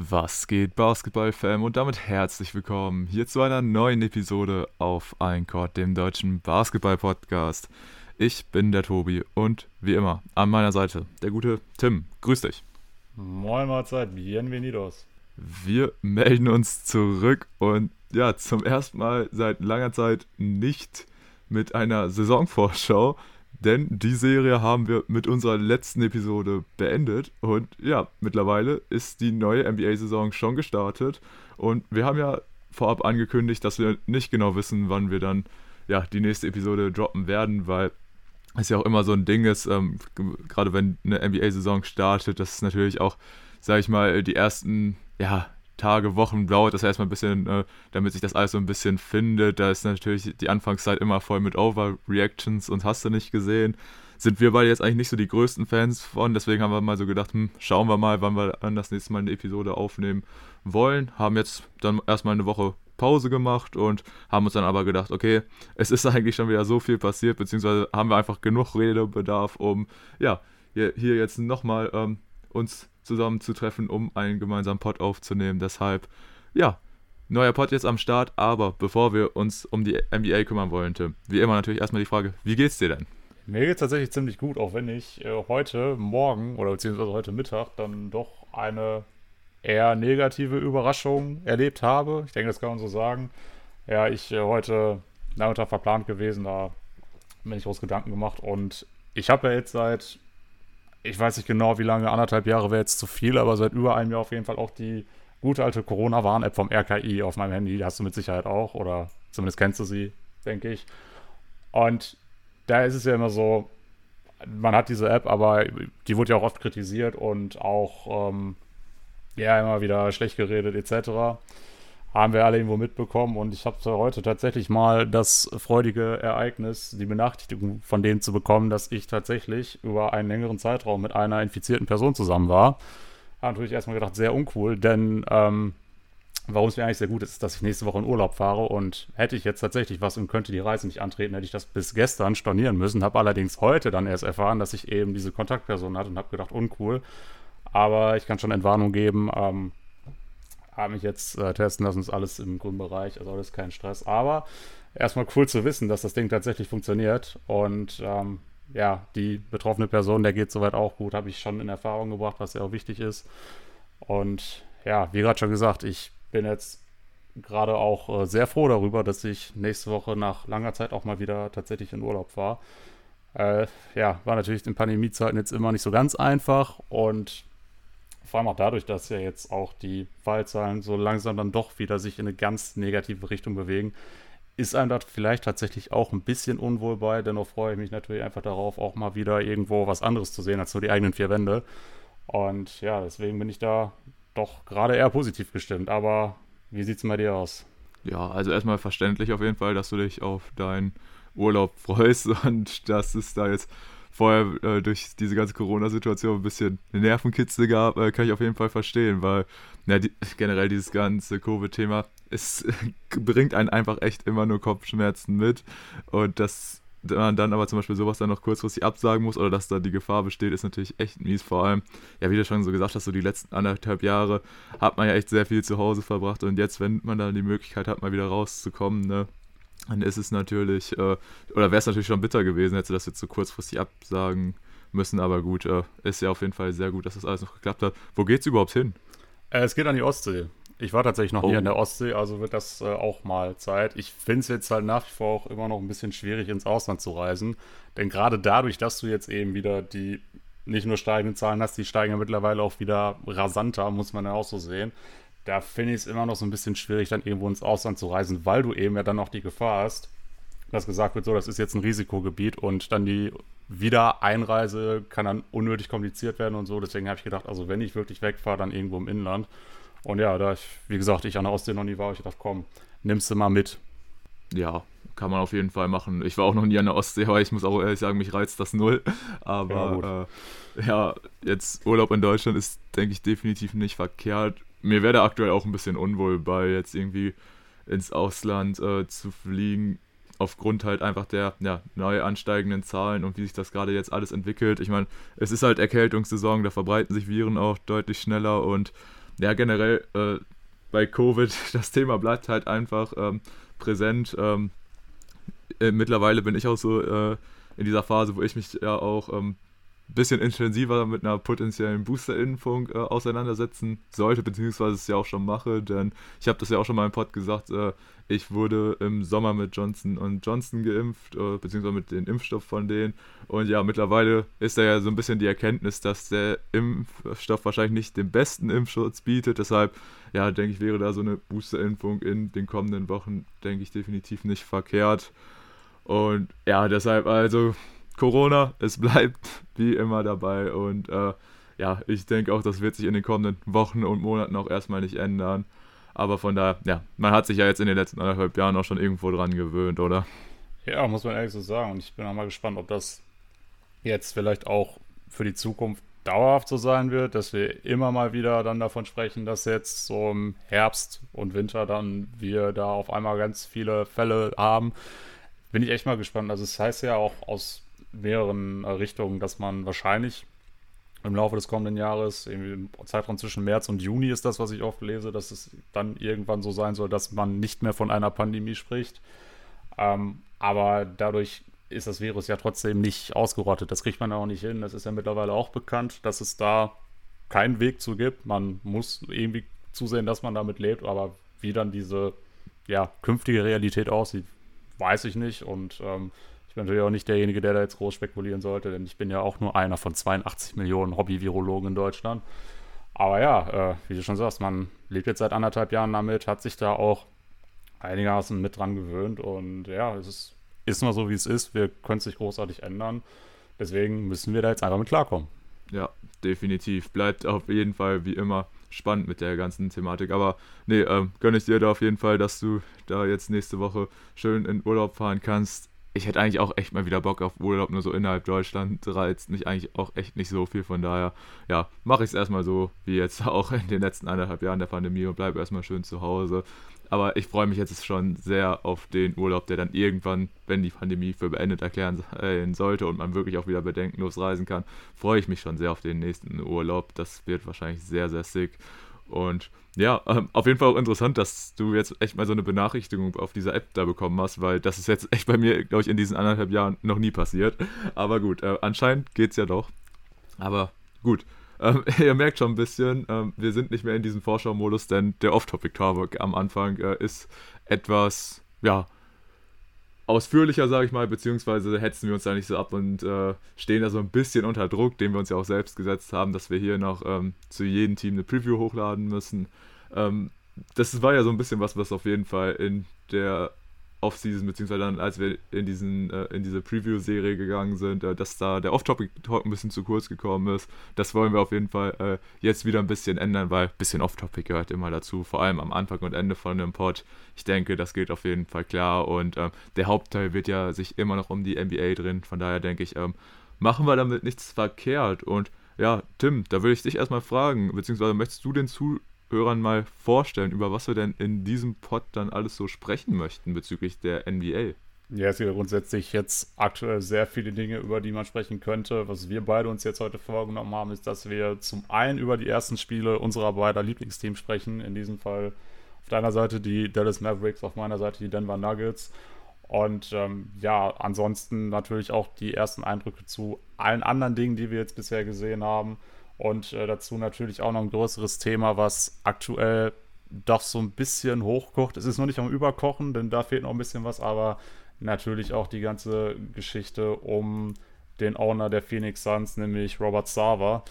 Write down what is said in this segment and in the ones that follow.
Was geht, Basketball-Fam? Und damit herzlich willkommen hier zu einer neuen Episode auf Eincord, dem deutschen Basketball-Podcast. Ich bin der Tobi und wie immer an meiner Seite der gute Tim. Grüß dich. Moin Mahlzeit, bienvenidos. Wir melden uns zurück und ja, zum ersten Mal seit langer Zeit nicht mit einer Saisonvorschau, denn die Serie haben wir mit unserer letzten Episode beendet. Und ja, mittlerweile ist die neue NBA-Saison schon gestartet. Und wir haben ja vorab angekündigt, dass wir nicht genau wissen, wann wir dann ja, die nächste Episode droppen werden, weil es ja auch immer so ein Ding ist, ähm, gerade wenn eine NBA-Saison startet, dass es natürlich auch, sag ich mal, die ersten ja, Tage, Wochen dauert das erstmal ein bisschen, äh, damit sich das alles so ein bisschen findet. Da ist natürlich die Anfangszeit immer voll mit Overreactions und hast du nicht gesehen. Sind wir beide jetzt eigentlich nicht so die größten Fans von, deswegen haben wir mal so gedacht, hm, schauen wir mal, wann wir dann das nächste Mal eine Episode aufnehmen wollen. Haben jetzt dann erstmal eine Woche Pause gemacht und haben uns dann aber gedacht, okay, es ist eigentlich schon wieder so viel passiert, beziehungsweise haben wir einfach genug Redebedarf, um ja, hier, hier jetzt nochmal ähm, uns zusammenzutreffen, um einen gemeinsamen Pod aufzunehmen. Deshalb, ja, neuer Pod jetzt am Start, aber bevor wir uns um die NBA kümmern wollen, Tim, wie immer natürlich erstmal die Frage, wie geht's dir denn? Mir geht's tatsächlich ziemlich gut, auch wenn ich äh, heute Morgen oder beziehungsweise heute Mittag dann doch eine eher negative Überraschung erlebt habe. Ich denke, das kann man so sagen. Ja, ich äh, heute Nachmittag verplant gewesen, da bin ich groß Gedanken gemacht und ich habe ja jetzt seit ich weiß nicht genau, wie lange, anderthalb Jahre wäre jetzt zu viel, aber seit über einem Jahr auf jeden Fall auch die gute alte Corona-Warn-App vom RKI auf meinem Handy. Die hast du mit Sicherheit auch oder zumindest kennst du sie, denke ich. Und da ist es ja immer so, man hat diese App, aber die wurde ja auch oft kritisiert und auch ähm, ja immer wieder schlecht geredet etc haben wir alle irgendwo mitbekommen und ich habe heute tatsächlich mal das freudige Ereignis, die Benachrichtigung von denen zu bekommen, dass ich tatsächlich über einen längeren Zeitraum mit einer infizierten Person zusammen war. Habe natürlich erstmal gedacht, sehr uncool, denn ähm, warum es mir eigentlich sehr gut ist, dass ich nächste Woche in Urlaub fahre und hätte ich jetzt tatsächlich was und könnte die Reise nicht antreten, hätte ich das bis gestern stornieren müssen. Habe allerdings heute dann erst erfahren, dass ich eben diese Kontaktperson hatte und habe gedacht, uncool. Aber ich kann schon Entwarnung geben. Ähm, habe mich jetzt äh, testen lassen, ist alles im grünen Bereich, also alles kein Stress. Aber erstmal cool zu wissen, dass das Ding tatsächlich funktioniert. Und ähm, ja, die betroffene Person, der geht soweit auch gut, habe ich schon in Erfahrung gebracht, was ja auch wichtig ist. Und ja, wie gerade schon gesagt, ich bin jetzt gerade auch äh, sehr froh darüber, dass ich nächste Woche nach langer Zeit auch mal wieder tatsächlich in Urlaub war. Äh, ja, war natürlich in Pandemiezeiten jetzt immer nicht so ganz einfach und vor allem auch dadurch, dass ja jetzt auch die Fallzahlen so langsam dann doch wieder sich in eine ganz negative Richtung bewegen, ist einem da vielleicht tatsächlich auch ein bisschen unwohl bei. Dennoch freue ich mich natürlich einfach darauf, auch mal wieder irgendwo was anderes zu sehen als nur die eigenen vier Wände. Und ja, deswegen bin ich da doch gerade eher positiv gestimmt. Aber wie sieht es bei dir aus? Ja, also erstmal verständlich auf jeden Fall, dass du dich auf deinen Urlaub freust und dass es da jetzt vorher äh, durch diese ganze Corona-Situation ein bisschen Nervenkitzel gab, äh, kann ich auf jeden Fall verstehen, weil ja, die, generell dieses ganze Covid-Thema, es bringt einen einfach echt immer nur Kopfschmerzen mit und dass man dann aber zum Beispiel sowas dann noch kurzfristig absagen muss oder dass da die Gefahr besteht, ist natürlich echt mies. Vor allem, ja, wie du schon so gesagt hast, so die letzten anderthalb Jahre hat man ja echt sehr viel zu Hause verbracht und jetzt, wenn man dann die Möglichkeit hat, mal wieder rauszukommen, ne, dann ist es natürlich, äh, oder wäre es natürlich schon bitter gewesen, hätte das jetzt so kurzfristig absagen müssen, aber gut, äh, ist ja auf jeden Fall sehr gut, dass das alles noch geklappt hat. Wo geht's überhaupt hin? Äh, es geht an die Ostsee. Ich war tatsächlich noch oh. nie an der Ostsee, also wird das äh, auch mal Zeit. Ich finde es jetzt halt nach wie vor auch immer noch ein bisschen schwierig, ins Ausland zu reisen. Denn gerade dadurch, dass du jetzt eben wieder die nicht nur steigenden Zahlen hast, die steigen ja mittlerweile auch wieder rasanter, muss man ja auch so sehen da finde ich es immer noch so ein bisschen schwierig, dann irgendwo ins Ausland zu reisen, weil du eben ja dann noch die Gefahr hast, dass gesagt wird, so, das ist jetzt ein Risikogebiet und dann die Wiedereinreise kann dann unnötig kompliziert werden und so. Deswegen habe ich gedacht, also wenn ich wirklich wegfahre, dann irgendwo im Inland. Und ja, da ich, wie gesagt, ich an der Ostsee noch nie war, ich dachte, komm, nimmst du mal mit. Ja, kann man auf jeden Fall machen. Ich war auch noch nie an der Ostsee, aber ich muss auch ehrlich sagen, mich reizt das null. Aber ja, äh, ja jetzt Urlaub in Deutschland ist, denke ich, definitiv nicht verkehrt mir wäre da aktuell auch ein bisschen unwohl bei, jetzt irgendwie ins Ausland äh, zu fliegen, aufgrund halt einfach der ja, neu ansteigenden Zahlen und wie sich das gerade jetzt alles entwickelt. Ich meine, es ist halt Erkältungssaison, da verbreiten sich Viren auch deutlich schneller und ja, generell äh, bei Covid, das Thema bleibt halt einfach ähm, präsent. Ähm, äh, mittlerweile bin ich auch so äh, in dieser Phase, wo ich mich ja auch ähm, bisschen intensiver mit einer potenziellen Booster-Impfung äh, auseinandersetzen sollte, beziehungsweise es ja auch schon mache, denn ich habe das ja auch schon mal im Pod gesagt, äh, ich wurde im Sommer mit Johnson Johnson geimpft, äh, beziehungsweise mit dem Impfstoff von denen. Und ja, mittlerweile ist da ja so ein bisschen die Erkenntnis, dass der Impfstoff wahrscheinlich nicht den besten Impfschutz bietet. Deshalb, ja, denke ich, wäre da so eine Booster-Impfung in den kommenden Wochen, denke ich, definitiv nicht verkehrt. Und ja, deshalb also Corona, es bleibt wie immer dabei und äh, ja, ich denke auch, das wird sich in den kommenden Wochen und Monaten auch erstmal nicht ändern. Aber von daher, ja, man hat sich ja jetzt in den letzten anderthalb Jahren auch schon irgendwo dran gewöhnt, oder? Ja, muss man ehrlich so sagen. Und ich bin auch mal gespannt, ob das jetzt vielleicht auch für die Zukunft dauerhaft so sein wird, dass wir immer mal wieder dann davon sprechen, dass jetzt so im Herbst und Winter dann wir da auf einmal ganz viele Fälle haben. Bin ich echt mal gespannt. Also es heißt ja auch aus mehreren Richtungen, dass man wahrscheinlich im Laufe des kommenden Jahres, im Zeitraum zwischen März und Juni ist das, was ich oft lese, dass es dann irgendwann so sein soll, dass man nicht mehr von einer Pandemie spricht. Ähm, aber dadurch ist das Virus ja trotzdem nicht ausgerottet. Das kriegt man auch nicht hin. Das ist ja mittlerweile auch bekannt, dass es da keinen Weg zu gibt. Man muss irgendwie zusehen, dass man damit lebt, aber wie dann diese ja, künftige Realität aussieht, weiß ich nicht. Und ähm, bin natürlich auch nicht derjenige, der da jetzt groß spekulieren sollte, denn ich bin ja auch nur einer von 82 Millionen Hobby-Virologen in Deutschland. Aber ja, äh, wie du schon sagst, man lebt jetzt seit anderthalb Jahren damit, hat sich da auch einigermaßen mit dran gewöhnt und ja, es ist, ist mal so, wie es ist. Wir können es nicht großartig ändern. Deswegen müssen wir da jetzt einfach mit klarkommen. Ja, definitiv. Bleibt auf jeden Fall wie immer spannend mit der ganzen Thematik. Aber nee, ähm, gönne ich dir da auf jeden Fall, dass du da jetzt nächste Woche schön in Urlaub fahren kannst ich hätte eigentlich auch echt mal wieder Bock auf Urlaub, nur so innerhalb Deutschland reizt mich eigentlich auch echt nicht so viel. Von daher, ja, mache ich es erstmal so wie jetzt auch in den letzten anderthalb Jahren der Pandemie und bleibe erstmal schön zu Hause. Aber ich freue mich jetzt schon sehr auf den Urlaub, der dann irgendwann, wenn die Pandemie für beendet erklären sollte und man wirklich auch wieder bedenkenlos reisen kann, freue ich mich schon sehr auf den nächsten Urlaub. Das wird wahrscheinlich sehr, sehr sick. Und ja, ähm, auf jeden Fall auch interessant, dass du jetzt echt mal so eine Benachrichtigung auf dieser App da bekommen hast, weil das ist jetzt echt bei mir, glaube ich, in diesen anderthalb Jahren noch nie passiert. Aber gut, äh, anscheinend es ja doch. Aber gut, ähm, ihr merkt schon ein bisschen, ähm, wir sind nicht mehr in diesem Vorschau-Modus, denn der Off-Topic-Talk am Anfang äh, ist etwas, ja, ausführlicher, sage ich mal, beziehungsweise hetzen wir uns da nicht so ab und äh, stehen da so ein bisschen unter Druck, den wir uns ja auch selbst gesetzt haben, dass wir hier noch ähm, zu jedem Team eine Preview hochladen müssen. Ähm, das war ja so ein bisschen was, was auf jeden Fall in der Offseason, beziehungsweise dann, als wir in, diesen, äh, in diese Preview-Serie gegangen sind, äh, dass da der Off-Topic-Talk ein bisschen zu kurz gekommen ist. Das wollen wir auf jeden Fall äh, jetzt wieder ein bisschen ändern, weil ein bisschen Off-Topic gehört immer dazu, vor allem am Anfang und Ende von dem Pod. Ich denke, das geht auf jeden Fall klar und ähm, der Hauptteil wird ja sich immer noch um die NBA drin. Von daher denke ich, ähm, machen wir damit nichts verkehrt. Und ja, Tim, da würde ich dich erstmal fragen, beziehungsweise möchtest du den Zuhörern Hörern mal vorstellen, über was wir denn in diesem Pod dann alles so sprechen möchten bezüglich der NBA. Ja, es gibt grundsätzlich jetzt aktuell sehr viele Dinge, über die man sprechen könnte. Was wir beide uns jetzt heute vorgenommen haben, ist, dass wir zum einen über die ersten Spiele unserer beider Lieblingsteams sprechen. In diesem Fall auf deiner Seite die Dallas Mavericks, auf meiner Seite die Denver Nuggets. Und ähm, ja, ansonsten natürlich auch die ersten Eindrücke zu allen anderen Dingen, die wir jetzt bisher gesehen haben. Und äh, dazu natürlich auch noch ein größeres Thema, was aktuell doch so ein bisschen hochkocht. Es ist noch nicht am Überkochen, denn da fehlt noch ein bisschen was, aber natürlich auch die ganze Geschichte um den Owner der Phoenix Suns, nämlich Robert Sava,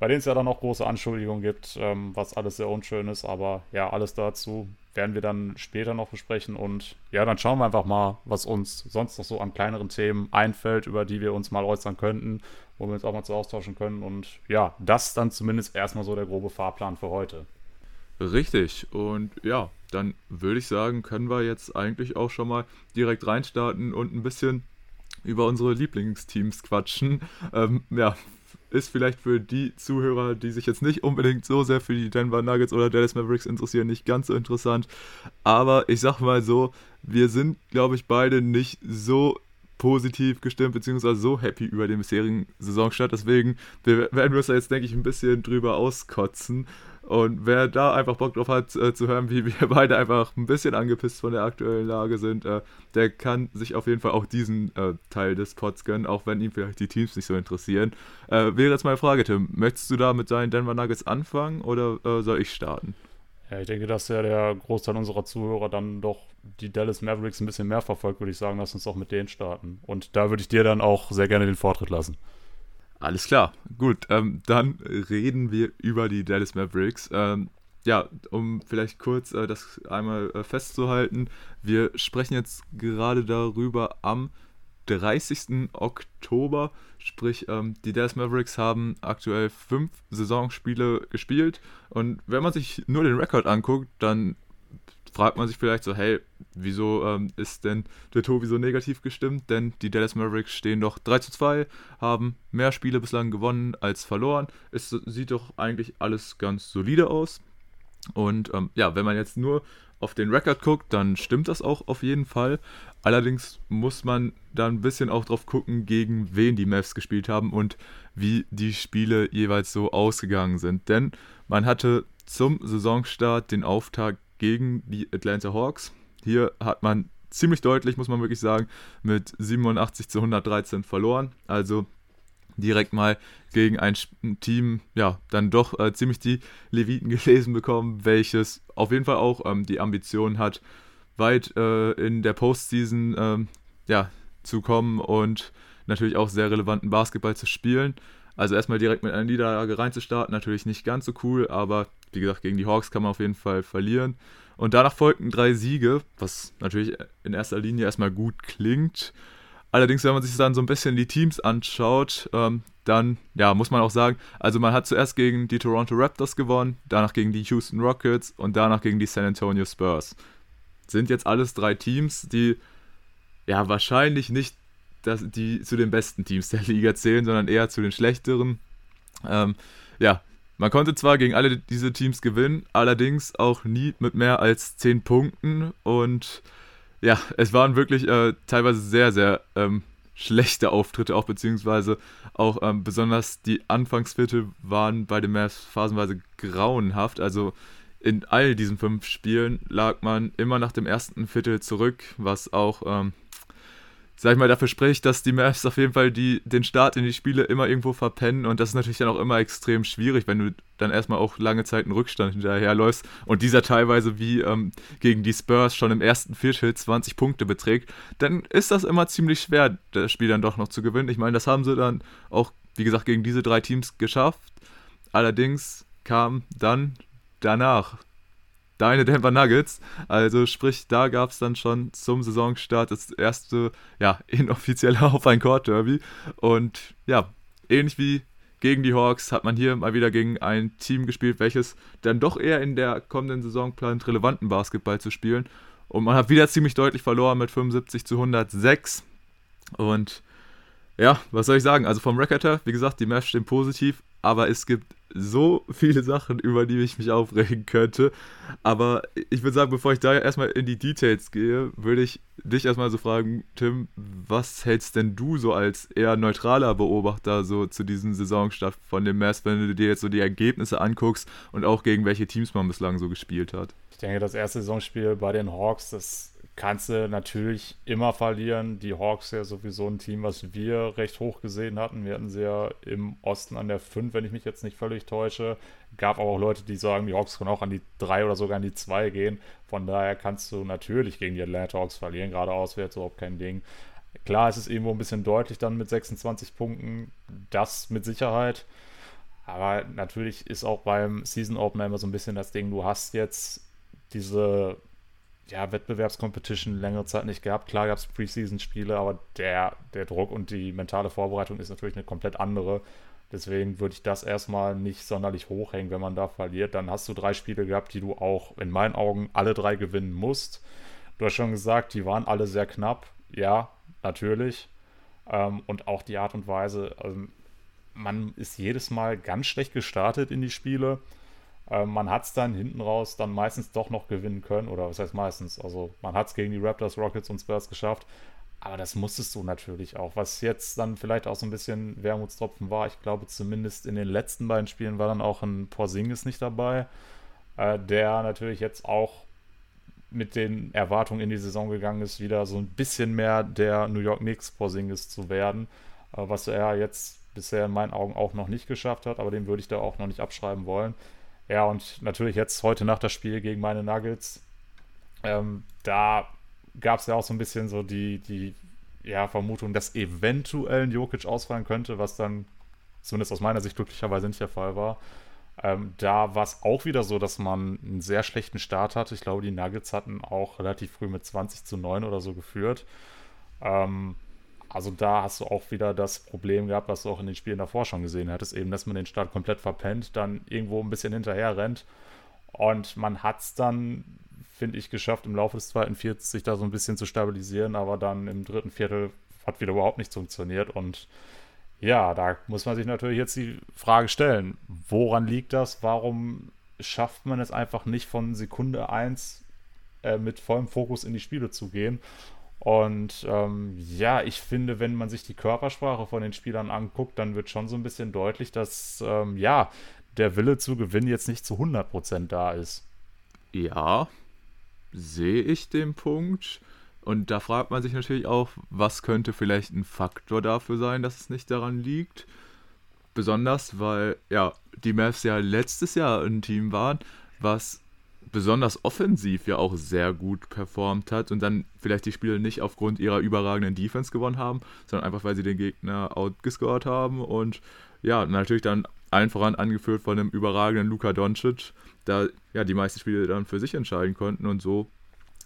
bei dem es ja dann auch große Anschuldigungen gibt, ähm, was alles sehr unschön ist, aber ja, alles dazu werden wir dann später noch besprechen und ja, dann schauen wir einfach mal, was uns sonst noch so an kleineren Themen einfällt, über die wir uns mal äußern könnten wo wir uns auch mal zu austauschen können. Und ja, das dann zumindest erstmal so der grobe Fahrplan für heute. Richtig. Und ja, dann würde ich sagen, können wir jetzt eigentlich auch schon mal direkt reinstarten und ein bisschen über unsere Lieblingsteams quatschen. Ähm, ja, ist vielleicht für die Zuhörer, die sich jetzt nicht unbedingt so sehr für die Denver Nuggets oder Dallas Mavericks interessieren, nicht ganz so interessant. Aber ich sag mal so, wir sind, glaube ich, beide nicht so positiv gestimmt, beziehungsweise so happy über den bisherigen Saisonstart. Deswegen werden wir uns da jetzt, denke ich, ein bisschen drüber auskotzen. Und wer da einfach Bock drauf hat, äh, zu hören, wie wir beide einfach ein bisschen angepisst von der aktuellen Lage sind, äh, der kann sich auf jeden Fall auch diesen äh, Teil des Pods gönnen, auch wenn ihn vielleicht die Teams nicht so interessieren. Äh, wäre jetzt meine Frage, Tim, möchtest du da mit deinen Denver Nuggets anfangen oder äh, soll ich starten? Ja, ich denke, dass ja der Großteil unserer Zuhörer dann doch die Dallas Mavericks ein bisschen mehr verfolgt, würde ich sagen, lass uns auch mit denen starten. Und da würde ich dir dann auch sehr gerne den Vortritt lassen. Alles klar, gut, ähm, dann reden wir über die Dallas Mavericks. Ähm, ja, um vielleicht kurz äh, das einmal äh, festzuhalten, wir sprechen jetzt gerade darüber am 30. Oktober, sprich ähm, die Dallas Mavericks haben aktuell fünf Saisonspiele gespielt und wenn man sich nur den Rekord anguckt, dann fragt man sich vielleicht so, hey, wieso ähm, ist denn der Tobi so negativ gestimmt? Denn die Dallas Mavericks stehen doch 3 zu 2, haben mehr Spiele bislang gewonnen als verloren. Es sieht doch eigentlich alles ganz solide aus. Und ähm, ja, wenn man jetzt nur auf den Rekord guckt, dann stimmt das auch auf jeden Fall. Allerdings muss man da ein bisschen auch drauf gucken, gegen wen die Mavs gespielt haben und wie die Spiele jeweils so ausgegangen sind. Denn man hatte zum Saisonstart den Auftakt gegen die Atlanta Hawks. Hier hat man ziemlich deutlich, muss man wirklich sagen, mit 87 zu 113 verloren. Also direkt mal gegen ein Team, ja, dann doch äh, ziemlich die Leviten gelesen bekommen, welches auf jeden Fall auch ähm, die Ambition hat, weit äh, in der Postseason ähm, ja, zu kommen und natürlich auch sehr relevanten Basketball zu spielen. Also erstmal direkt mit einer Niederlage reinzustarten, natürlich nicht ganz so cool, aber wie gesagt, gegen die Hawks kann man auf jeden Fall verlieren. Und danach folgten drei Siege, was natürlich in erster Linie erstmal gut klingt. Allerdings, wenn man sich dann so ein bisschen die Teams anschaut, ähm, dann ja, muss man auch sagen, also man hat zuerst gegen die Toronto Raptors gewonnen, danach gegen die Houston Rockets und danach gegen die San Antonio Spurs. Sind jetzt alles drei Teams, die ja wahrscheinlich nicht das, die zu den besten Teams der Liga zählen, sondern eher zu den schlechteren. Ähm, ja, man konnte zwar gegen alle diese Teams gewinnen, allerdings auch nie mit mehr als 10 Punkten. Und ja, es waren wirklich äh, teilweise sehr, sehr ähm, schlechte Auftritte auch, beziehungsweise auch ähm, besonders die Anfangsviertel waren bei den Mavs phasenweise grauenhaft. Also in all diesen fünf Spielen lag man immer nach dem ersten Viertel zurück, was auch ähm, sag ich mal, dafür spricht, dass die Mavs auf jeden Fall die, den Start in die Spiele immer irgendwo verpennen und das ist natürlich dann auch immer extrem schwierig, wenn du dann erstmal auch lange Zeit einen Rückstand hinterherläufst und dieser teilweise wie ähm, gegen die Spurs schon im ersten Viertel 20 Punkte beträgt, dann ist das immer ziemlich schwer, das Spiel dann doch noch zu gewinnen. Ich meine, das haben sie dann auch, wie gesagt, gegen diese drei Teams geschafft. Allerdings kam dann danach deine Denver Nuggets. Also sprich, da gab es dann schon zum Saisonstart das erste, ja, inoffizielle Auf ein Court Derby. Und ja, ähnlich wie gegen die Hawks hat man hier mal wieder gegen ein Team gespielt, welches dann doch eher in der kommenden Saison plant, relevanten Basketball zu spielen. Und man hat wieder ziemlich deutlich verloren mit 75 zu 106. Und ja, was soll ich sagen? Also vom Record her, wie gesagt, die Mavs stehen positiv, aber es gibt so viele Sachen, über die ich mich aufregen könnte. Aber ich würde sagen, bevor ich da erstmal in die Details gehe, würde ich dich erstmal so fragen, Tim, was hältst denn du so als eher neutraler Beobachter so zu diesem Saisonstart von dem Mavs, wenn du dir jetzt so die Ergebnisse anguckst und auch gegen welche Teams man bislang so gespielt hat? Ich denke, das erste Saisonspiel bei den Hawks, das kannst du natürlich immer verlieren. Die Hawks ja sowieso ein Team, was wir recht hoch gesehen hatten. Wir hatten sie ja im Osten an der 5, wenn ich mich jetzt nicht völlig täusche. Gab aber auch Leute, die sagen, die Hawks können auch an die 3 oder sogar an die 2 gehen. Von daher kannst du natürlich gegen die Atlanta Hawks verlieren, gerade auswärts überhaupt kein Ding. Klar, es ist irgendwo ein bisschen deutlich dann mit 26 Punkten, das mit Sicherheit. Aber natürlich ist auch beim Season Opener immer so ein bisschen das Ding, du hast jetzt diese ja, Wettbewerbscompetition längere Zeit nicht gehabt. Klar gab es Preseason-Spiele, aber der, der Druck und die mentale Vorbereitung ist natürlich eine komplett andere. Deswegen würde ich das erstmal nicht sonderlich hochhängen, wenn man da verliert. Dann hast du drei Spiele gehabt, die du auch in meinen Augen alle drei gewinnen musst. Du hast schon gesagt, die waren alle sehr knapp. Ja, natürlich. Ähm, und auch die Art und Weise, also man ist jedes Mal ganz schlecht gestartet in die Spiele. Äh, man hat es dann hinten raus dann meistens doch noch gewinnen können, oder was heißt meistens? Also man hat es gegen die Raptors, Rockets und Spurs geschafft. aber das musstest du natürlich auch. Was jetzt dann vielleicht auch so ein bisschen Wermutstropfen war, ich glaube zumindest in den letzten beiden Spielen war dann auch ein Porzingis nicht dabei, äh, der natürlich jetzt auch mit den Erwartungen in die Saison gegangen ist, wieder so ein bisschen mehr der New York Knicks Porzingis zu werden, äh, was er jetzt bisher in meinen Augen auch noch nicht geschafft hat, aber den würde ich da auch noch nicht abschreiben wollen. Ja, und natürlich jetzt heute nach das Spiel gegen meine Nuggets, ähm, da gab es ja auch so ein bisschen so die, die ja, Vermutung, dass eventuell ein Jokic ausfallen könnte, was dann zumindest aus meiner Sicht glücklicherweise nicht der Fall war. Ähm, da war es auch wieder so, dass man einen sehr schlechten Start hatte. Ich glaube, die Nuggets hatten auch relativ früh mit 20 zu 9 oder so geführt. Ähm, also da hast du auch wieder das Problem gehabt, was du auch in den Spielen davor schon gesehen hattest, eben, dass man den Start komplett verpennt, dann irgendwo ein bisschen hinterher rennt. Und man hat es dann, finde ich, geschafft, im Laufe des zweiten Viertels sich da so ein bisschen zu stabilisieren, aber dann im dritten Viertel hat wieder überhaupt nicht funktioniert. Und ja, da muss man sich natürlich jetzt die Frage stellen, woran liegt das? Warum schafft man es einfach nicht von Sekunde 1 äh, mit vollem Fokus in die Spiele zu gehen? Und ähm, ja, ich finde, wenn man sich die Körpersprache von den Spielern anguckt, dann wird schon so ein bisschen deutlich, dass ähm, ja, der Wille zu gewinnen jetzt nicht zu 100% da ist. Ja, sehe ich den Punkt. Und da fragt man sich natürlich auch, was könnte vielleicht ein Faktor dafür sein, dass es nicht daran liegt. Besonders, weil ja, die Mavs ja letztes Jahr ein Team waren, was besonders offensiv ja auch sehr gut performt hat und dann vielleicht die Spiele nicht aufgrund ihrer überragenden Defense gewonnen haben, sondern einfach weil sie den Gegner outgescored haben und ja, natürlich dann allen voran angeführt von einem überragenden Luka Doncic, da ja die meisten Spiele dann für sich entscheiden konnten und so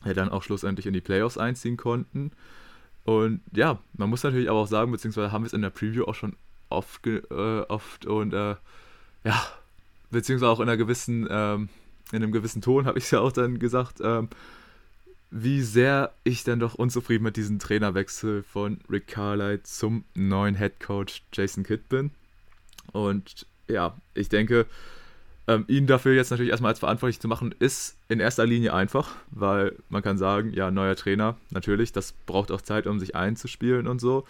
ja, dann auch schlussendlich in die Playoffs einziehen konnten. Und ja, man muss natürlich aber auch sagen, beziehungsweise haben wir es in der Preview auch schon oft, äh, oft und äh, ja, beziehungsweise auch in einer gewissen ähm, in einem gewissen Ton habe ich es ja auch dann gesagt, ähm, wie sehr ich dann doch unzufrieden mit diesem Trainerwechsel von Rick Carlisle zum neuen Head Coach Jason Kidd bin. Und ja, ich denke, ähm, ihn dafür jetzt natürlich erstmal als verantwortlich zu machen, ist in erster Linie einfach, weil man kann sagen, ja, neuer Trainer, natürlich, das braucht auch Zeit, um sich einzuspielen und so.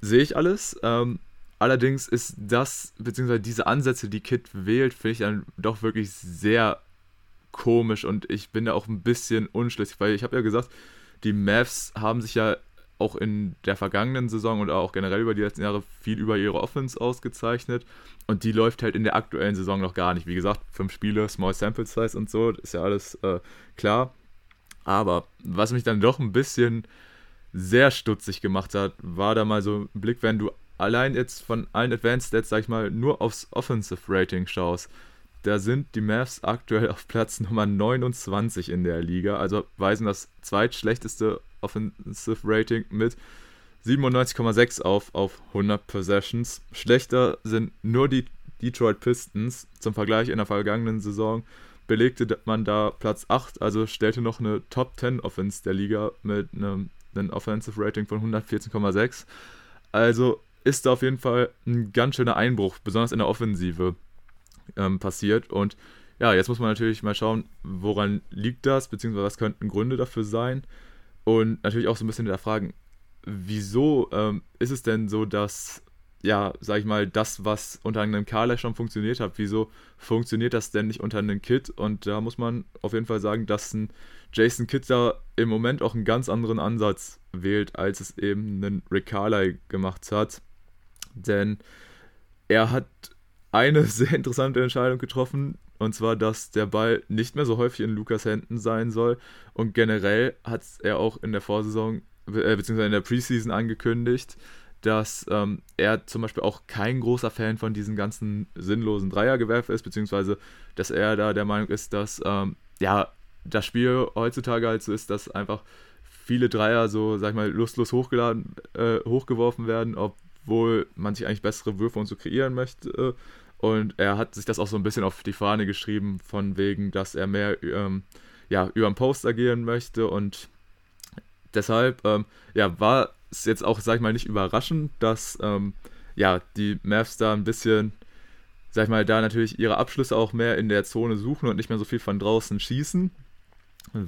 Sehe ich alles. Ähm, Allerdings ist das, beziehungsweise diese Ansätze, die Kit wählt, finde ich dann doch wirklich sehr komisch und ich bin da auch ein bisschen unschlüssig, weil ich habe ja gesagt, die Mavs haben sich ja auch in der vergangenen Saison und auch generell über die letzten Jahre viel über ihre Offense ausgezeichnet und die läuft halt in der aktuellen Saison noch gar nicht. Wie gesagt, fünf Spiele, Small Sample Size und so, ist ja alles äh, klar. Aber was mich dann doch ein bisschen sehr stutzig gemacht hat, war da mal so ein Blick, wenn du allein jetzt von allen Advanced Stats, sag ich mal, nur aufs Offensive Rating schaust, da sind die Mavs aktuell auf Platz Nummer 29 in der Liga, also weisen das zweitschlechteste Offensive Rating mit 97,6 auf, auf 100 Possessions. Schlechter sind nur die Detroit Pistons. Zum Vergleich in der vergangenen Saison belegte man da Platz 8, also stellte noch eine Top 10 Offense der Liga mit einem, einem Offensive Rating von 114,6. Also ist da auf jeden Fall ein ganz schöner Einbruch, besonders in der Offensive, ähm, passiert. Und ja, jetzt muss man natürlich mal schauen, woran liegt das, beziehungsweise was könnten Gründe dafür sein. Und natürlich auch so ein bisschen der Fragen, wieso ähm, ist es denn so, dass, ja, sag ich mal, das, was unter einem Carla schon funktioniert hat, wieso funktioniert das denn nicht unter einem Kit? Und da muss man auf jeden Fall sagen, dass ein Jason Kidd da im Moment auch einen ganz anderen Ansatz wählt, als es eben ein Rick Carly gemacht hat. Denn er hat eine sehr interessante Entscheidung getroffen, und zwar, dass der Ball nicht mehr so häufig in Lukas Händen sein soll. Und generell hat er auch in der Vorsaison, äh, beziehungsweise in der Preseason angekündigt, dass ähm, er zum Beispiel auch kein großer Fan von diesen ganzen sinnlosen Dreiergewerfen ist, beziehungsweise dass er da der Meinung ist, dass ähm, ja das Spiel heutzutage halt so ist, dass einfach viele Dreier so, sag ich mal, lustlos hochgeladen, äh, hochgeworfen werden, ob obwohl man sich eigentlich bessere Würfe und so kreieren möchte. Und er hat sich das auch so ein bisschen auf die Fahne geschrieben, von wegen, dass er mehr ähm, ja, über den Post agieren möchte. Und deshalb ähm, ja, war es jetzt auch, sag ich mal, nicht überraschend, dass ähm, ja, die Mavs da ein bisschen, sag ich mal, da natürlich ihre Abschlüsse auch mehr in der Zone suchen und nicht mehr so viel von draußen schießen.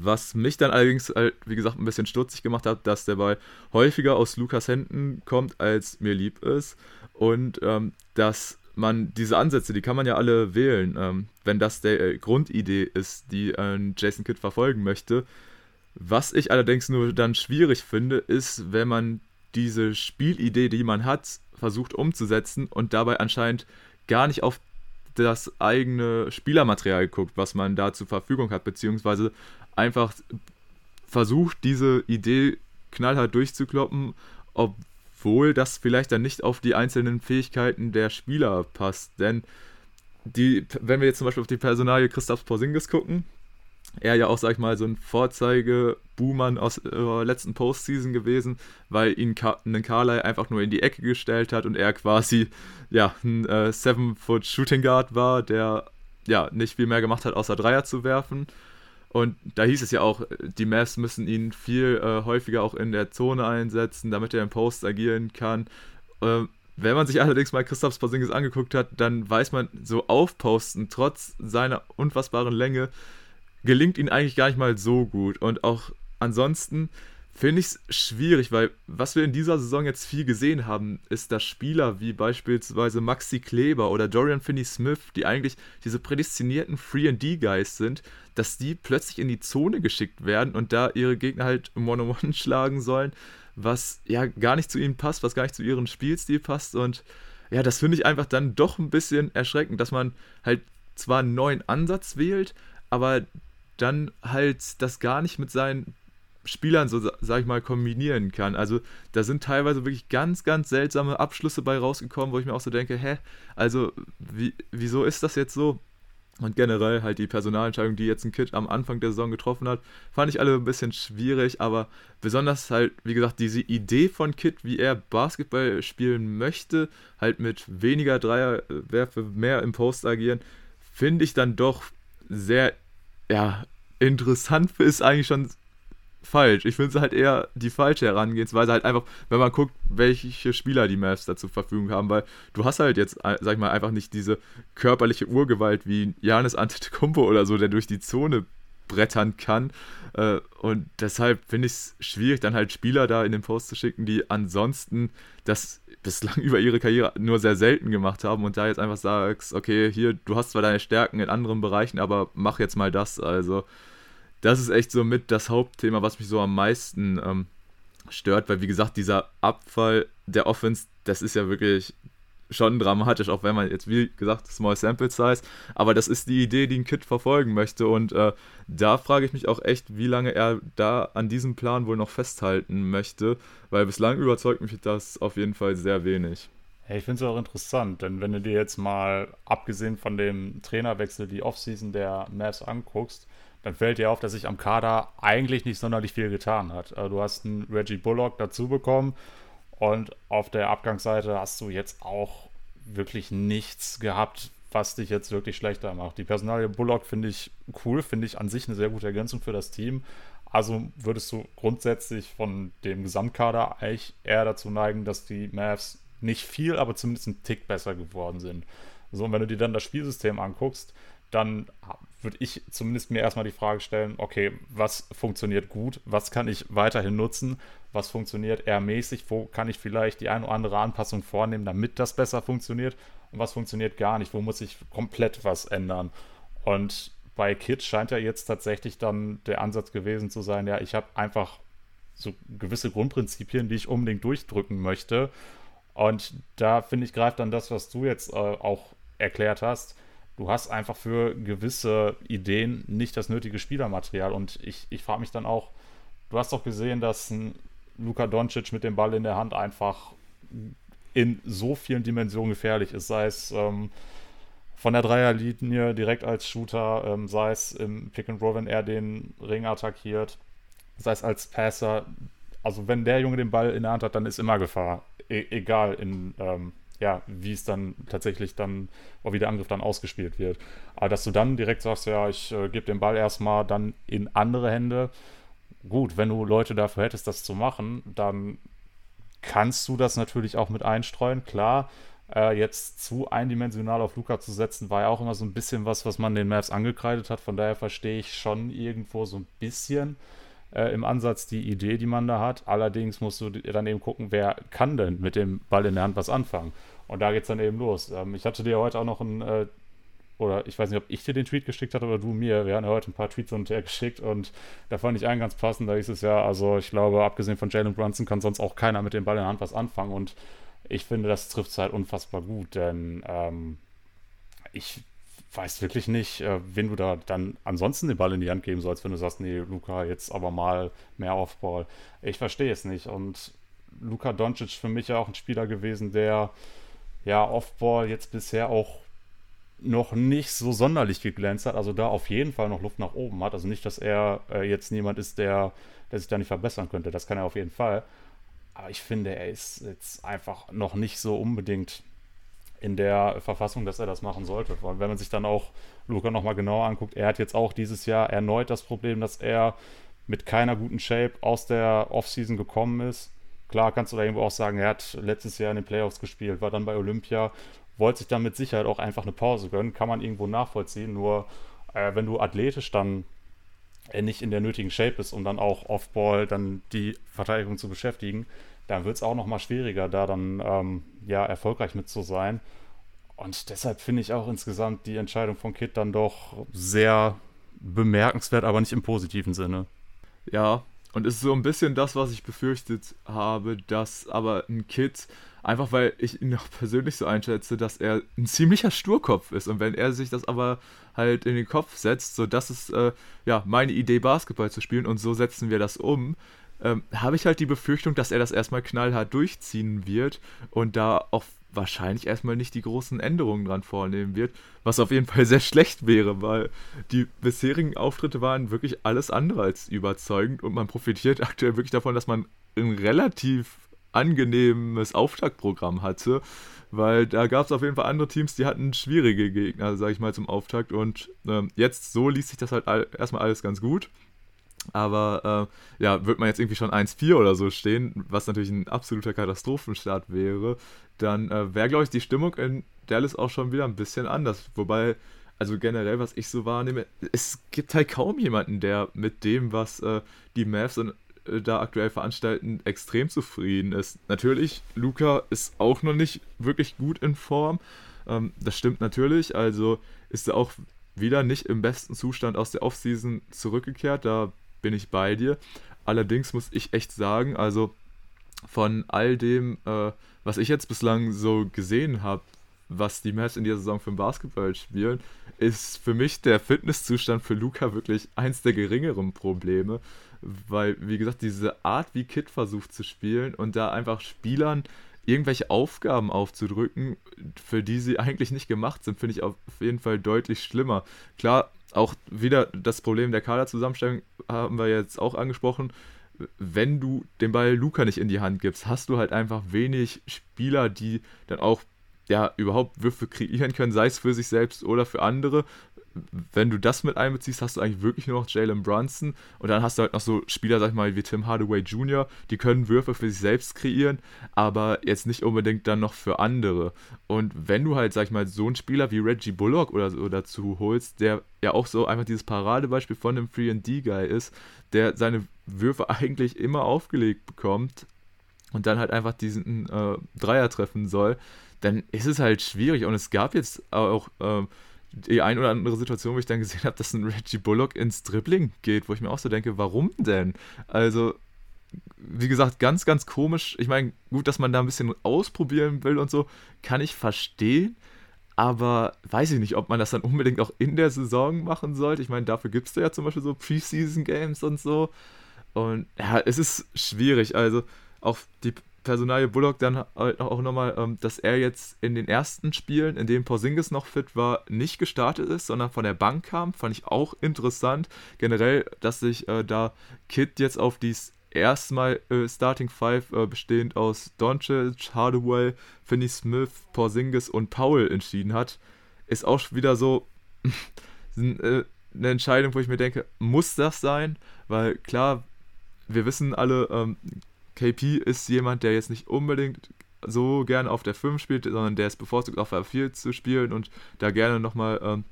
Was mich dann allerdings, halt, wie gesagt, ein bisschen stutzig gemacht hat, dass der Ball häufiger aus Lukas Händen kommt, als mir lieb ist. Und ähm, dass man diese Ansätze, die kann man ja alle wählen, ähm, wenn das der äh, Grundidee ist, die äh, Jason Kidd verfolgen möchte. Was ich allerdings nur dann schwierig finde, ist, wenn man diese Spielidee, die man hat, versucht umzusetzen und dabei anscheinend gar nicht auf das eigene Spielermaterial guckt, was man da zur Verfügung hat, beziehungsweise einfach versucht, diese Idee knallhart durchzukloppen, obwohl das vielleicht dann nicht auf die einzelnen Fähigkeiten der Spieler passt. Denn die, wenn wir jetzt zum Beispiel auf die Personalie Christoph Porzingis gucken, er ja auch, sag ich mal, so ein Vorzeige-Buhmann aus äh, letzten Postseason gewesen, weil ihn Ka einen Carly einfach nur in die Ecke gestellt hat und er quasi, ja, ein äh, Seven-Foot-Shooting Guard war, der, ja, nicht viel mehr gemacht hat, außer Dreier zu werfen. Und da hieß es ja auch, die Mavs müssen ihn viel äh, häufiger auch in der Zone einsetzen, damit er im Post agieren kann. Ähm, wenn man sich allerdings mal Christoph Porzingis angeguckt hat, dann weiß man, so aufposten, trotz seiner unfassbaren Länge, gelingt ihnen eigentlich gar nicht mal so gut. Und auch ansonsten finde ich es schwierig, weil was wir in dieser Saison jetzt viel gesehen haben, ist, dass Spieler wie beispielsweise Maxi Kleber oder Dorian Finney-Smith, die eigentlich diese prädestinierten 3D-Guys sind, dass die plötzlich in die Zone geschickt werden und da ihre Gegner halt One-on-One schlagen sollen, was ja gar nicht zu ihnen passt, was gar nicht zu ihrem Spielstil passt. Und ja, das finde ich einfach dann doch ein bisschen erschreckend, dass man halt zwar einen neuen Ansatz wählt, aber dann halt das gar nicht mit seinen Spielern, so sag ich mal, kombinieren kann. Also da sind teilweise wirklich ganz, ganz seltsame Abschlüsse bei rausgekommen, wo ich mir auch so denke, hä, also wie, wieso ist das jetzt so? Und generell halt die Personalentscheidung, die jetzt ein Kid am Anfang der Saison getroffen hat, fand ich alle ein bisschen schwierig, aber besonders halt, wie gesagt, diese Idee von Kid, wie er Basketball spielen möchte, halt mit weniger Dreierwerfe, mehr im Post agieren, finde ich dann doch sehr ja, interessant ist eigentlich schon falsch. Ich finde es halt eher die falsche Herangehensweise, halt einfach, wenn man guckt, welche Spieler die Mavs da zur Verfügung haben, weil du hast halt jetzt, äh, sag ich mal, einfach nicht diese körperliche Urgewalt wie Janis Antetokounmpo oder so, der durch die Zone brettern kann. Äh, und deshalb finde ich es schwierig, dann halt Spieler da in den Post zu schicken, die ansonsten das bislang über ihre Karriere nur sehr selten gemacht haben und da jetzt einfach sagst, okay, hier, du hast zwar deine Stärken in anderen Bereichen, aber mach jetzt mal das. Also, das ist echt so mit das Hauptthema, was mich so am meisten ähm, stört, weil wie gesagt, dieser Abfall der Offense, das ist ja wirklich schon dramatisch, auch wenn man jetzt, wie gesagt, Small Sample Size, aber das ist die Idee, die ein Kid verfolgen möchte und äh, da frage ich mich auch echt, wie lange er da an diesem Plan wohl noch festhalten möchte, weil bislang überzeugt mich das auf jeden Fall sehr wenig. Ja, ich finde es auch interessant, denn wenn du dir jetzt mal, abgesehen von dem Trainerwechsel, die Offseason der Mavs anguckst, dann fällt dir auf, dass sich am Kader eigentlich nicht sonderlich viel getan hat. Also du hast einen Reggie Bullock dazu bekommen und auf der Abgangsseite hast du jetzt auch wirklich nichts gehabt, was dich jetzt wirklich schlechter macht. Die Personalie Bullock finde ich cool, finde ich an sich eine sehr gute Ergänzung für das Team. Also würdest du grundsätzlich von dem Gesamtkader eigentlich eher dazu neigen, dass die Mavs nicht viel, aber zumindest einen Tick besser geworden sind. So, und wenn du dir dann das Spielsystem anguckst, dann würde ich zumindest mir erstmal die Frage stellen, okay, was funktioniert gut, was kann ich weiterhin nutzen, was funktioniert eher mäßig, wo kann ich vielleicht die eine oder andere Anpassung vornehmen, damit das besser funktioniert und was funktioniert gar nicht, wo muss ich komplett was ändern. Und bei Kids scheint ja jetzt tatsächlich dann der Ansatz gewesen zu sein, ja, ich habe einfach so gewisse Grundprinzipien, die ich unbedingt durchdrücken möchte. Und da finde ich, greift dann das, was du jetzt äh, auch erklärt hast, du hast einfach für gewisse Ideen nicht das nötige Spielermaterial. Und ich, ich frage mich dann auch, du hast doch gesehen, dass ein Luka Doncic mit dem Ball in der Hand einfach in so vielen Dimensionen gefährlich ist, sei es ähm, von der Dreierlinie direkt als Shooter, ähm, sei es im Pick and Roll, wenn er den Ring attackiert, sei es als Passer. Also wenn der Junge den Ball in der Hand hat, dann ist immer Gefahr. E egal in ähm, ja, wie es dann tatsächlich dann, wie der Angriff dann ausgespielt wird. Aber dass du dann direkt sagst, ja, ich äh, gebe den Ball erstmal dann in andere Hände. Gut, wenn du Leute dafür hättest, das zu machen, dann kannst du das natürlich auch mit einstreuen, klar. Äh, jetzt zu eindimensional auf Luca zu setzen, war ja auch immer so ein bisschen was, was man den Mavs angekreidet hat. Von daher verstehe ich schon irgendwo so ein bisschen äh, im Ansatz die Idee, die man da hat. Allerdings musst du dann eben gucken, wer kann denn mit dem Ball in der Hand was anfangen. Und da geht es dann eben los. Ähm, ich hatte dir heute auch noch ein, äh, oder ich weiß nicht, ob ich dir den Tweet geschickt hatte oder du mir. Wir haben ja heute ein paar Tweets und her geschickt und da fand ich einen ganz passend. Da hieß es ja, also ich glaube, abgesehen von Jalen Brunson kann sonst auch keiner mit dem Ball in der Hand was anfangen. Und ich finde, das trifft es halt unfassbar gut, denn ähm, ich weiß wirklich nicht, äh, wen du da dann ansonsten den Ball in die Hand geben sollst, wenn du sagst, nee, Luca, jetzt aber mal mehr Offball. Ich verstehe es nicht. Und Luca Doncic für mich ja auch ein Spieler gewesen, der ja Offball jetzt bisher auch noch nicht so sonderlich geglänzt hat. Also da auf jeden Fall noch Luft nach oben hat. Also nicht, dass er äh, jetzt niemand ist, der, der sich da nicht verbessern könnte. Das kann er auf jeden Fall. Aber ich finde, er ist jetzt einfach noch nicht so unbedingt in der Verfassung, dass er das machen sollte. Weil wenn man sich dann auch Luca nochmal genauer anguckt, er hat jetzt auch dieses Jahr erneut das Problem, dass er mit keiner guten Shape aus der Offseason gekommen ist. Klar kannst du da irgendwo auch sagen, er hat letztes Jahr in den Playoffs gespielt, war dann bei Olympia, wollte sich dann mit Sicherheit auch einfach eine Pause gönnen, kann man irgendwo nachvollziehen. Nur äh, wenn du athletisch dann äh, nicht in der nötigen Shape bist, um dann auch Offball dann die Verteidigung zu beschäftigen, dann wird es auch nochmal schwieriger, da dann ähm, ja erfolgreich mit zu sein. Und deshalb finde ich auch insgesamt die Entscheidung von Kit dann doch sehr bemerkenswert, aber nicht im positiven Sinne. Ja, und es ist so ein bisschen das, was ich befürchtet habe, dass aber ein Kid, einfach weil ich ihn auch persönlich so einschätze, dass er ein ziemlicher Sturkopf ist. Und wenn er sich das aber halt in den Kopf setzt, so das ist äh, ja meine Idee, Basketball zu spielen und so setzen wir das um, ähm, habe ich halt die Befürchtung, dass er das erstmal knallhart durchziehen wird und da auch wahrscheinlich erstmal nicht die großen Änderungen dran vornehmen wird, was auf jeden Fall sehr schlecht wäre, weil die bisherigen Auftritte waren wirklich alles andere als überzeugend und man profitiert aktuell wirklich davon, dass man ein relativ angenehmes Auftaktprogramm hatte, weil da gab es auf jeden Fall andere Teams, die hatten schwierige Gegner, sage ich mal, zum Auftakt und ähm, jetzt so liest sich das halt all, erstmal alles ganz gut. Aber äh, ja, wird man jetzt irgendwie schon 1-4 oder so stehen, was natürlich ein absoluter Katastrophenstart wäre, dann äh, wäre, glaube ich, die Stimmung in Dallas auch schon wieder ein bisschen anders. Wobei, also generell, was ich so wahrnehme, es gibt halt kaum jemanden, der mit dem, was äh, die Mavs und, äh, da aktuell veranstalten, extrem zufrieden ist. Natürlich, Luca ist auch noch nicht wirklich gut in Form. Ähm, das stimmt natürlich. Also ist er auch wieder nicht im besten Zustand aus der Offseason zurückgekehrt. Da bin ich bei dir. Allerdings muss ich echt sagen, also von all dem, äh, was ich jetzt bislang so gesehen habe, was die Mavs in dieser Saison für den Basketball spielen, ist für mich der Fitnesszustand für Luca wirklich eins der geringeren Probleme. Weil, wie gesagt, diese Art, wie Kid versucht zu spielen und da einfach Spielern irgendwelche Aufgaben aufzudrücken, für die sie eigentlich nicht gemacht sind, finde ich auf jeden Fall deutlich schlimmer. Klar, auch wieder das Problem der Kaderzusammenstellung haben wir jetzt auch angesprochen. Wenn du den Ball Luca nicht in die Hand gibst, hast du halt einfach wenig Spieler, die dann auch ja überhaupt Würfe kreieren können, sei es für sich selbst oder für andere wenn du das mit einbeziehst, hast du eigentlich wirklich nur noch Jalen Brunson und dann hast du halt noch so Spieler, sag ich mal, wie Tim Hardaway Jr., die können Würfe für sich selbst kreieren, aber jetzt nicht unbedingt dann noch für andere. Und wenn du halt, sag ich mal, so einen Spieler wie Reggie Bullock oder so dazu holst, der ja auch so einfach dieses Paradebeispiel von einem 3D-Guy ist, der seine Würfe eigentlich immer aufgelegt bekommt und dann halt einfach diesen äh, Dreier treffen soll, dann ist es halt schwierig. Und es gab jetzt auch äh, die ein oder andere Situation, wo ich dann gesehen habe, dass ein Reggie Bullock ins Dribbling geht, wo ich mir auch so denke, warum denn? Also, wie gesagt, ganz, ganz komisch. Ich meine, gut, dass man da ein bisschen ausprobieren will und so, kann ich verstehen. Aber weiß ich nicht, ob man das dann unbedingt auch in der Saison machen sollte. Ich meine, dafür gibt es ja zum Beispiel so Preseason-Games und so. Und ja, es ist schwierig. Also, auch die Personalie Bullock dann halt auch nochmal, ähm, dass er jetzt in den ersten Spielen, in denen Porzingis noch fit war, nicht gestartet ist, sondern von der Bank kam, fand ich auch interessant. Generell, dass sich äh, da Kid jetzt auf die erstmal äh, Starting Five äh, bestehend aus Doncic, Hardaway, Finney Smith, Porzingis und Powell entschieden hat, ist auch wieder so äh, eine Entscheidung, wo ich mir denke, muss das sein? Weil klar, wir wissen alle, ähm, KP ist jemand, der jetzt nicht unbedingt so gerne auf der 5 spielt, sondern der es bevorzugt auf der 4 zu spielen und da gerne nochmal ähm,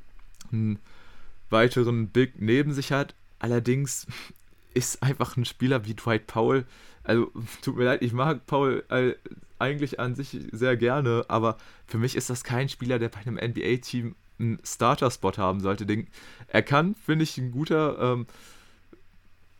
einen weiteren Big neben sich hat. Allerdings ist einfach ein Spieler wie Dwight Powell, also tut mir leid, ich mag Powell äh, eigentlich an sich sehr gerne, aber für mich ist das kein Spieler, der bei einem NBA-Team einen Starter-Spot haben sollte. Den, er kann, finde ich, ein guter ähm,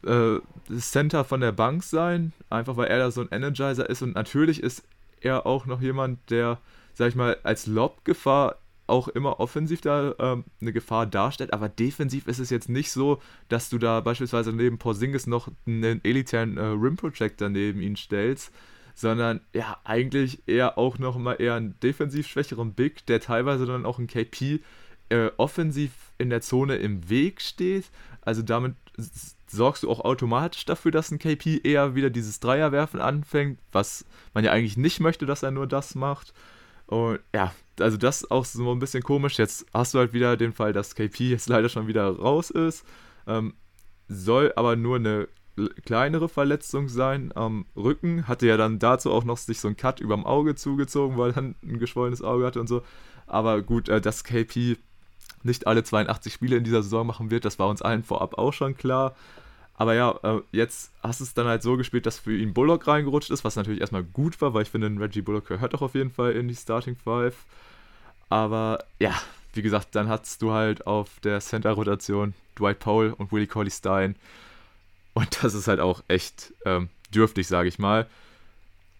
äh, Center von der Bank sein, einfach weil er da so ein Energizer ist und natürlich ist er auch noch jemand, der, sag ich mal, als Lob-Gefahr auch immer offensiv da ähm, eine Gefahr darstellt, aber defensiv ist es jetzt nicht so, dass du da beispielsweise neben Porzingis noch einen elitären äh, Rim Projector neben ihn stellst, sondern ja, eigentlich eher auch noch mal eher einen defensiv schwächeren Big, der teilweise dann auch ein KP äh, offensiv in der Zone im Weg steht. Also damit sorgst du auch automatisch dafür, dass ein KP eher wieder dieses Dreierwerfen anfängt, was man ja eigentlich nicht möchte, dass er nur das macht. Und ja, also das ist auch so ein bisschen komisch. Jetzt hast du halt wieder den Fall, dass KP jetzt leider schon wieder raus ist. Ähm, soll aber nur eine kleinere Verletzung sein am Rücken. Hatte ja dann dazu auch noch sich so ein Cut überm Auge zugezogen, weil er dann ein geschwollenes Auge hatte und so. Aber gut, äh, dass KP nicht alle 82 Spiele in dieser Saison machen wird, das war uns allen vorab auch schon klar. Aber ja, äh, jetzt hast du es dann halt so gespielt, dass für ihn Bullock reingerutscht ist, was natürlich erstmal gut war, weil ich finde, Reggie Bullock gehört doch auf jeden Fall in die Starting Five. Aber ja, wie gesagt, dann hast du halt auf der Center-Rotation Dwight Powell und Willie Colley Stein. Und das ist halt auch echt ähm, dürftig, sage ich mal.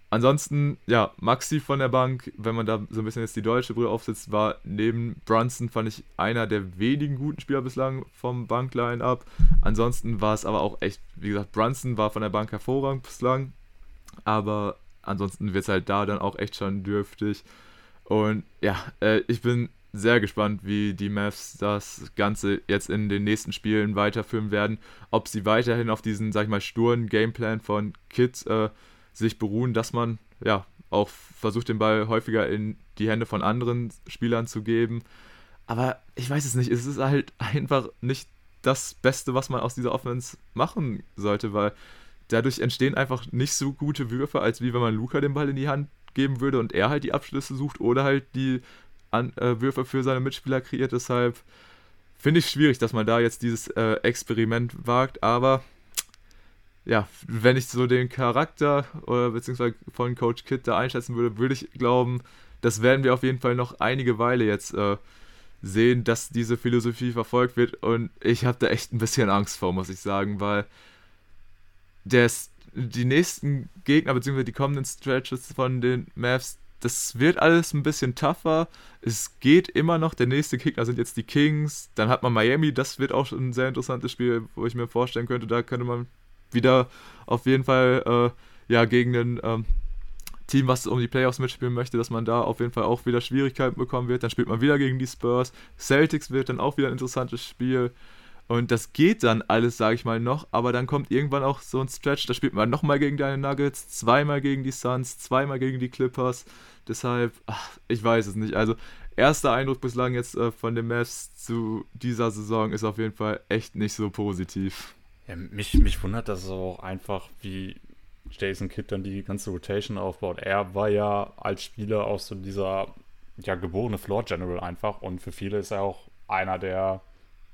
Ansonsten, ja, Maxi von der Bank, wenn man da so ein bisschen jetzt die deutsche Brille aufsetzt, war neben Brunson, fand ich, einer der wenigen guten Spieler bislang vom Bankline-Up. Ansonsten war es aber auch echt, wie gesagt, Brunson war von der Bank hervorragend bislang, aber ansonsten wird es halt da dann auch echt schon dürftig. Und ja, äh, ich bin sehr gespannt, wie die Mavs das Ganze jetzt in den nächsten Spielen weiterführen werden. Ob sie weiterhin auf diesen, sag ich mal, sturen Gameplan von Kids äh, sich beruhen, dass man ja auch versucht, den Ball häufiger in die Hände von anderen Spielern zu geben. Aber ich weiß es nicht, es ist halt einfach nicht das Beste, was man aus dieser Offense machen sollte, weil dadurch entstehen einfach nicht so gute Würfe, als wie wenn man Luca den Ball in die Hand geben würde und er halt die Abschlüsse sucht oder halt die An äh, Würfe für seine Mitspieler kreiert. Deshalb finde ich schwierig, dass man da jetzt dieses äh, Experiment wagt, aber ja, wenn ich so den Charakter oder beziehungsweise von Coach Kid da einschätzen würde, würde ich glauben, das werden wir auf jeden Fall noch einige Weile jetzt äh, sehen, dass diese Philosophie verfolgt wird. Und ich habe da echt ein bisschen Angst vor, muss ich sagen, weil des, die nächsten Gegner, beziehungsweise die kommenden Stretches von den Mavs, das wird alles ein bisschen tougher. Es geht immer noch. Der nächste Gegner sind jetzt die Kings. Dann hat man Miami. Das wird auch ein sehr interessantes Spiel, wo ich mir vorstellen könnte, da könnte man wieder auf jeden Fall äh, ja, gegen ein ähm, Team, was um die Playoffs mitspielen möchte, dass man da auf jeden Fall auch wieder Schwierigkeiten bekommen wird. Dann spielt man wieder gegen die Spurs. Celtics wird dann auch wieder ein interessantes Spiel. Und das geht dann alles, sage ich mal, noch, aber dann kommt irgendwann auch so ein Stretch, da spielt man nochmal gegen deine Nuggets, zweimal gegen die Suns, zweimal gegen die Clippers. Deshalb, ach, ich weiß es nicht. Also, erster Eindruck bislang jetzt äh, von den Mavs zu dieser Saison ist auf jeden Fall echt nicht so positiv. Ja, mich, mich wundert das auch einfach, wie Jason Kidd dann die ganze Rotation aufbaut. Er war ja als Spieler auch so dieser ja, geborene Floor General einfach und für viele ist er auch einer der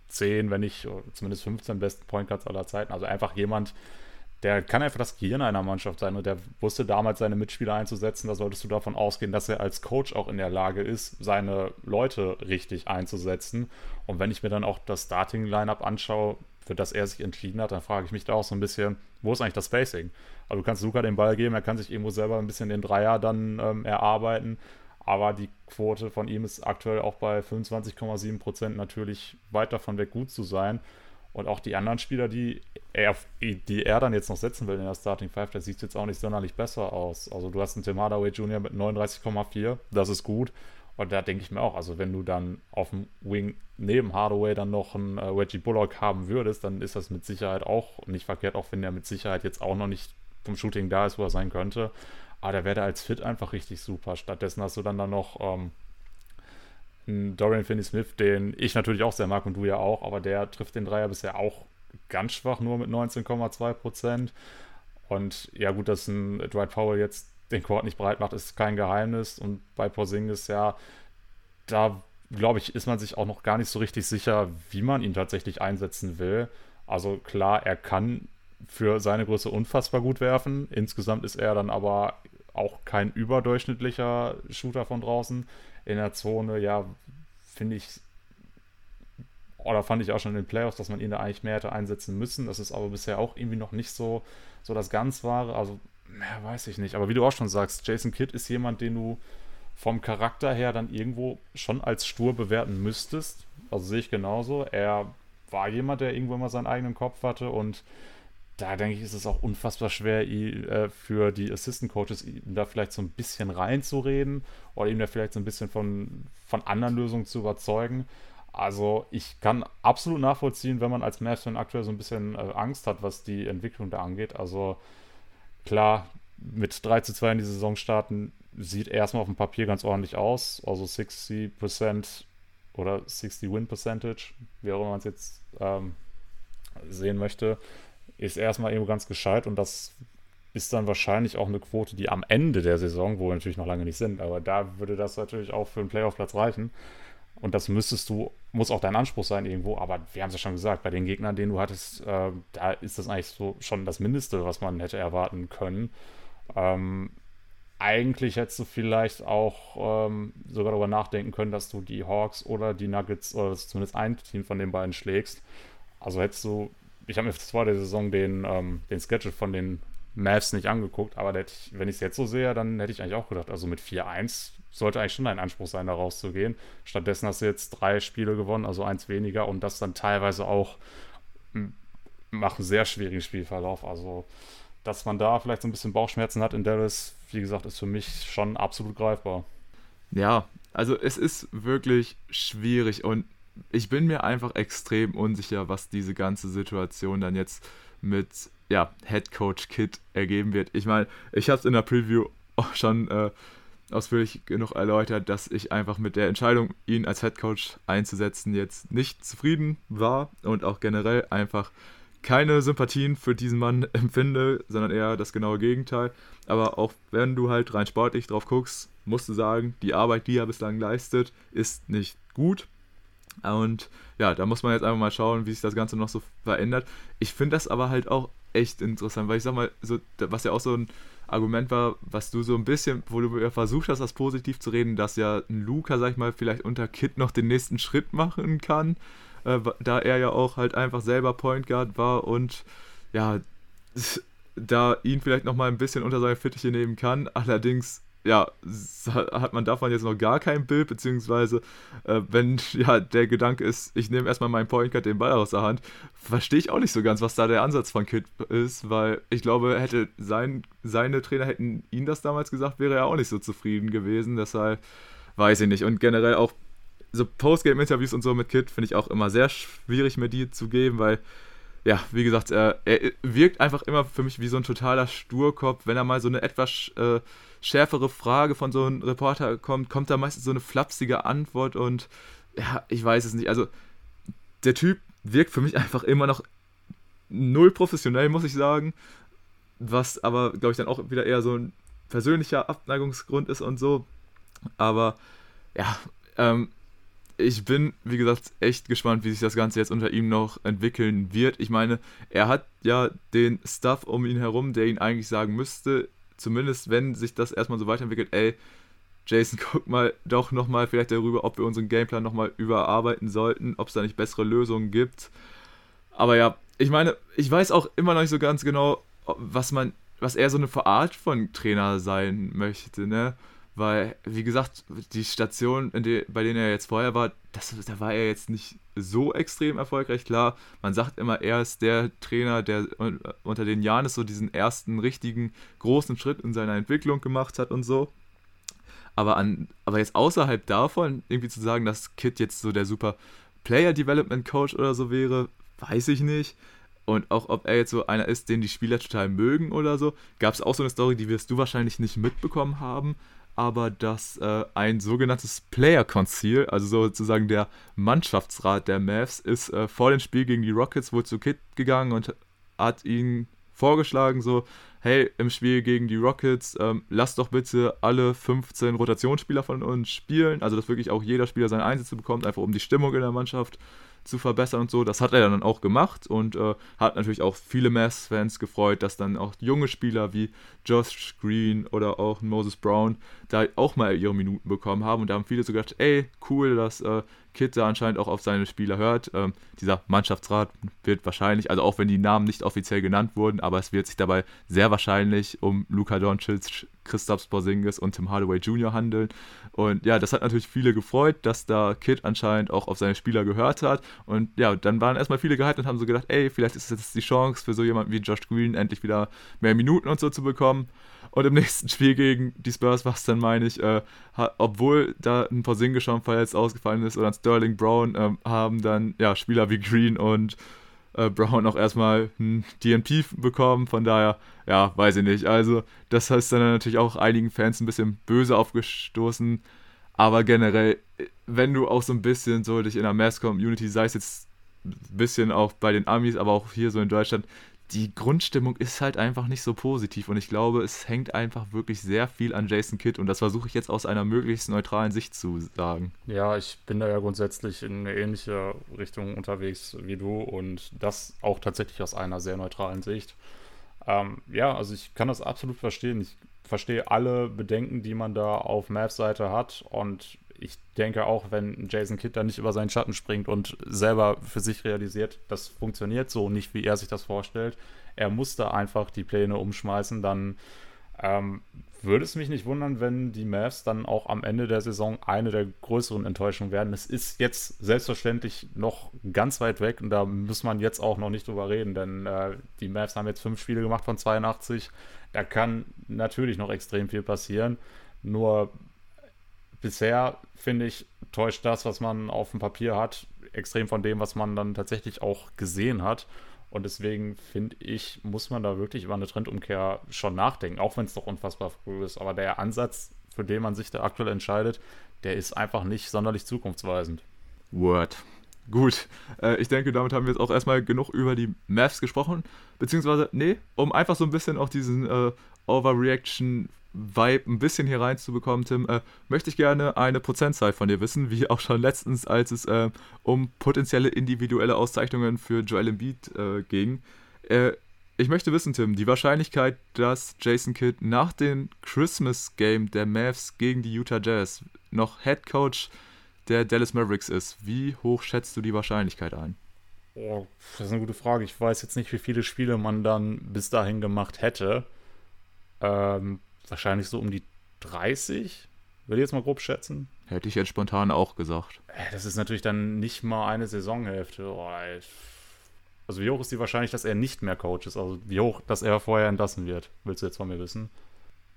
10, wenn nicht zumindest 15 besten Point Guards aller Zeiten. Also einfach jemand, der kann einfach das Gehirn einer Mannschaft sein und der wusste damals seine Mitspieler einzusetzen. Da solltest du davon ausgehen, dass er als Coach auch in der Lage ist, seine Leute richtig einzusetzen. Und wenn ich mir dann auch das Starting Lineup anschaue, für das er sich entschieden hat, dann frage ich mich da auch so ein bisschen, wo ist eigentlich das Spacing? Also du kannst Luca den Ball geben, er kann sich irgendwo selber ein bisschen den Dreier dann ähm, erarbeiten, aber die Quote von ihm ist aktuell auch bei 25,7 Prozent natürlich weit davon weg, gut zu sein. Und auch die anderen Spieler, die er, die er dann jetzt noch setzen will in der Starting Five, da sieht jetzt auch nicht sonderlich besser aus. Also du hast einen Tim Hardaway Jr. mit 39,4, das ist gut. Und da denke ich mir auch, also wenn du dann auf dem Wing neben Hardaway dann noch einen äh, Reggie Bullock haben würdest, dann ist das mit Sicherheit auch nicht verkehrt, auch wenn der mit Sicherheit jetzt auch noch nicht vom Shooting da ist, wo er sein könnte. Aber der wäre als Fit einfach richtig super. Stattdessen hast du dann, dann noch ähm, einen Dorian Finney-Smith, den ich natürlich auch sehr mag und du ja auch, aber der trifft den Dreier bisher auch ganz schwach, nur mit 19,2 Prozent. Und ja, gut, dass ein Dwight Powell jetzt den Court nicht breit macht, ist kein Geheimnis. Und bei Porzingis, ja, da glaube ich, ist man sich auch noch gar nicht so richtig sicher, wie man ihn tatsächlich einsetzen will. Also klar, er kann für seine Größe unfassbar gut werfen. Insgesamt ist er dann aber auch kein überdurchschnittlicher Shooter von draußen. In der Zone, ja, finde ich, oder fand ich auch schon in den Playoffs, dass man ihn da eigentlich mehr hätte einsetzen müssen. Das ist aber bisher auch irgendwie noch nicht so, so das ganz wahre. Also, mehr weiß ich nicht. Aber wie du auch schon sagst, Jason Kidd ist jemand, den du vom Charakter her dann irgendwo schon als stur bewerten müsstest. Also sehe ich genauso. Er war jemand, der irgendwo immer seinen eigenen Kopf hatte und da denke ich, ist es auch unfassbar schwer äh, für die Assistant Coaches, ihm da vielleicht so ein bisschen reinzureden oder ihm da vielleicht so ein bisschen von, von anderen Lösungen zu überzeugen. Also ich kann absolut nachvollziehen, wenn man als Mavs-Fan aktuell so ein bisschen äh, Angst hat, was die Entwicklung da angeht. Also klar, mit 3 zu 2 in die Saison starten, sieht erstmal auf dem Papier ganz ordentlich aus. Also 60% oder 60 Win Percentage, wie auch immer man es jetzt ähm, sehen möchte, ist erstmal eben ganz gescheit und das ist dann wahrscheinlich auch eine Quote, die am Ende der Saison, wo wir natürlich noch lange nicht sind, aber da würde das natürlich auch für einen Playoff-Platz reichen. Und das müsstest du, muss auch dein Anspruch sein irgendwo, aber wir haben es ja schon gesagt, bei den Gegnern, den du hattest, äh, da ist das eigentlich so schon das Mindeste, was man hätte erwarten können. Ähm, eigentlich hättest du vielleicht auch ähm, sogar darüber nachdenken können, dass du die Hawks oder die Nuggets oder zumindest ein Team von den beiden schlägst. Also hättest du, ich habe mir vor der Saison den, ähm, den Schedule von den Mavs nicht angeguckt, aber ich, wenn ich es jetzt so sehe, dann hätte ich eigentlich auch gedacht, also mit 4-1 sollte eigentlich schon dein Anspruch sein, da rauszugehen. Stattdessen hast du jetzt drei Spiele gewonnen, also eins weniger und das dann teilweise auch macht einen sehr schwierigen Spielverlauf. Also dass man da vielleicht so ein bisschen Bauchschmerzen hat in Dallas, wie gesagt, ist für mich schon absolut greifbar. Ja, also es ist wirklich schwierig und ich bin mir einfach extrem unsicher, was diese ganze Situation dann jetzt mit ja, Head Coach Kit ergeben wird. Ich meine, ich habe es in der Preview auch schon äh, ausführlich genug erläutert, dass ich einfach mit der Entscheidung, ihn als Head Coach einzusetzen, jetzt nicht zufrieden war und auch generell einfach keine Sympathien für diesen Mann empfinde, sondern eher das genaue Gegenteil. Aber auch wenn du halt rein sportlich drauf guckst, musst du sagen, die Arbeit, die er bislang leistet, ist nicht gut. Und ja, da muss man jetzt einfach mal schauen, wie sich das Ganze noch so verändert. Ich finde das aber halt auch echt interessant, weil ich sag mal, so, was ja auch so ein Argument war, was du so ein bisschen, wo du versucht hast, das positiv zu reden, dass ja ein Luca, sag ich mal, vielleicht unter Kit noch den nächsten Schritt machen kann äh, da er ja auch halt einfach selber Point Guard war und ja, da ihn vielleicht nochmal ein bisschen unter seine Fittiche nehmen kann. Allerdings, ja, hat man davon jetzt noch gar kein Bild, beziehungsweise äh, wenn ja der Gedanke ist, ich nehme erstmal meinen Point Guard den Ball aus der Hand, verstehe ich auch nicht so ganz, was da der Ansatz von Kid ist, weil ich glaube, hätte sein, seine Trainer hätten ihn das damals gesagt, wäre er auch nicht so zufrieden gewesen. Deshalb weiß ich nicht. Und generell auch so Postgame-Interviews und so mit Kid finde ich auch immer sehr schwierig, mir die zu geben, weil, ja, wie gesagt, er, er, wirkt einfach immer für mich wie so ein totaler Sturkopf. Wenn er mal so eine etwas äh, schärfere Frage von so einem Reporter kommt, kommt da meistens so eine flapsige Antwort und, ja, ich weiß es nicht. Also, der Typ wirkt für mich einfach immer noch null professionell, muss ich sagen. Was aber, glaube ich, dann auch wieder eher so ein persönlicher Abneigungsgrund ist und so. Aber ja, ähm, ich bin, wie gesagt, echt gespannt, wie sich das Ganze jetzt unter ihm noch entwickeln wird. Ich meine, er hat ja den Stuff um ihn herum, der ihn eigentlich sagen müsste, zumindest wenn sich das erstmal so weiterentwickelt, ey, Jason, guck mal doch nochmal vielleicht darüber, ob wir unseren Gameplan nochmal überarbeiten sollten, ob es da nicht bessere Lösungen gibt. Aber ja, ich meine, ich weiß auch immer noch nicht so ganz genau, was man, was er so eine Art von Trainer sein möchte, ne? Weil, wie gesagt, die Station, die, bei denen er jetzt vorher war, das, da war er jetzt nicht so extrem erfolgreich. Klar, man sagt immer, er ist der Trainer, der unter den Jahren ist so diesen ersten richtigen großen Schritt in seiner Entwicklung gemacht hat und so. Aber, an, aber jetzt außerhalb davon, irgendwie zu sagen, dass Kit jetzt so der super Player Development Coach oder so wäre, weiß ich nicht. Und auch ob er jetzt so einer ist, den die Spieler total mögen oder so, gab es auch so eine Story, die wirst du wahrscheinlich nicht mitbekommen haben aber dass äh, ein sogenanntes Player Concil, also sozusagen der Mannschaftsrat der Mavs, ist äh, vor dem Spiel gegen die Rockets wohl zu Kit gegangen und hat ihn vorgeschlagen, so, hey, im Spiel gegen die Rockets, ähm, lasst doch bitte alle 15 Rotationsspieler von uns spielen, also dass wirklich auch jeder Spieler seine Einsätze bekommt, einfach um die Stimmung in der Mannschaft zu verbessern und so. Das hat er dann auch gemacht und äh, hat natürlich auch viele Mavs-Fans gefreut, dass dann auch junge Spieler wie Josh Green oder auch Moses Brown da auch mal ihre Minuten bekommen haben. Und da haben viele so gedacht, ey, cool, dass äh, Kid da anscheinend auch auf seine Spieler hört. Ähm, dieser Mannschaftsrat wird wahrscheinlich, also auch wenn die Namen nicht offiziell genannt wurden, aber es wird sich dabei sehr wahrscheinlich um Luka Doncic, Christoph Porzingis und Tim Hardaway Jr. handeln. Und ja, das hat natürlich viele gefreut, dass da Kid anscheinend auch auf seine Spieler gehört hat. Und ja, dann waren erstmal viele gehypt und haben so gedacht, ey, vielleicht ist es jetzt die Chance für so jemanden wie Josh Green endlich wieder mehr Minuten und so zu bekommen. Und im nächsten Spiel gegen die Spurs war es dann, meine ich, äh, obwohl da ein Porzingis schon verletzt ausgefallen ist oder ein Sterling Brown, äh, haben dann ja Spieler wie Green und äh, Brown auch erstmal ein DNP bekommen. Von daher, ja, weiß ich nicht. Also, das ist dann natürlich auch einigen Fans ein bisschen böse aufgestoßen. Aber generell, wenn du auch so ein bisschen so dich in der Mass-Community, sei es jetzt ein bisschen auch bei den Amis, aber auch hier so in Deutschland, die Grundstimmung ist halt einfach nicht so positiv und ich glaube, es hängt einfach wirklich sehr viel an Jason Kidd und das versuche ich jetzt aus einer möglichst neutralen Sicht zu sagen. Ja, ich bin da ja grundsätzlich in eine ähnliche Richtung unterwegs wie du und das auch tatsächlich aus einer sehr neutralen Sicht. Ähm, ja, also ich kann das absolut verstehen. Ich verstehe alle Bedenken, die man da auf Mavs Seite hat und ich denke auch, wenn Jason Kidd da nicht über seinen Schatten springt und selber für sich realisiert, das funktioniert so nicht, wie er sich das vorstellt, er muss da einfach die Pläne umschmeißen, dann ähm, würde es mich nicht wundern, wenn die Mavs dann auch am Ende der Saison eine der größeren Enttäuschungen werden. Es ist jetzt selbstverständlich noch ganz weit weg und da muss man jetzt auch noch nicht drüber reden, denn äh, die Mavs haben jetzt fünf Spiele gemacht von 82. Da kann natürlich noch extrem viel passieren. Nur bisher, finde ich, täuscht das, was man auf dem Papier hat, extrem von dem, was man dann tatsächlich auch gesehen hat. Und deswegen finde ich, muss man da wirklich über eine Trendumkehr schon nachdenken, auch wenn es doch unfassbar früh ist. Aber der Ansatz, für den man sich da aktuell entscheidet, der ist einfach nicht sonderlich zukunftsweisend. Word. Gut, äh, ich denke, damit haben wir jetzt auch erstmal genug über die Mavs gesprochen. Beziehungsweise, nee, um einfach so ein bisschen auch diesen äh, Overreaction Vibe ein bisschen hier reinzubekommen, Tim, äh, möchte ich gerne eine Prozentzahl von dir wissen, wie auch schon letztens, als es äh, um potenzielle individuelle Auszeichnungen für Joel Embiid äh, ging. Äh, ich möchte wissen, Tim, die Wahrscheinlichkeit, dass Jason Kidd nach dem Christmas Game der Mavs gegen die Utah Jazz noch Head Coach der Dallas Mavericks ist, wie hoch schätzt du die Wahrscheinlichkeit ein? Oh, das ist eine gute Frage. Ich weiß jetzt nicht, wie viele Spiele man dann bis dahin gemacht hätte. Ähm, wahrscheinlich so um die 30, würde ich jetzt mal grob schätzen. Hätte ich jetzt spontan auch gesagt. Äh, das ist natürlich dann nicht mal eine Saisonhälfte. Oh, also wie hoch ist die Wahrscheinlichkeit, dass er nicht mehr Coach ist? Also wie hoch, dass er vorher entlassen wird? Willst du jetzt von mir wissen?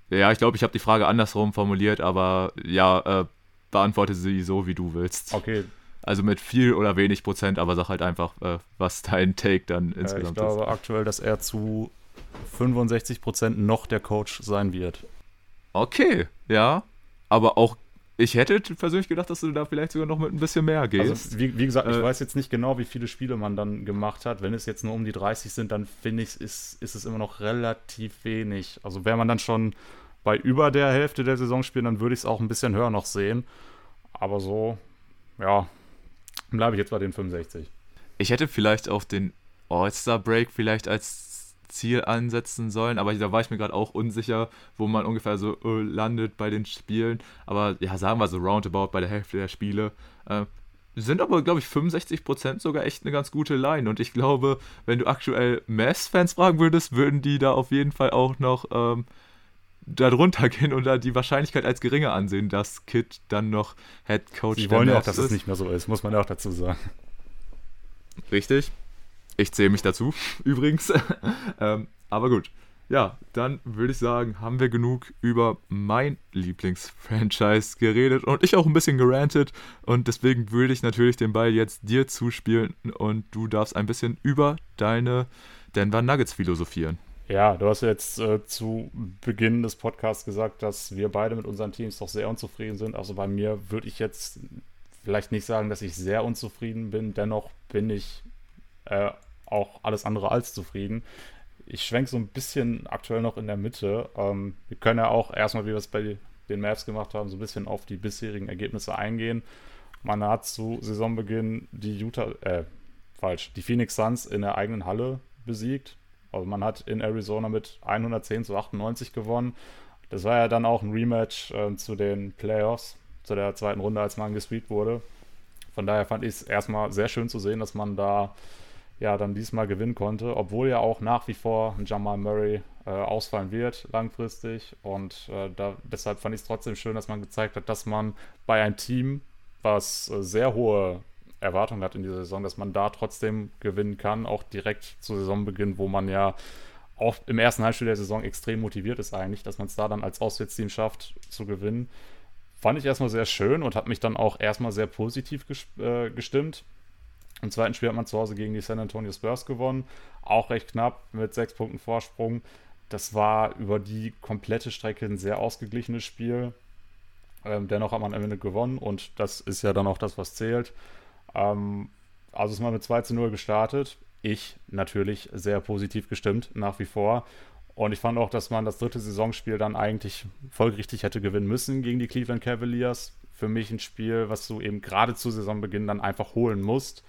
Ja, ich glaube, ich habe die Frage andersrum formuliert, aber ja, äh, beantworte sie so, wie du willst. Okay. Also mit viel oder wenig Prozent, aber sag halt einfach, äh, was dein Take dann insgesamt ist. Ich glaube ist. aktuell, dass er zu 65 Prozent noch der Coach sein wird. Okay, ja. Aber auch ich hätte persönlich gedacht, dass du da vielleicht sogar noch mit ein bisschen mehr gehst. Also, wie, wie gesagt, ich äh, weiß jetzt nicht genau, wie viele Spiele man dann gemacht hat. Wenn es jetzt nur um die 30 sind, dann finde ich, ist, ist es immer noch relativ wenig. Also wäre man dann schon bei über der Hälfte der Saison spielen, dann würde ich es auch ein bisschen höher noch sehen. Aber so, ja, bleibe ich jetzt bei den 65. Ich hätte vielleicht auf den All-Star-Break vielleicht als Ziel ansetzen sollen, aber da war ich mir gerade auch unsicher, wo man ungefähr so äh, landet bei den Spielen. Aber ja, sagen wir so roundabout bei der Hälfte der Spiele. Äh, sind aber, glaube ich, 65% sogar echt eine ganz gute Line. Und ich glaube, wenn du aktuell Mass-Fans fragen würdest, würden die da auf jeden Fall auch noch ähm, darunter gehen und da die Wahrscheinlichkeit als geringer ansehen, dass Kid dann noch Head Coach Sie wollen ja auch, dass ist. es nicht mehr so ist, muss man ja auch dazu sagen. Richtig. Ich zähle mich dazu, übrigens. ähm, aber gut. Ja, dann würde ich sagen, haben wir genug über mein Lieblingsfranchise geredet und ich auch ein bisschen gerantet. Und deswegen würde ich natürlich den Ball jetzt dir zuspielen und du darfst ein bisschen über deine Denver Nuggets philosophieren. Ja, du hast jetzt äh, zu Beginn des Podcasts gesagt, dass wir beide mit unseren Teams doch sehr unzufrieden sind. Also bei mir würde ich jetzt vielleicht nicht sagen, dass ich sehr unzufrieden bin. Dennoch bin ich äh, auch alles andere als zufrieden. ich schwenke so ein bisschen aktuell noch in der Mitte. Ähm, wir können ja auch erstmal, wie wir es bei den Mavs gemacht haben, so ein bisschen auf die bisherigen Ergebnisse eingehen. Man hat zu Saisonbeginn die Utah, äh, falsch, die Phoenix Suns in der eigenen Halle besiegt. Also man hat in Arizona mit 110 zu 98 gewonnen. Das war ja dann auch ein Rematch äh, zu den Playoffs, zu der zweiten Runde, als man gesweept wurde. Von daher fand ich es erstmal sehr schön zu sehen, dass man da ja dann diesmal gewinnen konnte, obwohl ja auch nach wie vor Jamal Murray äh, ausfallen wird langfristig. Und äh, da, deshalb fand ich es trotzdem schön, dass man gezeigt hat, dass man bei einem Team, was äh, sehr hohe Erwartungen hat in dieser Saison, dass man da trotzdem gewinnen kann, auch direkt zu Saisonbeginn, wo man ja auch im ersten Halbspiel der Saison extrem motiviert ist eigentlich, dass man es da dann als Auswärtsteam schafft zu gewinnen. Fand ich erstmal sehr schön und hat mich dann auch erstmal sehr positiv äh, gestimmt. Im zweiten Spiel hat man zu Hause gegen die San Antonio Spurs gewonnen. Auch recht knapp mit sechs Punkten Vorsprung. Das war über die komplette Strecke ein sehr ausgeglichenes Spiel. Ähm, dennoch hat man am Ende gewonnen und das ist ja dann auch das, was zählt. Ähm, also ist man mit 2 zu 0 gestartet. Ich natürlich sehr positiv gestimmt, nach wie vor. Und ich fand auch, dass man das dritte Saisonspiel dann eigentlich folgerichtig hätte gewinnen müssen gegen die Cleveland Cavaliers. Für mich ein Spiel, was du eben gerade zu Saisonbeginn dann einfach holen musst.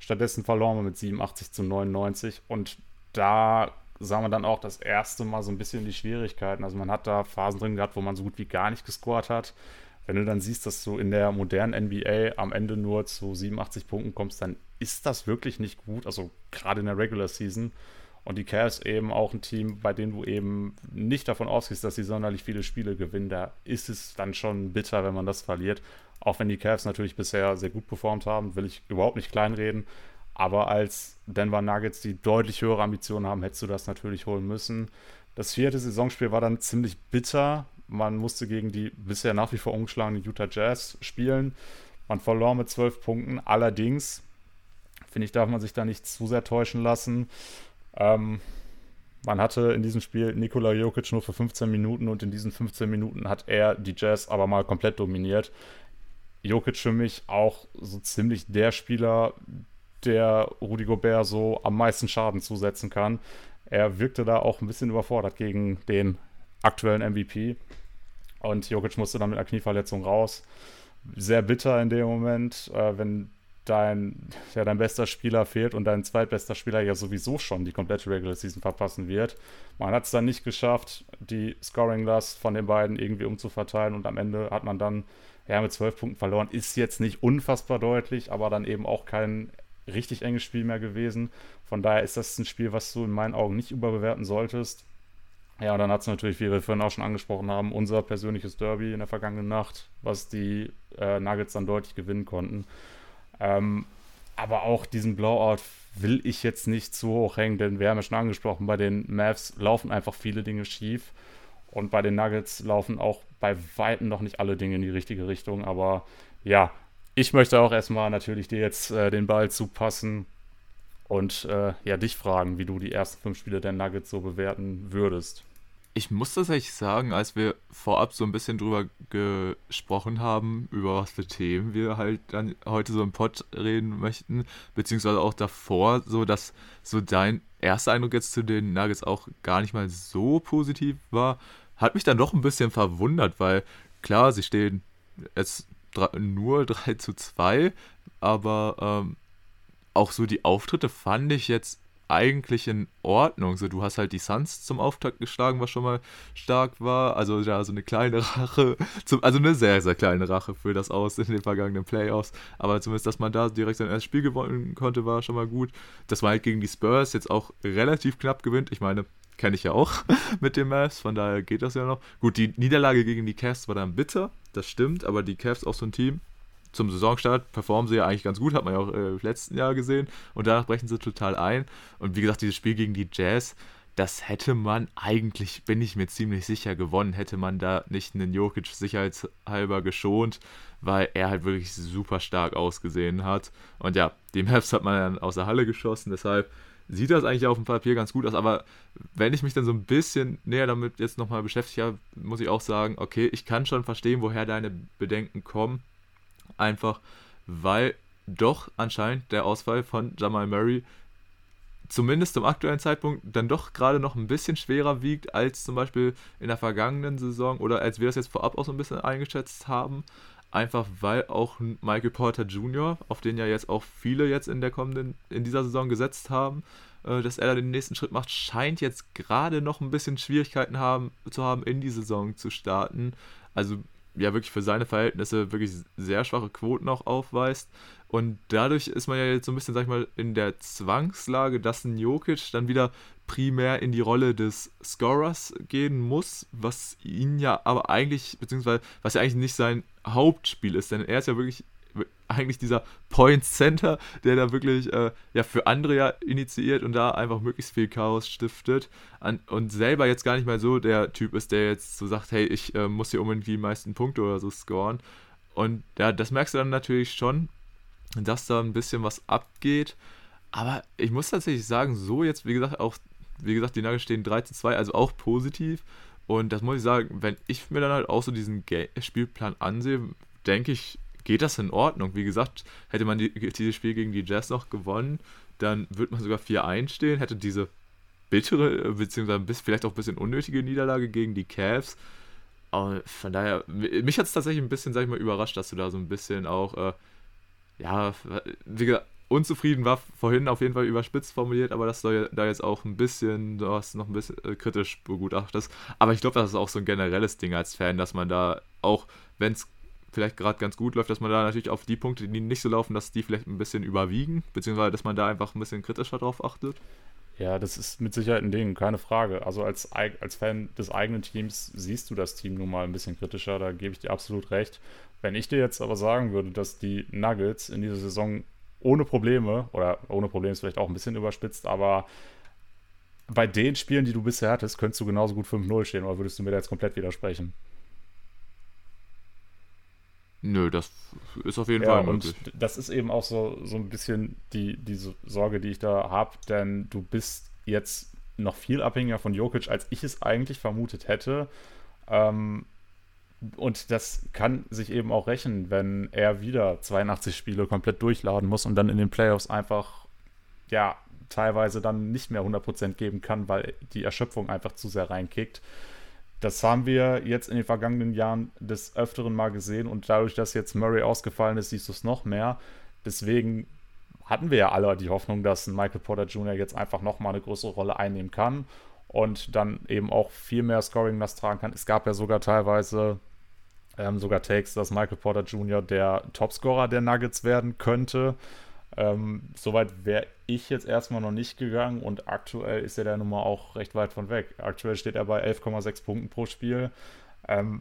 Stattdessen verloren wir mit 87 zu 99 und da sah man dann auch das erste Mal so ein bisschen die Schwierigkeiten. Also man hat da Phasen drin gehabt, wo man so gut wie gar nicht gescored hat. Wenn du dann siehst, dass du in der modernen NBA am Ende nur zu 87 Punkten kommst, dann ist das wirklich nicht gut. Also gerade in der Regular Season. Und die Cavs eben auch ein Team, bei dem du eben nicht davon ausgehst, dass sie sonderlich viele Spiele gewinnen. Da ist es dann schon bitter, wenn man das verliert. Auch wenn die Cavs natürlich bisher sehr gut performt haben, will ich überhaupt nicht kleinreden. Aber als Denver Nuggets, die deutlich höhere Ambitionen haben, hättest du das natürlich holen müssen. Das vierte Saisonspiel war dann ziemlich bitter. Man musste gegen die bisher nach wie vor ungeschlagenen Utah Jazz spielen. Man verlor mit zwölf Punkten. Allerdings, finde ich, darf man sich da nicht zu sehr täuschen lassen. Ähm, man hatte in diesem Spiel Nikola Jokic nur für 15 Minuten und in diesen 15 Minuten hat er die Jazz aber mal komplett dominiert. Jokic für mich auch so ziemlich der Spieler, der Rudi Gobert so am meisten Schaden zusetzen kann. Er wirkte da auch ein bisschen überfordert gegen den aktuellen MVP. Und Jokic musste dann mit einer Knieverletzung raus. Sehr bitter in dem Moment, äh, wenn dein, ja, dein bester Spieler fehlt und dein zweitbester Spieler ja sowieso schon die komplette Regular Season verpassen wird. Man hat es dann nicht geschafft, die Scoring-Last von den beiden irgendwie umzuverteilen und am Ende hat man dann ja, mit zwölf Punkten verloren. Ist jetzt nicht unfassbar deutlich, aber dann eben auch kein richtig enges Spiel mehr gewesen. Von daher ist das ein Spiel, was du in meinen Augen nicht überbewerten solltest. Ja, und dann hat es natürlich, wie wir vorhin auch schon angesprochen haben, unser persönliches Derby in der vergangenen Nacht, was die äh, Nuggets dann deutlich gewinnen konnten. Ähm, aber auch diesen Blowout will ich jetzt nicht zu hoch hängen, denn wir haben ja schon angesprochen, bei den Mavs laufen einfach viele Dinge schief. Und bei den Nuggets laufen auch bei Weitem noch nicht alle Dinge in die richtige Richtung. Aber ja, ich möchte auch erstmal natürlich dir jetzt äh, den Ball zupassen und äh, ja, dich fragen, wie du die ersten fünf Spiele der Nuggets so bewerten würdest. Ich muss tatsächlich sagen, als wir vorab so ein bisschen drüber gesprochen haben, über was für Themen wir halt dann heute so im Pod reden möchten, beziehungsweise auch davor, so dass so dein erster Eindruck jetzt zu den Nuggets auch gar nicht mal so positiv war, hat mich dann doch ein bisschen verwundert, weil klar, sie stehen jetzt nur 3 zu 2, aber ähm, auch so die Auftritte fand ich jetzt eigentlich in Ordnung. So, du hast halt die Suns zum Auftakt geschlagen, was schon mal stark war. Also ja, so eine kleine Rache, zum, also eine sehr, sehr kleine Rache für das Aus in den vergangenen Playoffs. Aber zumindest, dass man da direkt sein erstes Spiel gewonnen konnte, war schon mal gut. Dass man halt gegen die Spurs jetzt auch relativ knapp gewinnt. Ich meine, kenne ich ja auch mit den Mavs, von daher geht das ja noch. Gut, die Niederlage gegen die Cavs war dann bitter, das stimmt, aber die Cavs auch so ein Team. Zum Saisonstart performen sie ja eigentlich ganz gut, hat man ja auch äh, im letzten Jahr gesehen. Und danach brechen sie total ein. Und wie gesagt, dieses Spiel gegen die Jazz, das hätte man eigentlich, bin ich mir ziemlich sicher, gewonnen, hätte man da nicht einen Jokic sicherheitshalber geschont, weil er halt wirklich super stark ausgesehen hat. Und ja, die Mavs hat man dann aus der Halle geschossen, deshalb sieht das eigentlich auf dem Papier ganz gut aus, aber wenn ich mich dann so ein bisschen näher damit jetzt nochmal beschäftigt habe, muss ich auch sagen, okay, ich kann schon verstehen, woher deine Bedenken kommen. Einfach, weil doch anscheinend der Ausfall von Jamal Murray zumindest zum aktuellen Zeitpunkt dann doch gerade noch ein bisschen schwerer wiegt als zum Beispiel in der vergangenen Saison oder als wir das jetzt vorab auch so ein bisschen eingeschätzt haben. Einfach weil auch Michael Porter Jr., auf den ja jetzt auch viele jetzt in der kommenden, in dieser Saison gesetzt haben, äh, dass er da den nächsten Schritt macht, scheint jetzt gerade noch ein bisschen Schwierigkeiten haben, zu haben, in die Saison zu starten. Also ja wirklich für seine Verhältnisse wirklich sehr schwache Quoten auch aufweist. Und dadurch ist man ja jetzt so ein bisschen, sag ich mal, in der Zwangslage, dass ein Jokic dann wieder primär in die Rolle des Scorers gehen muss, was ihn ja aber eigentlich, beziehungsweise was ja eigentlich nicht sein Hauptspiel ist, denn er ist ja wirklich eigentlich dieser Point Center, der da wirklich äh, ja für andere ja initiiert und da einfach möglichst viel Chaos stiftet an, und selber jetzt gar nicht mal so der Typ ist, der jetzt so sagt, hey, ich äh, muss hier unbedingt die meisten Punkte oder so scoren. Und ja, das merkst du dann natürlich schon, dass da ein bisschen was abgeht. Aber ich muss tatsächlich sagen, so jetzt, wie gesagt, auch, wie gesagt, die Nuggets stehen 3 zu 2, also auch positiv. Und das muss ich sagen, wenn ich mir dann halt auch so diesen Spielplan ansehe, denke ich, geht das in Ordnung. Wie gesagt, hätte man die, dieses Spiel gegen die Jazz noch gewonnen, dann würde man sogar 4-1 stehen, hätte diese bittere, beziehungsweise vielleicht auch ein bisschen unnötige Niederlage gegen die Cavs. Aber von daher, mich hat es tatsächlich ein bisschen, sag ich mal, überrascht, dass du da so ein bisschen auch, äh, ja, wie gesagt, unzufrieden war vorhin auf jeden Fall überspitzt formuliert, aber dass du da jetzt auch ein bisschen, du hast noch ein bisschen äh, kritisch begutachtest. Aber ich glaube, das ist auch so ein generelles Ding als Fan, dass man da auch, wenn es vielleicht gerade ganz gut läuft, dass man da natürlich auf die Punkte, die nicht so laufen, dass die vielleicht ein bisschen überwiegen, beziehungsweise dass man da einfach ein bisschen kritischer drauf achtet? Ja, das ist mit Sicherheit ein Ding, keine Frage. Also als, als Fan des eigenen Teams siehst du das Team nun mal ein bisschen kritischer, da gebe ich dir absolut recht. Wenn ich dir jetzt aber sagen würde, dass die Nuggets in dieser Saison ohne Probleme, oder ohne Probleme ist vielleicht auch ein bisschen überspitzt, aber bei den Spielen, die du bisher hattest, könntest du genauso gut 5-0 stehen, oder würdest du mir da jetzt komplett widersprechen? Nö, das ist auf jeden ja, Fall möglich. Und das ist eben auch so, so ein bisschen die, die Sorge, die ich da habe, denn du bist jetzt noch viel abhängiger von Jokic, als ich es eigentlich vermutet hätte. Ähm, und das kann sich eben auch rächen, wenn er wieder 82 Spiele komplett durchladen muss und dann in den Playoffs einfach, ja, teilweise dann nicht mehr 100% geben kann, weil die Erschöpfung einfach zu sehr reinkickt. Das haben wir jetzt in den vergangenen Jahren des Öfteren mal gesehen und dadurch, dass jetzt Murray ausgefallen ist, siehst du es noch mehr. Deswegen hatten wir ja alle die Hoffnung, dass Michael Porter Jr. jetzt einfach nochmal eine größere Rolle einnehmen kann und dann eben auch viel mehr Scoring-Last tragen kann. Es gab ja sogar teilweise ähm, sogar Takes, dass Michael Porter Jr. der Topscorer der Nuggets werden könnte. Ähm, Soweit wäre ich jetzt erstmal noch nicht gegangen und aktuell ist er der Nummer auch recht weit von weg. Aktuell steht er bei 11,6 Punkten pro Spiel. Ähm,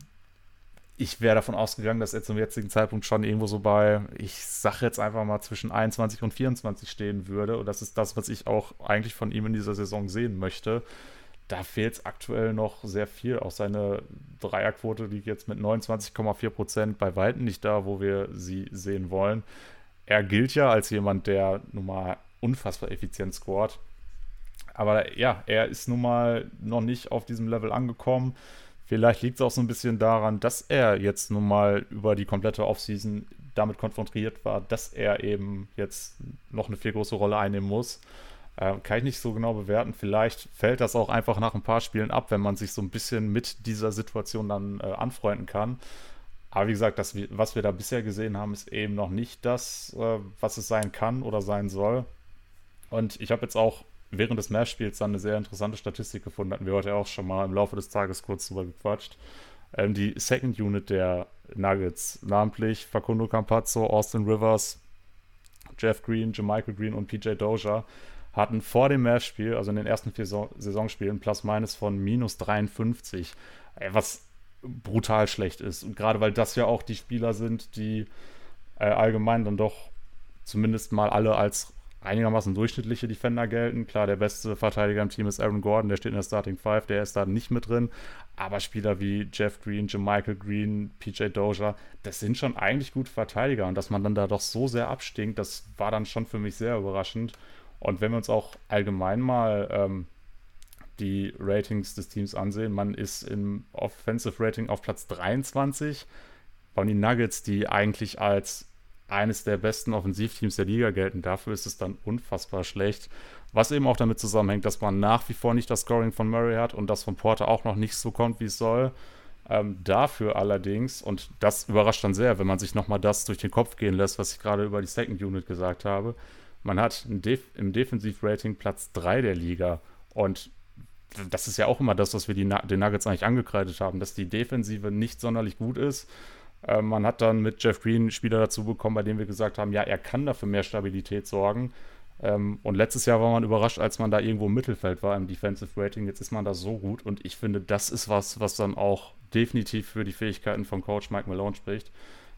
ich wäre davon ausgegangen, dass er zum jetzigen Zeitpunkt schon irgendwo so bei, ich sage jetzt einfach mal zwischen 21 und 24 stehen würde. Und das ist das, was ich auch eigentlich von ihm in dieser Saison sehen möchte. Da fehlt es aktuell noch sehr viel. Auch seine Dreierquote liegt jetzt mit 29,4 Prozent bei Weitem nicht da, wo wir sie sehen wollen er gilt ja als jemand, der nun mal unfassbar effizient scored. Aber ja, er ist nun mal noch nicht auf diesem Level angekommen. Vielleicht liegt es auch so ein bisschen daran, dass er jetzt nun mal über die komplette Offseason damit konfrontiert war, dass er eben jetzt noch eine viel größere Rolle einnehmen muss. Äh, kann ich nicht so genau bewerten. Vielleicht fällt das auch einfach nach ein paar Spielen ab, wenn man sich so ein bisschen mit dieser Situation dann äh, anfreunden kann. Aber wie gesagt, das, was wir da bisher gesehen haben, ist eben noch nicht das, äh, was es sein kann oder sein soll. Und ich habe jetzt auch während des Matchspiels dann eine sehr interessante Statistik gefunden. Hatten wir heute auch schon mal im Laufe des Tages kurz drüber gequatscht. Ähm, die Second Unit der Nuggets, namentlich Facundo Campazzo, Austin Rivers, Jeff Green, Jermichael Green und PJ Dozier, hatten vor dem Matchspiel, also in den ersten vier Saisonspielen, Plus-Minus von minus 53. Was brutal schlecht ist. Und gerade weil das ja auch die Spieler sind, die äh, allgemein dann doch zumindest mal alle als einigermaßen durchschnittliche Defender gelten. Klar, der beste Verteidiger im Team ist Aaron Gordon, der steht in der Starting Five, der ist da nicht mit drin. Aber Spieler wie Jeff Green, Michael Green, PJ Dozier, das sind schon eigentlich gute Verteidiger. Und dass man dann da doch so sehr abstinkt, das war dann schon für mich sehr überraschend. Und wenn wir uns auch allgemein mal ähm, die Ratings des Teams ansehen, man ist im Offensive Rating auf Platz 23. Waren die Nuggets, die eigentlich als eines der besten Offensivteams der Liga gelten. Dafür ist es dann unfassbar schlecht. Was eben auch damit zusammenhängt, dass man nach wie vor nicht das Scoring von Murray hat und das von Porter auch noch nicht so kommt, wie es soll. Ähm, dafür allerdings, und das überrascht dann sehr, wenn man sich nochmal das durch den Kopf gehen lässt, was ich gerade über die Second Unit gesagt habe. Man hat Def im Defensivrating Platz 3 der Liga. Und das ist ja auch immer das, was wir die, den Nuggets eigentlich angekreidet haben, dass die Defensive nicht sonderlich gut ist. Ähm, man hat dann mit Jeff Green Spieler dazu bekommen, bei dem wir gesagt haben, ja, er kann dafür mehr Stabilität sorgen. Ähm, und letztes Jahr war man überrascht, als man da irgendwo im Mittelfeld war im Defensive Rating. Jetzt ist man da so gut und ich finde, das ist was, was dann auch definitiv für die Fähigkeiten von Coach Mike Malone spricht.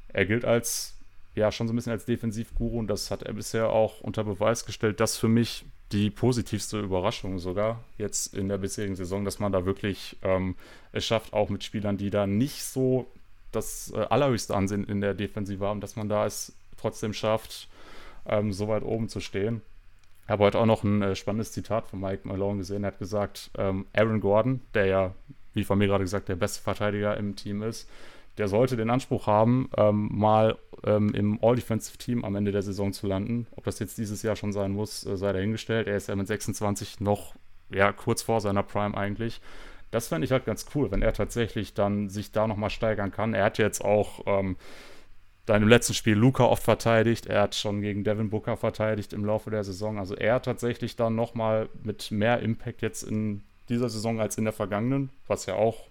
Er gilt als, ja, schon so ein bisschen als Defensivguru und das hat er bisher auch unter Beweis gestellt. Das für mich die positivste Überraschung sogar jetzt in der bisherigen Saison, dass man da wirklich ähm, es schafft, auch mit Spielern, die da nicht so das äh, allerhöchste Ansehen in der Defensive haben, dass man da es trotzdem schafft, ähm, so weit oben zu stehen. Ich habe heute auch noch ein äh, spannendes Zitat von Mike Malone gesehen. Er hat gesagt, ähm, Aaron Gordon, der ja, wie von mir gerade gesagt, der beste Verteidiger im Team ist, der sollte den Anspruch haben, ähm, mal ähm, im All-Defensive-Team am Ende der Saison zu landen. Ob das jetzt dieses Jahr schon sein muss, äh, sei dahingestellt. Er ist ja mit 26 noch ja, kurz vor seiner Prime eigentlich. Das fände ich halt ganz cool, wenn er tatsächlich dann sich da nochmal steigern kann. Er hat jetzt auch ähm, dann im letzten Spiel Luca oft verteidigt. Er hat schon gegen Devin Booker verteidigt im Laufe der Saison. Also er tatsächlich dann nochmal mit mehr Impact jetzt in dieser Saison als in der vergangenen, was ja auch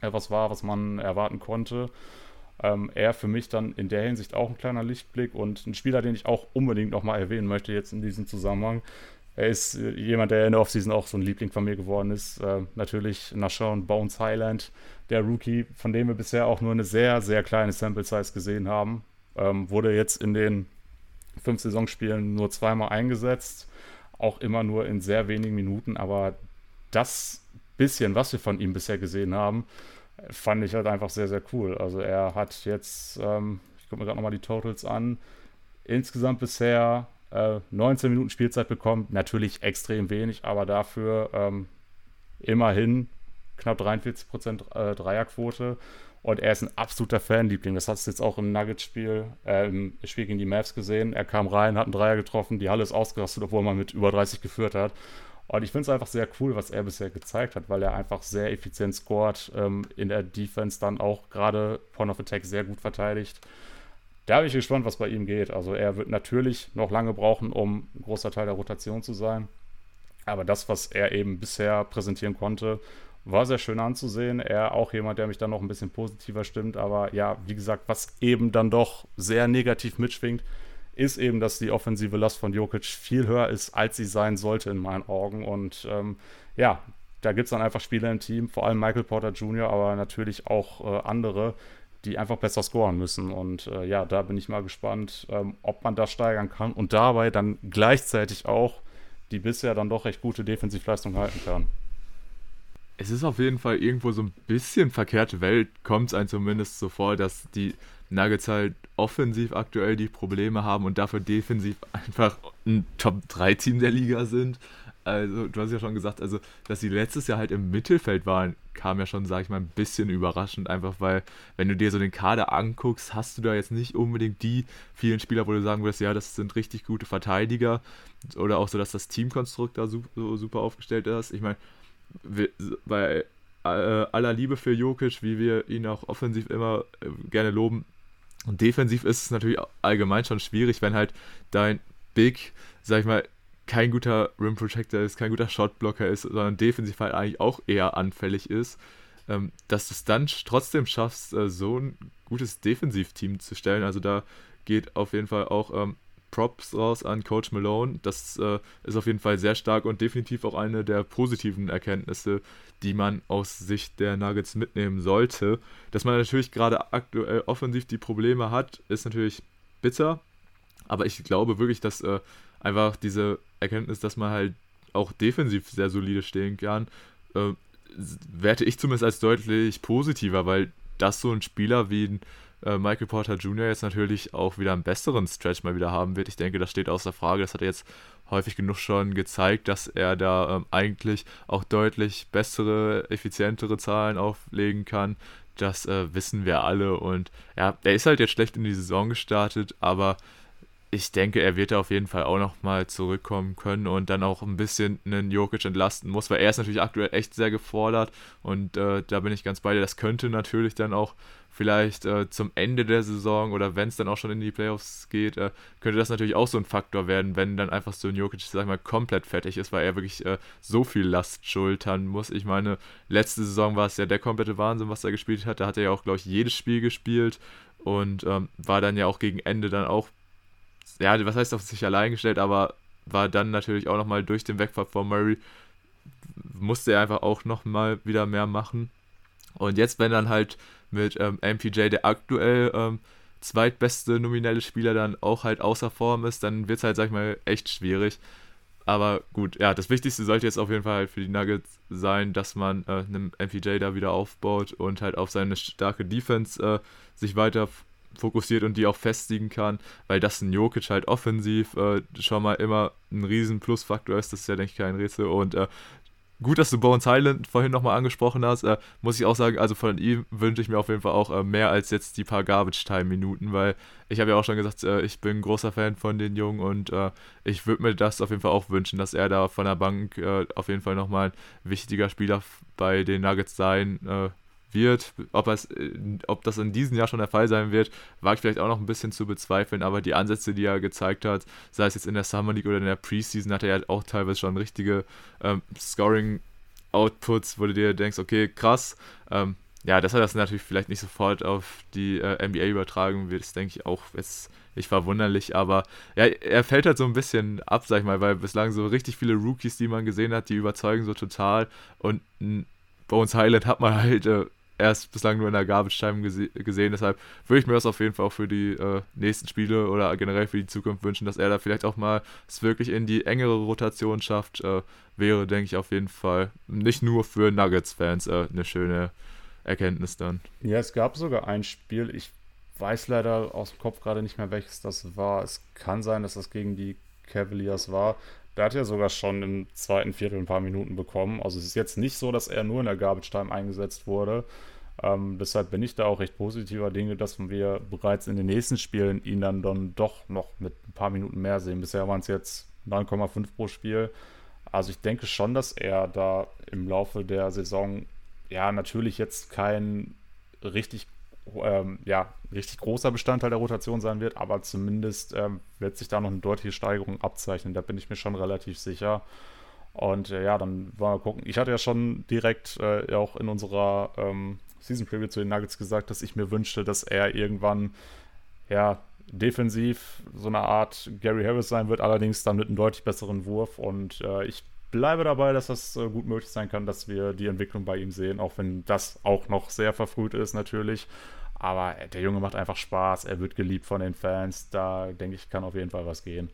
etwas war, was man erwarten konnte. Ähm, er für mich dann in der Hinsicht auch ein kleiner Lichtblick und ein Spieler, den ich auch unbedingt nochmal erwähnen möchte jetzt in diesem Zusammenhang, er ist äh, jemand, der in der Offseason auch so ein Liebling von mir geworden ist. Äh, natürlich Nashon Bones Highland, der Rookie, von dem wir bisher auch nur eine sehr, sehr kleine Sample Size gesehen haben. Ähm, wurde jetzt in den fünf Saisonspielen nur zweimal eingesetzt. Auch immer nur in sehr wenigen Minuten. Aber das bisschen, was wir von ihm bisher gesehen haben, fand ich halt einfach sehr, sehr cool. Also er hat jetzt, ähm, ich gucke mir gerade nochmal die Totals an, insgesamt bisher äh, 19 Minuten Spielzeit bekommen, natürlich extrem wenig, aber dafür ähm, immerhin knapp 43 Prozent äh, Dreierquote. Und er ist ein absoluter Fanliebling. Das hast du jetzt auch im Nuggets-Spiel, äh, im Spiel gegen die Mavs gesehen. Er kam rein, hat einen Dreier getroffen, die Halle ist ausgerastet, obwohl man mit über 30 geführt hat. Und ich finde es einfach sehr cool, was er bisher gezeigt hat, weil er einfach sehr effizient scored, ähm, in der Defense dann auch gerade Point of Attack sehr gut verteidigt da bin ich gespannt, was bei ihm geht. Also er wird natürlich noch lange brauchen, um ein großer Teil der Rotation zu sein. Aber das, was er eben bisher präsentieren konnte, war sehr schön anzusehen. Er auch jemand, der mich dann noch ein bisschen positiver stimmt. Aber ja, wie gesagt, was eben dann doch sehr negativ mitschwingt, ist eben, dass die offensive Last von Jokic viel höher ist, als sie sein sollte in meinen Augen. Und ähm, ja, da gibt es dann einfach Spieler im Team, vor allem Michael Porter Jr., aber natürlich auch äh, andere, die einfach besser scoren müssen. Und äh, ja, da bin ich mal gespannt, ähm, ob man das steigern kann und dabei dann gleichzeitig auch die bisher dann doch recht gute Defensivleistung halten kann. Es ist auf jeden Fall irgendwo so ein bisschen verkehrte Welt, kommt es einem zumindest so vor, dass die Nuggets halt offensiv aktuell die Probleme haben und dafür defensiv einfach ein Top-3-Team der Liga sind. Also, du hast ja schon gesagt, also, dass sie letztes Jahr halt im Mittelfeld waren, kam ja schon, sag ich mal, ein bisschen überraschend, einfach weil, wenn du dir so den Kader anguckst, hast du da jetzt nicht unbedingt die vielen Spieler, wo du sagen würdest, ja, das sind richtig gute Verteidiger oder auch so, dass das Teamkonstrukt da so, so super aufgestellt ist. Ich meine, bei äh, aller Liebe für Jokic, wie wir ihn auch offensiv immer äh, gerne loben, und defensiv ist es natürlich allgemein schon schwierig, wenn halt dein Big, sag ich mal, kein guter Rim Protector ist, kein guter Shotblocker ist, sondern defensiv halt eigentlich auch eher anfällig ist, ähm, dass du es dann trotzdem schaffst, äh, so ein gutes Defensivteam zu stellen. Also da geht auf jeden Fall auch ähm, Props raus an Coach Malone. Das äh, ist auf jeden Fall sehr stark und definitiv auch eine der positiven Erkenntnisse, die man aus Sicht der Nuggets mitnehmen sollte. Dass man natürlich gerade aktuell offensiv die Probleme hat, ist natürlich bitter. Aber ich glaube wirklich, dass äh, einfach diese Erkenntnis, dass man halt auch defensiv sehr solide stehen kann, äh, werte ich zumindest als deutlich positiver, weil das so ein Spieler wie ein äh, Michael Porter Jr. jetzt natürlich auch wieder einen besseren Stretch mal wieder haben wird. Ich denke, das steht außer Frage. Das hat er jetzt häufig genug schon gezeigt, dass er da ähm, eigentlich auch deutlich bessere, effizientere Zahlen auflegen kann. Das äh, wissen wir alle. Und ja, er ist halt jetzt schlecht in die Saison gestartet, aber ich denke, er wird da auf jeden Fall auch nochmal zurückkommen können und dann auch ein bisschen einen Jokic entlasten muss, weil er ist natürlich aktuell echt sehr gefordert und äh, da bin ich ganz bei dir. Das könnte natürlich dann auch vielleicht äh, zum Ende der Saison oder wenn es dann auch schon in die Playoffs geht, äh, könnte das natürlich auch so ein Faktor werden, wenn dann einfach so ein Jokic, sag ich mal, komplett fertig ist, weil er wirklich äh, so viel Last schultern muss. Ich meine, letzte Saison war es ja der komplette Wahnsinn, was er gespielt hat. Da hat er ja auch, glaube ich, jedes Spiel gespielt und ähm, war dann ja auch gegen Ende dann auch, ja, was heißt auf sich allein gestellt, aber war dann natürlich auch nochmal durch den Wegfall von Murray, musste er einfach auch nochmal wieder mehr machen. Und jetzt, wenn dann halt mit ähm, MPJ, der aktuell ähm, zweitbeste nominelle Spieler, dann auch halt außer Form ist, dann wird es halt, sag ich mal, echt schwierig. Aber gut, ja, das Wichtigste sollte jetzt auf jeden Fall halt für die Nuggets sein, dass man äh, einen MPJ da wieder aufbaut und halt auf seine starke Defense äh, sich weiter fokussiert und die auch festigen kann, weil das ein Jokic halt offensiv äh, schon mal immer ein riesen Plusfaktor ist, das ist ja, denke ich, kein Rätsel und äh, gut, dass du Bones Highland vorhin nochmal angesprochen hast. Äh, muss ich auch sagen, also von ihm wünsche ich mir auf jeden Fall auch äh, mehr als jetzt die paar Garbage-Time-Minuten, weil ich habe ja auch schon gesagt, äh, ich bin ein großer Fan von den Jungen und äh, ich würde mir das auf jeden Fall auch wünschen, dass er da von der Bank äh, auf jeden Fall nochmal ein wichtiger Spieler bei den Nuggets sein äh, wird. Ob, es, äh, ob das in diesem Jahr schon der Fall sein wird, wage ich vielleicht auch noch ein bisschen zu bezweifeln, aber die Ansätze, die er gezeigt hat, sei es jetzt in der Summer League oder in der Preseason, hat er ja auch teilweise schon richtige ähm, Scoring-Outputs, wo du dir denkst, okay, krass. Ähm, ja, dass er das natürlich vielleicht nicht sofort auf die äh, NBA übertragen wird, ist, denke ich, auch jetzt nicht verwunderlich, aber ja, er fällt halt so ein bisschen ab, sag ich mal, weil bislang so richtig viele Rookies, die man gesehen hat, die überzeugen so total und Bones Highland hat man halt äh, erst bislang nur in der Garbage Time gese gesehen. Deshalb würde ich mir das auf jeden Fall auch für die äh, nächsten Spiele oder generell für die Zukunft wünschen, dass er da vielleicht auch mal es wirklich in die engere Rotation schafft. Äh, wäre, denke ich, auf jeden Fall nicht nur für Nuggets-Fans äh, eine schöne Erkenntnis dann. Ja, es gab sogar ein Spiel, ich weiß leider aus dem Kopf gerade nicht mehr, welches das war. Es kann sein, dass das gegen die Cavaliers war. Der hat ja sogar schon im zweiten Viertel ein paar Minuten bekommen. Also es ist jetzt nicht so, dass er nur in der Garbage Time eingesetzt wurde. Ähm, deshalb bin ich da auch recht positiver Dinge, dass wir bereits in den nächsten Spielen ihn dann, dann doch noch mit ein paar Minuten mehr sehen. Bisher waren es jetzt 9,5 pro Spiel. Also ich denke schon, dass er da im Laufe der Saison ja natürlich jetzt kein richtig ähm, ja, richtig großer Bestandteil der Rotation sein wird, aber zumindest ähm, wird sich da noch eine deutliche Steigerung abzeichnen. Da bin ich mir schon relativ sicher. Und äh, ja, dann wollen wir gucken. Ich hatte ja schon direkt äh, auch in unserer ähm, Season Preview zu den Nuggets gesagt, dass ich mir wünschte, dass er irgendwann ja defensiv so eine Art Gary Harris sein wird, allerdings dann mit einem deutlich besseren Wurf. Und äh, ich bleibe dabei, dass das äh, gut möglich sein kann, dass wir die Entwicklung bei ihm sehen, auch wenn das auch noch sehr verfrüht ist natürlich. Aber der Junge macht einfach Spaß, er wird geliebt von den Fans. Da denke ich, kann auf jeden Fall was gehen.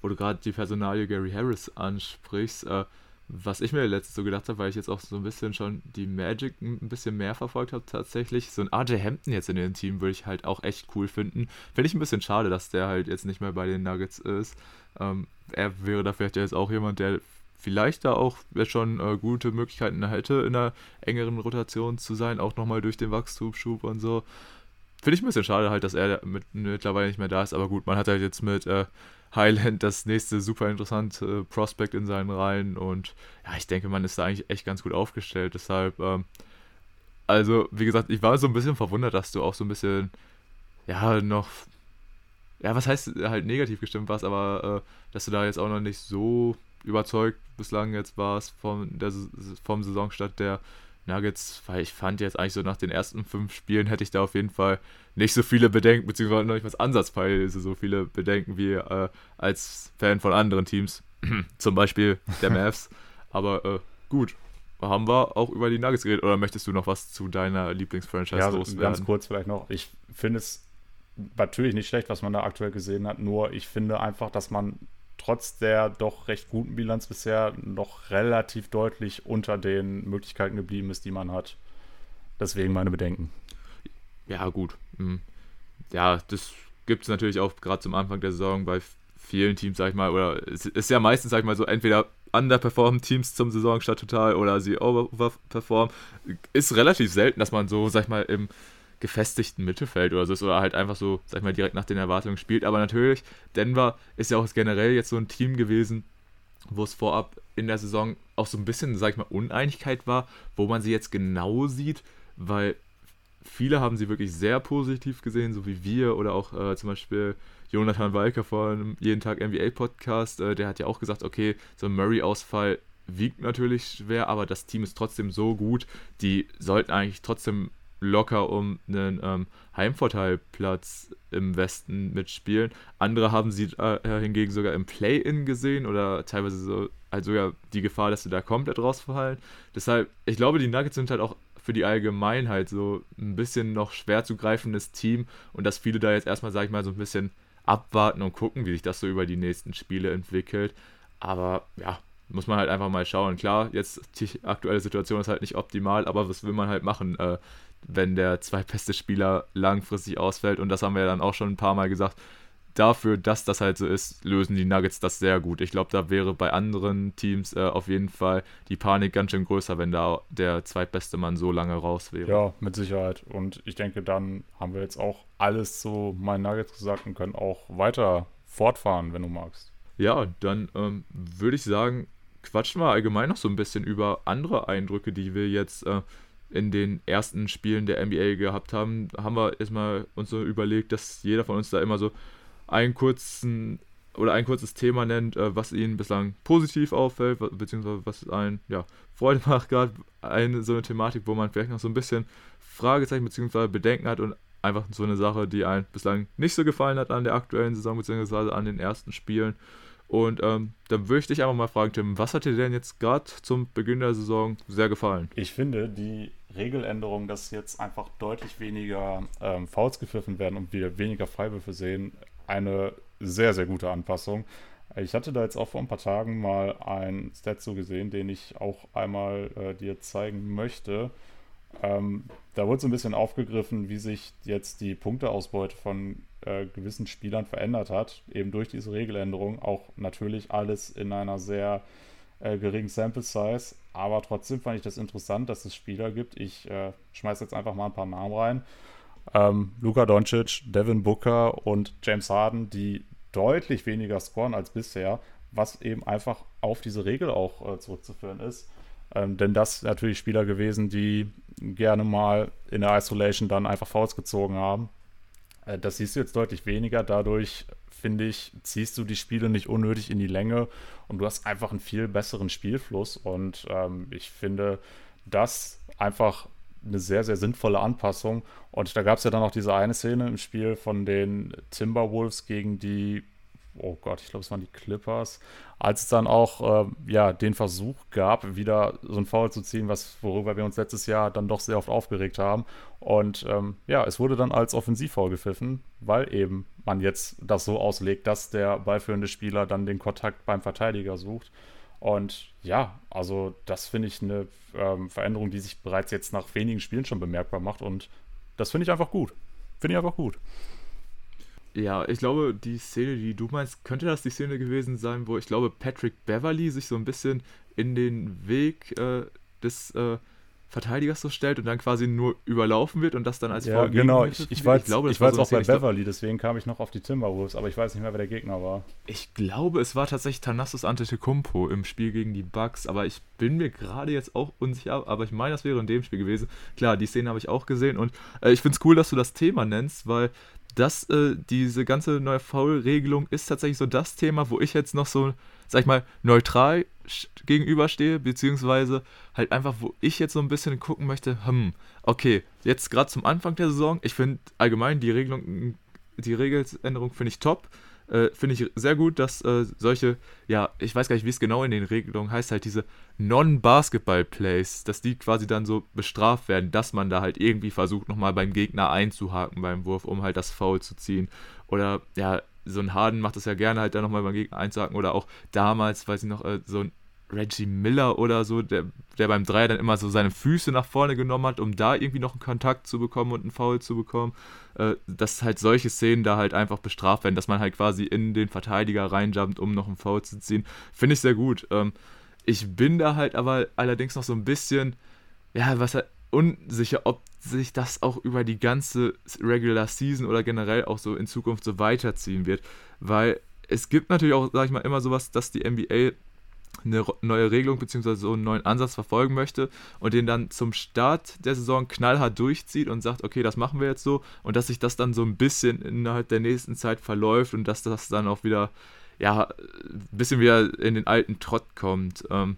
Wo du gerade die Personalie Gary Harris ansprichst, äh, was ich mir letztens so gedacht habe, weil ich jetzt auch so ein bisschen schon die Magic ein bisschen mehr verfolgt habe tatsächlich, so ein RJ Hampton jetzt in dem Team würde ich halt auch echt cool finden. Finde ich ein bisschen schade, dass der halt jetzt nicht mehr bei den Nuggets ist. Ähm, er wäre da vielleicht jetzt auch jemand, der vielleicht da auch schon äh, gute Möglichkeiten hätte, in einer engeren Rotation zu sein, auch nochmal durch den Wachstumsschub und so. Finde ich ein bisschen schade halt, dass er mit, mittlerweile nicht mehr da ist, aber gut, man hat halt jetzt mit äh, Highland das nächste super interessante äh, Prospect in seinen Reihen und ja, ich denke, man ist da eigentlich echt ganz gut aufgestellt, deshalb, ähm, also wie gesagt, ich war so ein bisschen verwundert, dass du auch so ein bisschen, ja, noch, ja, was heißt halt negativ gestimmt warst, aber äh, dass du da jetzt auch noch nicht so überzeugt bislang jetzt war es vom, der, vom Saisonstart der Nuggets, weil ich fand jetzt eigentlich so nach den ersten fünf Spielen hätte ich da auf jeden Fall nicht so viele Bedenken, beziehungsweise noch nicht was ansatzweise so viele Bedenken wie äh, als Fan von anderen Teams, zum Beispiel der Mavs. Aber äh, gut, haben wir auch über die Nuggets geredet oder möchtest du noch was zu deiner Lieblingsfranchise ja, loswerden? Ganz kurz vielleicht noch. Ich finde es natürlich nicht schlecht, was man da aktuell gesehen hat, nur ich finde einfach, dass man trotz der doch recht guten Bilanz bisher noch relativ deutlich unter den Möglichkeiten geblieben ist, die man hat. Deswegen meine Bedenken. Ja, gut. Mhm. Ja, das gibt es natürlich auch gerade zum Anfang der Saison bei vielen Teams, sag ich mal, oder es ist ja meistens, sag ich mal, so, entweder underperformen Teams zum Saisonstart total oder sie overperformen. Ist relativ selten, dass man so, sag ich mal, im gefestigten Mittelfeld oder so ist oder halt einfach so, sag ich mal, direkt nach den Erwartungen spielt. Aber natürlich, Denver ist ja auch generell jetzt so ein Team gewesen, wo es vorab in der Saison auch so ein bisschen, sag ich mal, Uneinigkeit war, wo man sie jetzt genau sieht, weil viele haben sie wirklich sehr positiv gesehen, so wie wir oder auch äh, zum Beispiel Jonathan Walker von Jeden Tag NBA Podcast, äh, der hat ja auch gesagt, okay, so ein Murray-Ausfall wiegt natürlich schwer, aber das Team ist trotzdem so gut, die sollten eigentlich trotzdem locker um einen ähm, Heimvorteilplatz im Westen mitspielen. Andere haben sie äh, hingegen sogar im Play-In gesehen oder teilweise so, halt sogar die Gefahr, dass sie da komplett rausfallen. Deshalb, ich glaube, die Nuggets sind halt auch für die Allgemeinheit so ein bisschen noch schwer zu greifendes Team und dass viele da jetzt erstmal, sag ich mal, so ein bisschen abwarten und gucken, wie sich das so über die nächsten Spiele entwickelt. Aber ja, muss man halt einfach mal schauen. Klar, jetzt die aktuelle Situation ist halt nicht optimal, aber was will man halt machen? Äh, wenn der zweitbeste Spieler langfristig ausfällt. Und das haben wir ja dann auch schon ein paar Mal gesagt. Dafür, dass das halt so ist, lösen die Nuggets das sehr gut. Ich glaube, da wäre bei anderen Teams äh, auf jeden Fall die Panik ganz schön größer, wenn da der zweitbeste Mann so lange raus wäre. Ja, mit Sicherheit. Und ich denke, dann haben wir jetzt auch alles zu meinen Nuggets gesagt und können auch weiter fortfahren, wenn du magst. Ja, dann ähm, würde ich sagen, quatschen wir allgemein noch so ein bisschen über andere Eindrücke, die wir jetzt äh, in den ersten Spielen der NBA gehabt haben, haben wir erstmal uns so überlegt, dass jeder von uns da immer so einen kurzen oder ein kurzes Thema nennt, äh, was ihnen bislang positiv auffällt, beziehungsweise was einen ja, Freude macht, gerade eine so eine Thematik, wo man vielleicht noch so ein bisschen Fragezeichen beziehungsweise Bedenken hat und einfach so eine Sache, die einem bislang nicht so gefallen hat an der aktuellen Saison beziehungsweise an den ersten Spielen. Und ähm, dann würde ich dich einfach mal fragen, Tim, was hat dir denn jetzt gerade zum Beginn der Saison sehr gefallen? Ich finde die Regeländerung, dass jetzt einfach deutlich weniger ähm, Fouls gepfiffen werden und wir weniger Freiwürfe sehen, eine sehr, sehr gute Anpassung. Ich hatte da jetzt auch vor ein paar Tagen mal ein Stat so gesehen, den ich auch einmal äh, dir zeigen möchte. Ähm, da wurde so ein bisschen aufgegriffen, wie sich jetzt die Punkteausbeute von äh, gewissen Spielern verändert hat, eben durch diese Regeländerung. Auch natürlich alles in einer sehr äh, geringen Sample Size, aber trotzdem fand ich das interessant, dass es Spieler gibt. Ich äh, schmeiße jetzt einfach mal ein paar Namen rein. Ähm, Luka Doncic, Devin Booker und James Harden, die deutlich weniger scoren als bisher, was eben einfach auf diese Regel auch äh, zurückzuführen ist. Ähm, denn das sind natürlich Spieler gewesen, die gerne mal in der Isolation dann einfach Fouls gezogen haben. Äh, das siehst du jetzt deutlich weniger. Dadurch, finde ich, ziehst du die Spiele nicht unnötig in die Länge und du hast einfach einen viel besseren Spielfluss. Und ähm, ich finde das einfach eine sehr, sehr sinnvolle Anpassung. Und da gab es ja dann noch diese eine Szene im Spiel von den Timberwolves gegen die oh Gott, ich glaube, es waren die Clippers, als es dann auch äh, ja, den Versuch gab, wieder so ein Foul zu ziehen, was, worüber wir uns letztes Jahr dann doch sehr oft aufgeregt haben. Und ähm, ja, es wurde dann als Offensivfoul gepfiffen, weil eben man jetzt das so auslegt, dass der ballführende Spieler dann den Kontakt beim Verteidiger sucht. Und ja, also das finde ich eine ähm, Veränderung, die sich bereits jetzt nach wenigen Spielen schon bemerkbar macht. Und das finde ich einfach gut. Finde ich einfach gut. Ja, ich glaube, die Szene, die du meinst, könnte das die Szene gewesen sein, wo ich glaube, Patrick Beverly sich so ein bisschen in den Weg äh, des äh, Verteidigers so stellt und dann quasi nur überlaufen wird und das dann als ja, genau. Ich, ich, war jetzt, ich, glaube, ich war jetzt auch bei Beverly, deswegen kam ich noch auf die Timberwolves, aber ich weiß nicht mehr, wer der Gegner war. Ich glaube, es war tatsächlich Thanasis Antetokounmpo im Spiel gegen die Bucks, aber ich bin mir gerade jetzt auch unsicher, aber ich meine, das wäre in dem Spiel gewesen. Klar, die Szene habe ich auch gesehen und äh, ich finde es cool, dass du das Thema nennst, weil das, äh, diese ganze neue Foul-Regelung ist tatsächlich so das Thema, wo ich jetzt noch so, sag ich mal, neutral gegenüberstehe, beziehungsweise halt einfach, wo ich jetzt so ein bisschen gucken möchte, hm, okay, jetzt gerade zum Anfang der Saison, ich finde allgemein die Regelung, die Regeländerung finde ich top äh, finde ich sehr gut, dass äh, solche, ja, ich weiß gar nicht, wie es genau in den Regelungen heißt, halt diese Non-Basketball-Plays, dass die quasi dann so bestraft werden, dass man da halt irgendwie versucht, nochmal beim Gegner einzuhaken beim Wurf, um halt das Foul zu ziehen. Oder ja, so ein Harden macht das ja gerne halt dann nochmal beim Gegner einzuhaken. Oder auch damals, weiß ich noch, äh, so ein Reggie Miller oder so, der, der beim Dreier dann immer so seine Füße nach vorne genommen hat, um da irgendwie noch einen Kontakt zu bekommen und einen Foul zu bekommen, äh, dass halt solche Szenen da halt einfach bestraft werden, dass man halt quasi in den Verteidiger reinjumpt, um noch einen Foul zu ziehen, finde ich sehr gut. Ähm, ich bin da halt aber allerdings noch so ein bisschen, ja, was halt unsicher, ob sich das auch über die ganze Regular Season oder generell auch so in Zukunft so weiterziehen wird. Weil es gibt natürlich auch, sag ich mal, immer sowas, dass die NBA eine neue Regelung bzw. so einen neuen Ansatz verfolgen möchte und den dann zum Start der Saison knallhart durchzieht und sagt, okay, das machen wir jetzt so und dass sich das dann so ein bisschen innerhalb der nächsten Zeit verläuft und dass das dann auch wieder, ja, ein bisschen wieder in den alten Trott kommt. Ähm,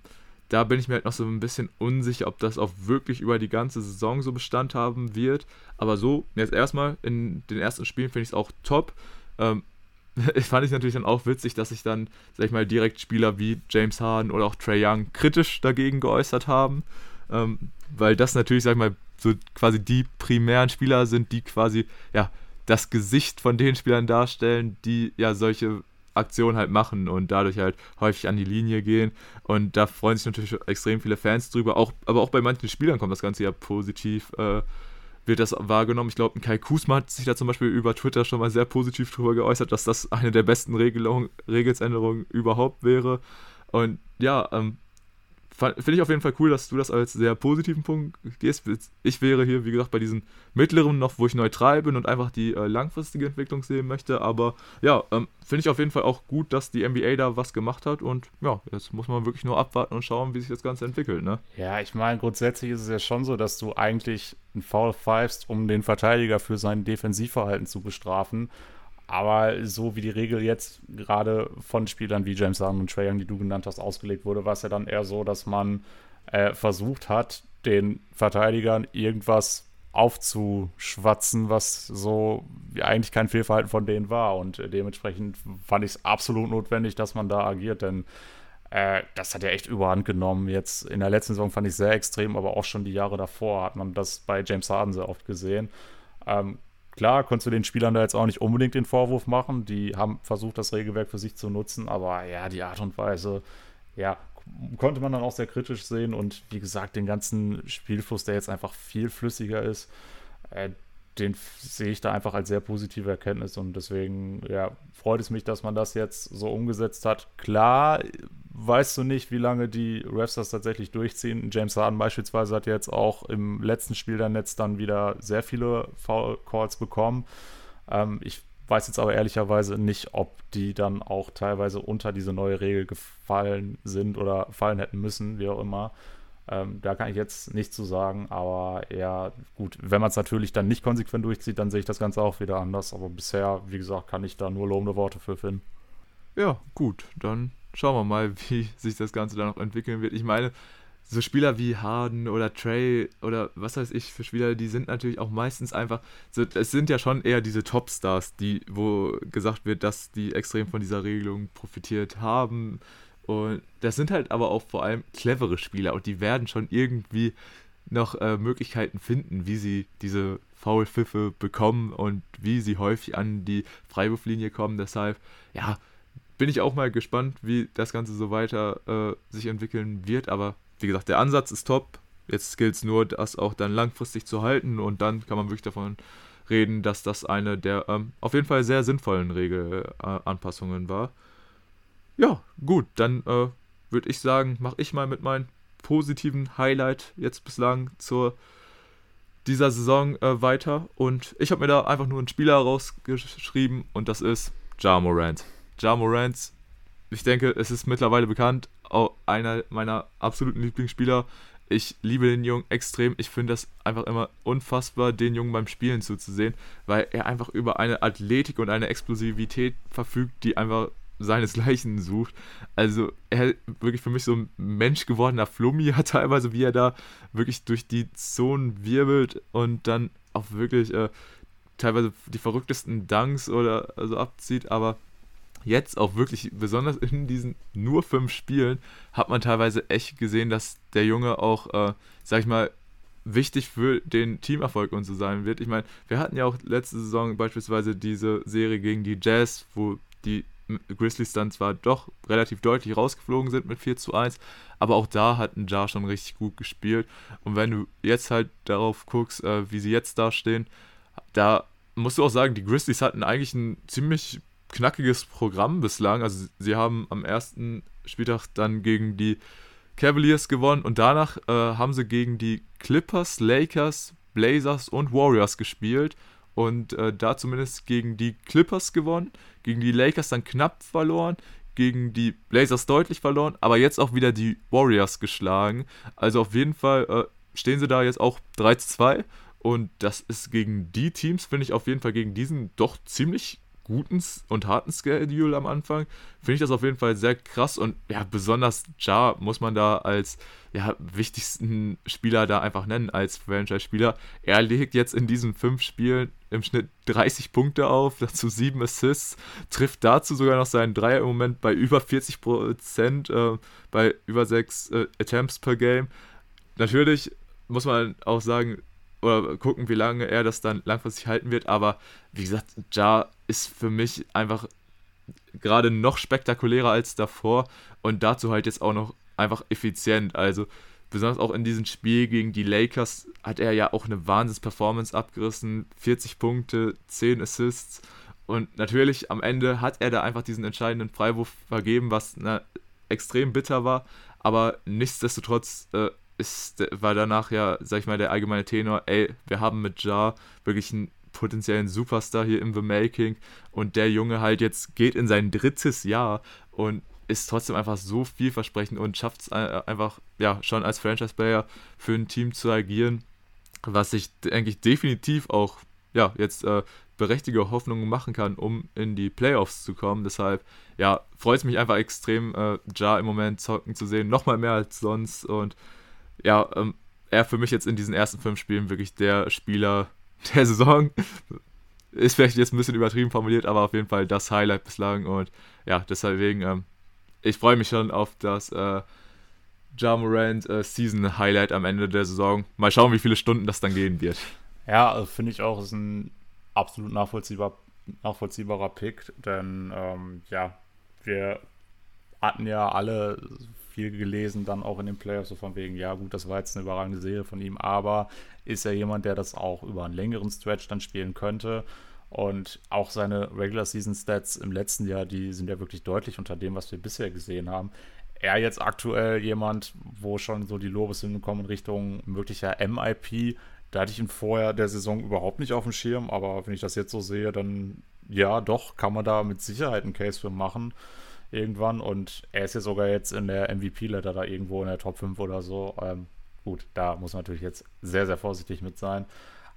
da bin ich mir halt noch so ein bisschen unsicher, ob das auch wirklich über die ganze Saison so Bestand haben wird. Aber so, jetzt erstmal in den ersten Spielen finde ich es auch top. Ähm, fand ich natürlich dann auch witzig, dass sich dann, sag ich mal, direkt Spieler wie James Harden oder auch Trey Young kritisch dagegen geäußert haben. Ähm, weil das natürlich, sag ich mal, so quasi die primären Spieler sind, die quasi, ja, das Gesicht von den Spielern darstellen, die ja solche Aktionen halt machen und dadurch halt häufig an die Linie gehen. Und da freuen sich natürlich extrem viele Fans drüber. Auch, aber auch bei manchen Spielern kommt das Ganze ja positiv äh, wird das wahrgenommen. Ich glaube, Kai Kusma hat sich da zum Beispiel über Twitter schon mal sehr positiv drüber geäußert, dass das eine der besten Regelung, Regelsänderungen überhaupt wäre. Und ja, ähm, finde ich auf jeden Fall cool, dass du das als sehr positiven Punkt gehst. Ich wäre hier, wie gesagt, bei diesen mittleren noch, wo ich neutral bin und einfach die äh, langfristige Entwicklung sehen möchte. Aber ja, ähm, finde ich auf jeden Fall auch gut, dass die NBA da was gemacht hat. Und ja, jetzt muss man wirklich nur abwarten und schauen, wie sich das Ganze entwickelt. Ne? Ja, ich meine, grundsätzlich ist es ja schon so, dass du eigentlich einen Foul pfeifst, um den Verteidiger für sein Defensivverhalten zu bestrafen. Aber so wie die Regel jetzt gerade von Spielern wie James Harden und Trae Young, die du genannt hast, ausgelegt wurde, war es ja dann eher so, dass man äh, versucht hat, den Verteidigern irgendwas aufzuschwatzen, was so eigentlich kein Fehlverhalten von denen war. Und dementsprechend fand ich es absolut notwendig, dass man da agiert, denn äh, das hat ja echt überhand genommen. Jetzt in der letzten Saison fand ich sehr extrem, aber auch schon die Jahre davor hat man das bei James Harden sehr oft gesehen. Ähm, Klar, konntest du den Spielern da jetzt auch nicht unbedingt den Vorwurf machen. Die haben versucht, das Regelwerk für sich zu nutzen, aber ja, die Art und Weise, ja, konnte man dann auch sehr kritisch sehen und wie gesagt, den ganzen Spielfluss, der jetzt einfach viel flüssiger ist, äh, den sehe ich da einfach als sehr positive Erkenntnis und deswegen ja, freut es mich, dass man das jetzt so umgesetzt hat. Klar, weißt du nicht, wie lange die Refs das tatsächlich durchziehen. James Harden beispielsweise hat jetzt auch im letzten Spiel der Netz dann wieder sehr viele Foul Calls bekommen. Ähm, ich weiß jetzt aber ehrlicherweise nicht, ob die dann auch teilweise unter diese neue Regel gefallen sind oder fallen hätten müssen, wie auch immer. Ähm, da kann ich jetzt nichts zu sagen, aber ja, gut, wenn man es natürlich dann nicht konsequent durchzieht, dann sehe ich das Ganze auch wieder anders. Aber bisher, wie gesagt, kann ich da nur lobende Worte für finden. Ja, gut, dann schauen wir mal, wie sich das Ganze dann noch entwickeln wird. Ich meine, so Spieler wie Harden oder Trey oder was weiß ich für Spieler, die sind natürlich auch meistens einfach, so, es sind ja schon eher diese Topstars, die, wo gesagt wird, dass die extrem von dieser Regelung profitiert haben. Und das sind halt aber auch vor allem clevere Spieler und die werden schon irgendwie noch äh, Möglichkeiten finden, wie sie diese Foul-Pfiffe bekommen und wie sie häufig an die Freiwurflinie kommen. Deshalb, ja, bin ich auch mal gespannt, wie das Ganze so weiter äh, sich entwickeln wird. Aber wie gesagt, der Ansatz ist top. Jetzt gilt es nur, das auch dann langfristig zu halten und dann kann man wirklich davon reden, dass das eine der ähm, auf jeden Fall sehr sinnvollen Regelanpassungen war. Ja, gut, dann äh, würde ich sagen, mache ich mal mit meinem positiven Highlight jetzt bislang zur dieser Saison äh, weiter. Und ich habe mir da einfach nur einen Spieler rausgeschrieben und das ist Ja Morant. Ja Morant, ich denke, es ist mittlerweile bekannt, auch einer meiner absoluten Lieblingsspieler. Ich liebe den Jungen extrem. Ich finde das einfach immer unfassbar, den Jungen beim Spielen zuzusehen, weil er einfach über eine Athletik und eine Explosivität verfügt, die einfach seinesgleichen sucht. Also er wirklich für mich so ein Mensch gewordener Flummi hat teilweise, wie er da wirklich durch die Zonen wirbelt und dann auch wirklich äh, teilweise die verrücktesten Dunks oder so abzieht, aber jetzt auch wirklich, besonders in diesen nur fünf Spielen, hat man teilweise echt gesehen, dass der Junge auch, äh, sag ich mal, wichtig für den Teamerfolg und so sein wird. Ich meine, wir hatten ja auch letzte Saison beispielsweise diese Serie gegen die Jazz, wo die Grizzlies dann zwar doch relativ deutlich rausgeflogen sind mit 4 zu 1, aber auch da hat ein Jar schon richtig gut gespielt. Und wenn du jetzt halt darauf guckst, äh, wie sie jetzt dastehen, da musst du auch sagen, die Grizzlies hatten eigentlich ein ziemlich knackiges Programm bislang. Also sie haben am ersten Spieltag dann gegen die Cavaliers gewonnen und danach äh, haben sie gegen die Clippers, Lakers, Blazers und Warriors gespielt und äh, da zumindest gegen die Clippers gewonnen, gegen die Lakers dann knapp verloren, gegen die Blazers deutlich verloren, aber jetzt auch wieder die Warriors geschlagen. Also auf jeden Fall äh, stehen sie da jetzt auch 3 zu 2 und das ist gegen die Teams, finde ich auf jeden Fall gegen diesen doch ziemlich guten und harten Schedule am Anfang, finde ich das auf jeden Fall sehr krass und ja, besonders Ja muss man da als ja, wichtigsten Spieler da einfach nennen, als Franchise-Spieler. Er legt jetzt in diesen fünf Spielen im Schnitt 30 Punkte auf, dazu sieben Assists, trifft dazu sogar noch seinen Dreier im Moment bei über 40 Prozent, äh, bei über sechs äh, Attempts per Game. Natürlich muss man auch sagen, oder gucken, wie lange er das dann langfristig halten wird. Aber wie gesagt, Ja ist für mich einfach gerade noch spektakulärer als davor und dazu halt jetzt auch noch einfach effizient. Also besonders auch in diesem Spiel gegen die Lakers hat er ja auch eine Wahnsinns-Performance abgerissen. 40 Punkte, 10 Assists. Und natürlich am Ende hat er da einfach diesen entscheidenden Freiwurf vergeben, was na, extrem bitter war. Aber nichtsdestotrotz äh, ist, war danach ja, sag ich mal, der allgemeine Tenor, ey, wir haben mit Jar wirklich einen potenziellen Superstar hier im The Making und der Junge halt jetzt geht in sein drittes Jahr und ist trotzdem einfach so vielversprechend und schafft es einfach, ja, schon als Franchise-Player für ein Team zu agieren, was ich, denke definitiv auch, ja, jetzt äh, berechtigte Hoffnungen machen kann, um in die Playoffs zu kommen. Deshalb, ja, freut es mich einfach extrem, äh, Ja im Moment zocken zu sehen, nochmal mehr als sonst und ja, ähm, er für mich jetzt in diesen ersten fünf Spielen wirklich der Spieler der Saison. Ist vielleicht jetzt ein bisschen übertrieben formuliert, aber auf jeden Fall das Highlight bislang. Und ja, deswegen, ähm, ich freue mich schon auf das äh, Ja äh, Season Highlight am Ende der Saison. Mal schauen, wie viele Stunden das dann gehen wird. Ja, also finde ich auch, ist ein absolut nachvollziehbar, nachvollziehbarer Pick, denn ähm, ja, wir hatten ja alle viel gelesen, dann auch in den Playoffs, so von wegen, ja gut, das war jetzt eine überragende Serie von ihm, aber ist er jemand, der das auch über einen längeren Stretch dann spielen könnte. Und auch seine Regular Season Stats im letzten Jahr, die sind ja wirklich deutlich unter dem, was wir bisher gesehen haben. Er jetzt aktuell jemand, wo schon so die Lobeshymnen kommen in Richtung möglicher MIP. Da hatte ich ihn vorher der Saison überhaupt nicht auf dem Schirm, aber wenn ich das jetzt so sehe, dann ja, doch, kann man da mit Sicherheit einen Case für machen irgendwann. Und er ist ja sogar jetzt in der MVP-Letter da irgendwo in der Top 5 oder so. Ähm, gut, da muss man natürlich jetzt sehr, sehr vorsichtig mit sein.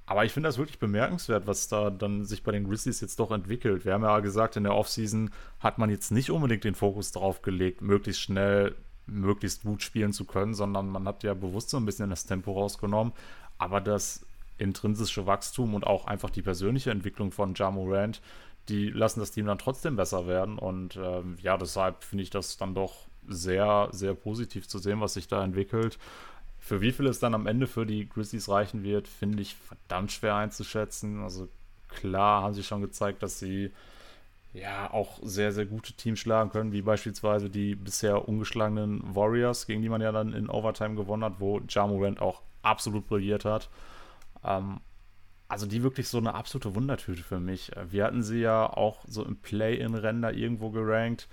Aber ich finde das wirklich bemerkenswert, was da dann sich bei den Grizzlies jetzt doch entwickelt. Wir haben ja gesagt, in der Offseason hat man jetzt nicht unbedingt den Fokus drauf gelegt, möglichst schnell, möglichst gut spielen zu können, sondern man hat ja bewusst so ein bisschen das Tempo rausgenommen. Aber das intrinsische Wachstum und auch einfach die persönliche Entwicklung von Ja Morant, die lassen das Team dann trotzdem besser werden. Und ähm, ja, deshalb finde ich das dann doch sehr, sehr positiv zu sehen, was sich da entwickelt. Für wie viel es dann am Ende für die Grizzlies reichen wird, finde ich verdammt schwer einzuschätzen. Also klar haben sie schon gezeigt, dass sie ja auch sehr, sehr gute Teams schlagen können, wie beispielsweise die bisher ungeschlagenen Warriors, gegen die man ja dann in Overtime gewonnen hat, wo Ja Morant auch absolut brilliert hat. Ähm, also die wirklich so eine absolute Wundertüte für mich. Wir hatten sie ja auch so im Play-in-Rennen irgendwo gerankt.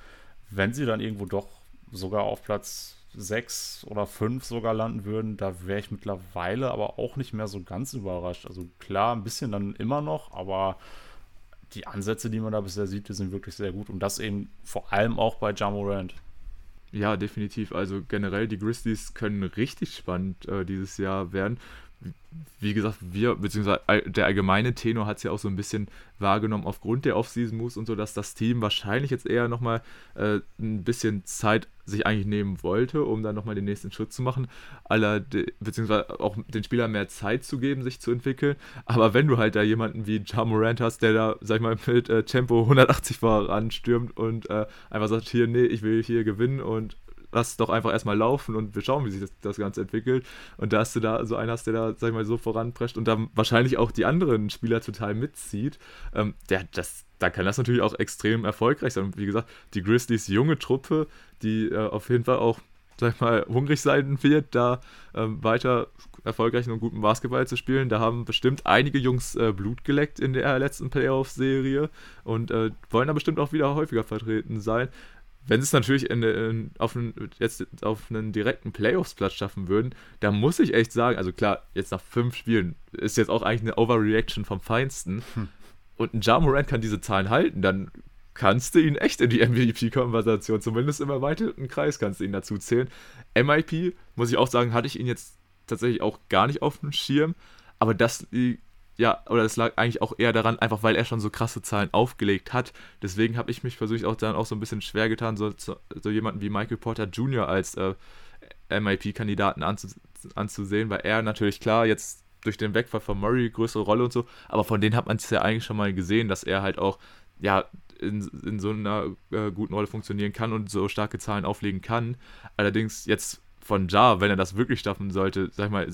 Wenn sie dann irgendwo doch sogar auf Platz 6 oder 5 sogar landen würden, da wäre ich mittlerweile aber auch nicht mehr so ganz überrascht. Also klar, ein bisschen dann immer noch, aber die Ansätze, die man da bisher sieht, die sind wirklich sehr gut. Und das eben vor allem auch bei Jamorant. Ja, definitiv. Also generell, die Grizzlies können richtig spannend äh, dieses Jahr werden wie gesagt, wir, beziehungsweise der allgemeine Tenor hat es ja auch so ein bisschen wahrgenommen aufgrund der Off-Season-Moves und so, dass das Team wahrscheinlich jetzt eher nochmal äh, ein bisschen Zeit sich eigentlich nehmen wollte, um dann nochmal den nächsten Schritt zu machen, aller, beziehungsweise auch den Spielern mehr Zeit zu geben, sich zu entwickeln. Aber wenn du halt da jemanden wie Ja Morant hast, der da, sag ich mal, mit äh, Tempo 180 voranstürmt und äh, einfach sagt, hier, nee, ich will hier gewinnen und lass doch einfach erstmal laufen und wir schauen, wie sich das, das, Ganze entwickelt. Und da hast du da so einen hast, der da, sag ich mal, so voranprescht und dann wahrscheinlich auch die anderen Spieler total mitzieht, ähm, der, das, da kann das natürlich auch extrem erfolgreich sein. Und wie gesagt, die Grizzlies junge Truppe, die äh, auf jeden Fall auch, sag ich mal, hungrig sein wird, da ähm, weiter erfolgreichen und guten Basketball zu spielen. Da haben bestimmt einige Jungs äh, Blut geleckt in der letzten Playoff-Serie und äh, wollen da bestimmt auch wieder häufiger vertreten sein wenn sie es natürlich in, in, auf, einen, jetzt auf einen direkten Playoffs-Platz schaffen würden, da muss ich echt sagen, also klar, jetzt nach fünf Spielen ist jetzt auch eigentlich eine Overreaction vom Feinsten. Hm. Und ein Ja Morant kann diese Zahlen halten, dann kannst du ihn echt in die MVP-Konversation, zumindest im erweiterten Kreis kannst du ihn dazu zählen. MIP, muss ich auch sagen, hatte ich ihn jetzt tatsächlich auch gar nicht auf dem Schirm, aber das ja, oder das lag eigentlich auch eher daran, einfach weil er schon so krasse Zahlen aufgelegt hat. Deswegen habe ich mich persönlich auch dann auch so ein bisschen schwer getan, so, so jemanden wie Michael Porter Jr. als äh, MIP-Kandidaten anzu, anzusehen, weil er natürlich klar jetzt durch den Wegfall von Murray größere Rolle und so, aber von denen hat man es ja eigentlich schon mal gesehen, dass er halt auch ja in, in so einer äh, guten Rolle funktionieren kann und so starke Zahlen auflegen kann. Allerdings jetzt von Ja, wenn er das wirklich schaffen sollte, sag ich mal,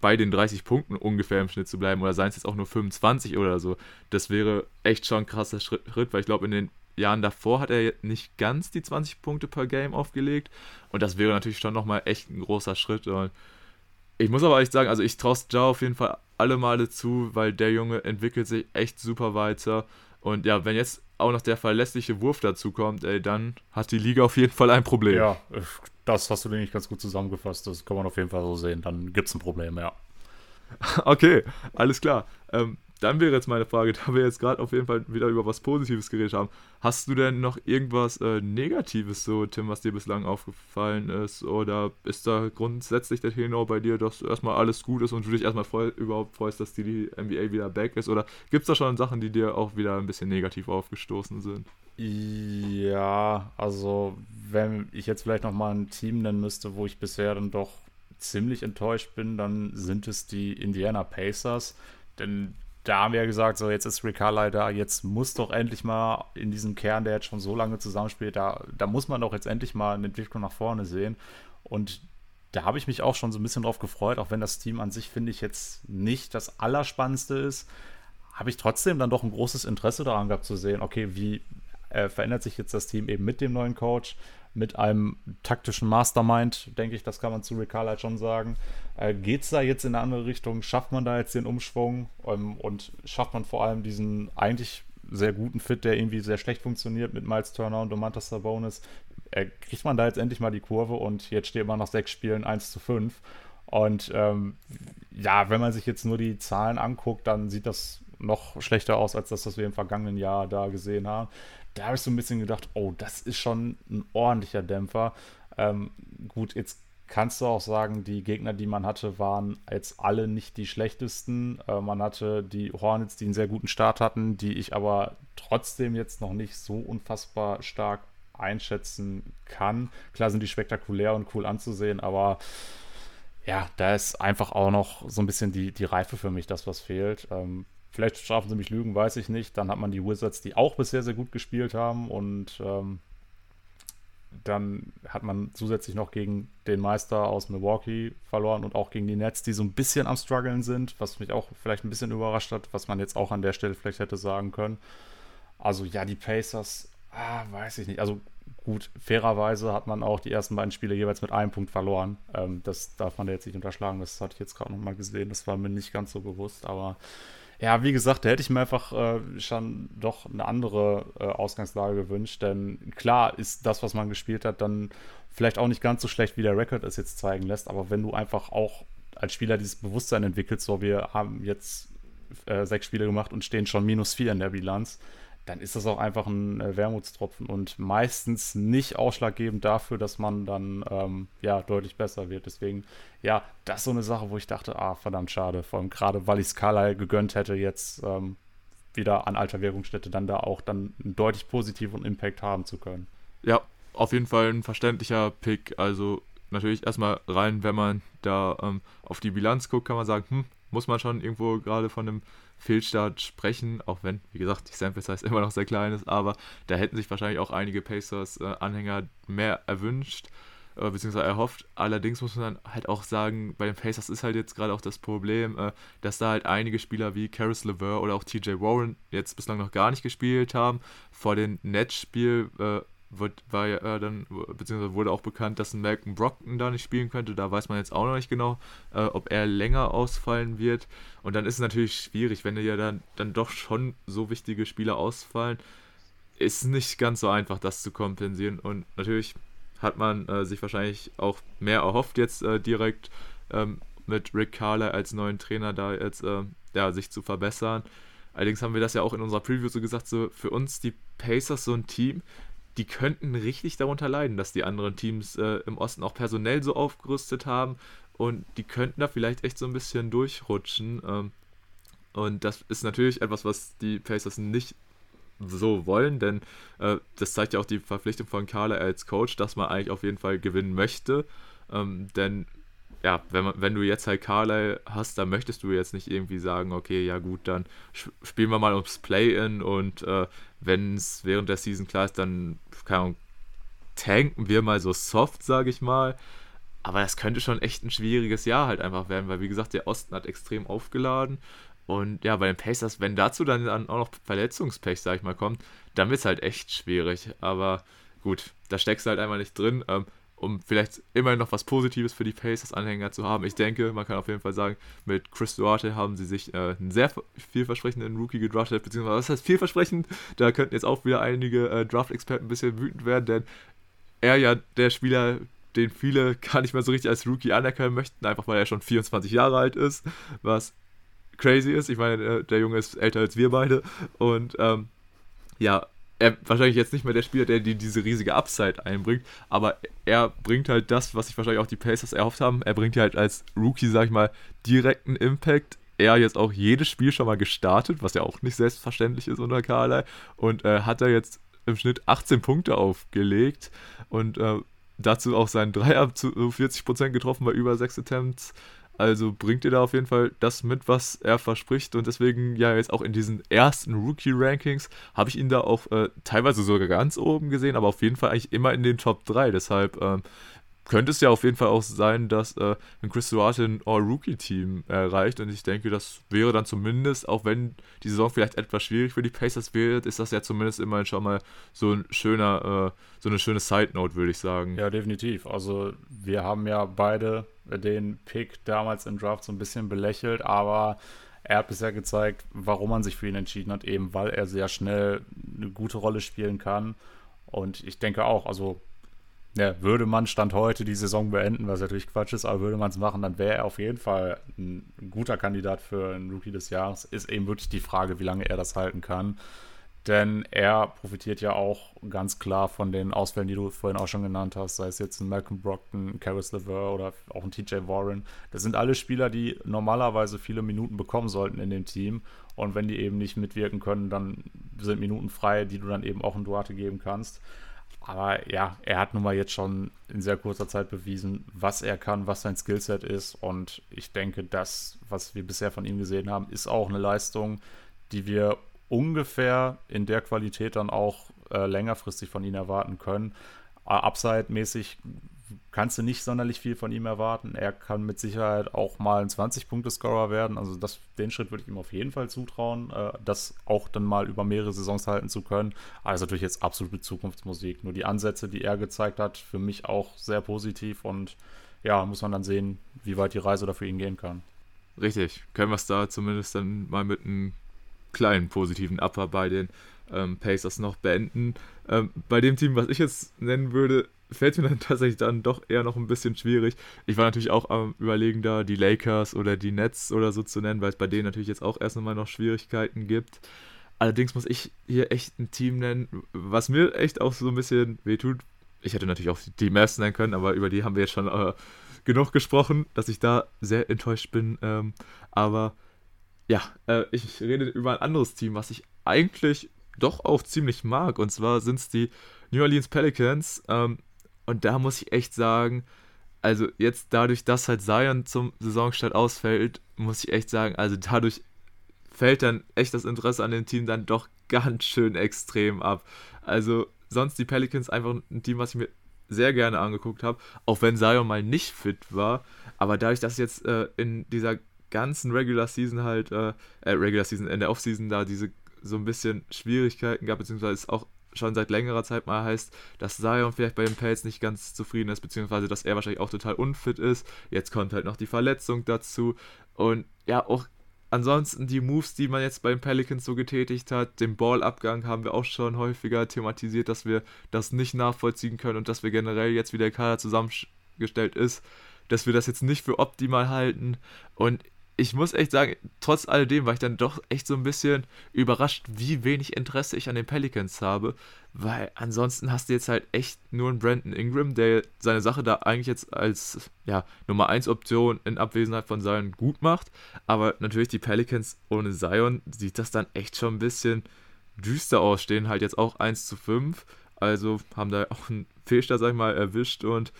bei den 30 Punkten ungefähr im Schnitt zu bleiben oder seien es jetzt auch nur 25 oder so. Das wäre echt schon ein krasser Schritt, weil ich glaube, in den Jahren davor hat er nicht ganz die 20 Punkte per Game aufgelegt und das wäre natürlich schon nochmal echt ein großer Schritt. Und ich muss aber echt sagen, also ich traue Ja auf jeden Fall alle Male zu, weil der Junge entwickelt sich echt super weiter. Und ja, wenn jetzt auch noch der verlässliche Wurf dazu kommt, ey, dann hat die Liga auf jeden Fall ein Problem. Ja, das hast du nicht ganz gut zusammengefasst. Das kann man auf jeden Fall so sehen. Dann gibt es ein Problem, ja. Okay, alles klar. Ähm, dann wäre jetzt meine Frage, da wir jetzt gerade auf jeden Fall wieder über was Positives geredet haben, hast du denn noch irgendwas äh, Negatives so, Tim, was dir bislang aufgefallen ist? Oder ist da grundsätzlich der Tenor bei dir, dass erstmal alles gut ist und du dich erstmal freu überhaupt freust, dass die, die NBA wieder back ist? Oder gibt es da schon Sachen, die dir auch wieder ein bisschen negativ aufgestoßen sind? Ja, also wenn ich jetzt vielleicht nochmal ein Team nennen müsste, wo ich bisher dann doch ziemlich enttäuscht bin, dann sind es die Indiana Pacers. Denn da haben wir ja gesagt, so jetzt ist Rick Carlisle da, jetzt muss doch endlich mal in diesem Kern, der jetzt schon so lange zusammenspielt, da, da muss man doch jetzt endlich mal eine Entwicklung nach vorne sehen. Und da habe ich mich auch schon so ein bisschen drauf gefreut, auch wenn das Team an sich, finde ich, jetzt nicht das Allerspannendste ist, habe ich trotzdem dann doch ein großes Interesse daran gehabt zu sehen, okay, wie äh, verändert sich jetzt das Team eben mit dem neuen Coach? mit einem taktischen Mastermind, denke ich, das kann man zu Rick Carlisle schon sagen. Äh, Geht es da jetzt in eine andere Richtung? Schafft man da jetzt den Umschwung? Ähm, und schafft man vor allem diesen eigentlich sehr guten Fit, der irgendwie sehr schlecht funktioniert mit Miles Turner und Domantas Sabonis? Äh, kriegt man da jetzt endlich mal die Kurve und jetzt steht man nach sechs Spielen 1 zu 5. Und ähm, ja, wenn man sich jetzt nur die Zahlen anguckt, dann sieht das noch schlechter aus als das, was wir im vergangenen Jahr da gesehen haben da habe ich so ein bisschen gedacht, oh, das ist schon ein ordentlicher Dämpfer. Ähm, gut, jetzt kannst du auch sagen, die Gegner, die man hatte, waren jetzt alle nicht die schlechtesten. Äh, man hatte die Hornets, die einen sehr guten Start hatten, die ich aber trotzdem jetzt noch nicht so unfassbar stark einschätzen kann. Klar sind die spektakulär und cool anzusehen, aber ja, da ist einfach auch noch so ein bisschen die, die Reife für mich, das was fehlt. Ähm, Vielleicht strafen sie mich Lügen, weiß ich nicht. Dann hat man die Wizards, die auch bisher sehr gut gespielt haben. Und ähm, dann hat man zusätzlich noch gegen den Meister aus Milwaukee verloren und auch gegen die Nets, die so ein bisschen am struggeln sind, was mich auch vielleicht ein bisschen überrascht hat, was man jetzt auch an der Stelle vielleicht hätte sagen können. Also ja, die Pacers, ah, weiß ich nicht. Also gut, fairerweise hat man auch die ersten beiden Spiele jeweils mit einem Punkt verloren. Ähm, das darf man jetzt nicht unterschlagen. Das hatte ich jetzt gerade nochmal gesehen. Das war mir nicht ganz so bewusst, aber ja, wie gesagt, da hätte ich mir einfach äh, schon doch eine andere äh, Ausgangslage gewünscht. Denn klar ist das, was man gespielt hat, dann vielleicht auch nicht ganz so schlecht, wie der Rekord es jetzt zeigen lässt. Aber wenn du einfach auch als Spieler dieses Bewusstsein entwickelst, so wir haben jetzt äh, sechs Spiele gemacht und stehen schon minus vier in der Bilanz, dann ist das auch einfach ein äh, Wermutstropfen und meistens nicht ausschlaggebend dafür, dass man dann ähm, ja deutlich besser wird. Deswegen, ja, das ist so eine Sache, wo ich dachte, ah, verdammt schade. Vor allem gerade, weil ich Skala gegönnt hätte, jetzt ähm, wieder an alter Wirkungsstätte dann da auch dann einen deutlich positiven Impact haben zu können. Ja, auf jeden Fall ein verständlicher Pick. Also natürlich erstmal rein, wenn man da ähm, auf die Bilanz guckt, kann man sagen, hm, muss man schon irgendwo gerade von einem Fehlstart sprechen, auch wenn, wie gesagt, die Sample Size immer noch sehr klein ist, aber da hätten sich wahrscheinlich auch einige Pacers-Anhänger äh, mehr erwünscht, äh, beziehungsweise erhofft. Allerdings muss man dann halt auch sagen, bei den Pacers ist halt jetzt gerade auch das Problem, äh, dass da halt einige Spieler wie Caris LeVer oder auch TJ Warren jetzt bislang noch gar nicht gespielt haben. Vor dem Netzspiel wird, war ja äh, dann, beziehungsweise wurde auch bekannt, dass ein Malcolm Brockton da nicht spielen könnte. Da weiß man jetzt auch noch nicht genau, äh, ob er länger ausfallen wird. Und dann ist es natürlich schwierig, wenn ja dann, dann doch schon so wichtige Spieler ausfallen. ist nicht ganz so einfach, das zu kompensieren. Und natürlich hat man äh, sich wahrscheinlich auch mehr erhofft, jetzt äh, direkt ähm, mit Rick Carler als neuen Trainer da jetzt äh, ja, sich zu verbessern. Allerdings haben wir das ja auch in unserer Preview so gesagt, so für uns die Pacers so ein Team, die könnten richtig darunter leiden, dass die anderen Teams äh, im Osten auch personell so aufgerüstet haben und die könnten da vielleicht echt so ein bisschen durchrutschen. Ähm, und das ist natürlich etwas, was die Pacers nicht so wollen, denn äh, das zeigt ja auch die Verpflichtung von Carla als Coach, dass man eigentlich auf jeden Fall gewinnen möchte. Ähm, denn ja, wenn, man, wenn du jetzt halt Carlyle hast, dann möchtest du jetzt nicht irgendwie sagen, okay, ja gut, dann spielen wir mal ums Play-In und äh, wenn es während der Season klar ist, dann keine Ahnung, tanken wir mal so soft, sage ich mal. Aber das könnte schon echt ein schwieriges Jahr halt einfach werden, weil wie gesagt, der Osten hat extrem aufgeladen. Und ja, bei den Pacers, wenn dazu dann, auch noch Verletzungspech, sag ich mal, kommt, dann wird es halt echt schwierig. Aber gut, da steckst du halt einmal nicht drin. Ähm, um vielleicht immerhin noch was Positives für die Pacers-Anhänger zu haben. Ich denke, man kann auf jeden Fall sagen, mit Chris Duarte haben sie sich äh, einen sehr vielversprechenden Rookie gedraftet, beziehungsweise was heißt vielversprechend? Da könnten jetzt auch wieder einige äh, Draft-Experten ein bisschen wütend werden, denn er ja der Spieler, den viele gar nicht mehr so richtig als Rookie anerkennen möchten, einfach weil er schon 24 Jahre alt ist, was crazy ist. Ich meine, äh, der Junge ist älter als wir beide und ähm, ja, er wahrscheinlich jetzt nicht mehr der Spieler, der die, diese riesige Upside einbringt, aber er bringt halt das, was sich wahrscheinlich auch die Pacers erhofft haben. Er bringt ja halt als Rookie, sag ich mal, direkten Impact. Er jetzt auch jedes Spiel schon mal gestartet, was ja auch nicht selbstverständlich ist unter Carly. Und äh, hat er jetzt im Schnitt 18 Punkte aufgelegt und äh, dazu auch seinen Dreier zu 40% getroffen bei über 6 Attempts. Also bringt ihr da auf jeden Fall das mit, was er verspricht. Und deswegen, ja, jetzt auch in diesen ersten Rookie-Rankings habe ich ihn da auch äh, teilweise sogar ganz oben gesehen, aber auf jeden Fall eigentlich immer in den Top 3. Deshalb ähm, könnte es ja auf jeden Fall auch sein, dass äh, ein Chris Duarte ein All-Rookie-Team erreicht. Und ich denke, das wäre dann zumindest, auch wenn die Saison vielleicht etwas schwierig für die Pacers wird, ist das ja zumindest immerhin schon mal so ein schöner, äh, so eine schöne Side-Note, würde ich sagen. Ja, definitiv. Also wir haben ja beide den Pick damals im Draft so ein bisschen belächelt, aber er hat bisher gezeigt, warum man sich für ihn entschieden hat, eben weil er sehr schnell eine gute Rolle spielen kann. Und ich denke auch, also ja, würde man Stand heute die Saison beenden, was natürlich Quatsch ist, aber würde man es machen, dann wäre er auf jeden Fall ein guter Kandidat für einen Rookie des Jahres. Ist eben wirklich die Frage, wie lange er das halten kann. Denn er profitiert ja auch ganz klar von den Ausfällen, die du vorhin auch schon genannt hast, sei es jetzt ein Malcolm Brockton, Caris LeVer oder auch ein TJ Warren. Das sind alle Spieler, die normalerweise viele Minuten bekommen sollten in dem Team. Und wenn die eben nicht mitwirken können, dann sind Minuten frei, die du dann eben auch in Duarte geben kannst. Aber ja, er hat nun mal jetzt schon in sehr kurzer Zeit bewiesen, was er kann, was sein Skillset ist. Und ich denke, das, was wir bisher von ihm gesehen haben, ist auch eine Leistung, die wir ungefähr in der Qualität dann auch äh, längerfristig von ihm erwarten können. Upside-mäßig kannst du nicht sonderlich viel von ihm erwarten. Er kann mit Sicherheit auch mal ein 20-Punkte-Scorer werden. Also das, den Schritt würde ich ihm auf jeden Fall zutrauen, äh, das auch dann mal über mehrere Saisons halten zu können. Aber das ist natürlich jetzt absolute Zukunftsmusik. Nur die Ansätze, die er gezeigt hat, für mich auch sehr positiv und ja, muss man dann sehen, wie weit die Reise da für ihn gehen kann. Richtig, können wir es da zumindest dann mal mit einem kleinen positiven Upper bei den ähm, Pacers noch beenden. Ähm, bei dem Team, was ich jetzt nennen würde, fällt mir dann tatsächlich dann doch eher noch ein bisschen schwierig. Ich war natürlich auch am Überlegen, da die Lakers oder die Nets oder so zu nennen, weil es bei denen natürlich jetzt auch erst einmal noch Schwierigkeiten gibt. Allerdings muss ich hier echt ein Team nennen, was mir echt auch so ein bisschen wehtut. Ich hätte natürlich auch die Mavs nennen können, aber über die haben wir jetzt schon äh, genug gesprochen, dass ich da sehr enttäuscht bin. Ähm, aber ja, äh, ich rede über ein anderes Team, was ich eigentlich doch auch ziemlich mag. Und zwar sind es die New Orleans Pelicans. Ähm, und da muss ich echt sagen, also jetzt dadurch, dass halt Zion zum Saisonstart ausfällt, muss ich echt sagen, also dadurch fällt dann echt das Interesse an dem Team dann doch ganz schön extrem ab. Also sonst die Pelicans einfach ein Team, was ich mir sehr gerne angeguckt habe, auch wenn Zion mal nicht fit war. Aber dadurch, dass jetzt äh, in dieser ganzen Regular Season halt, äh, äh Regular Season, in der Offseason da diese so ein bisschen Schwierigkeiten gab, beziehungsweise es auch schon seit längerer Zeit mal heißt, dass Zion vielleicht bei den Pelz nicht ganz zufrieden ist, beziehungsweise dass er wahrscheinlich auch total unfit ist. Jetzt kommt halt noch die Verletzung dazu. Und ja, auch ansonsten die Moves, die man jetzt beim Pelicans so getätigt hat, den Ballabgang haben wir auch schon häufiger thematisiert, dass wir das nicht nachvollziehen können und dass wir generell jetzt, wie der Kader zusammengestellt ist, dass wir das jetzt nicht für optimal halten. Und ich muss echt sagen, trotz alledem war ich dann doch echt so ein bisschen überrascht, wie wenig Interesse ich an den Pelicans habe, weil ansonsten hast du jetzt halt echt nur einen Brandon Ingram, der seine Sache da eigentlich jetzt als ja, Nummer 1 Option in Abwesenheit von Zion gut macht, aber natürlich die Pelicans ohne Zion sieht das dann echt schon ein bisschen düster aus, stehen halt jetzt auch 1 zu 5, also haben da auch einen Fehlstart, sag ich mal, erwischt. Und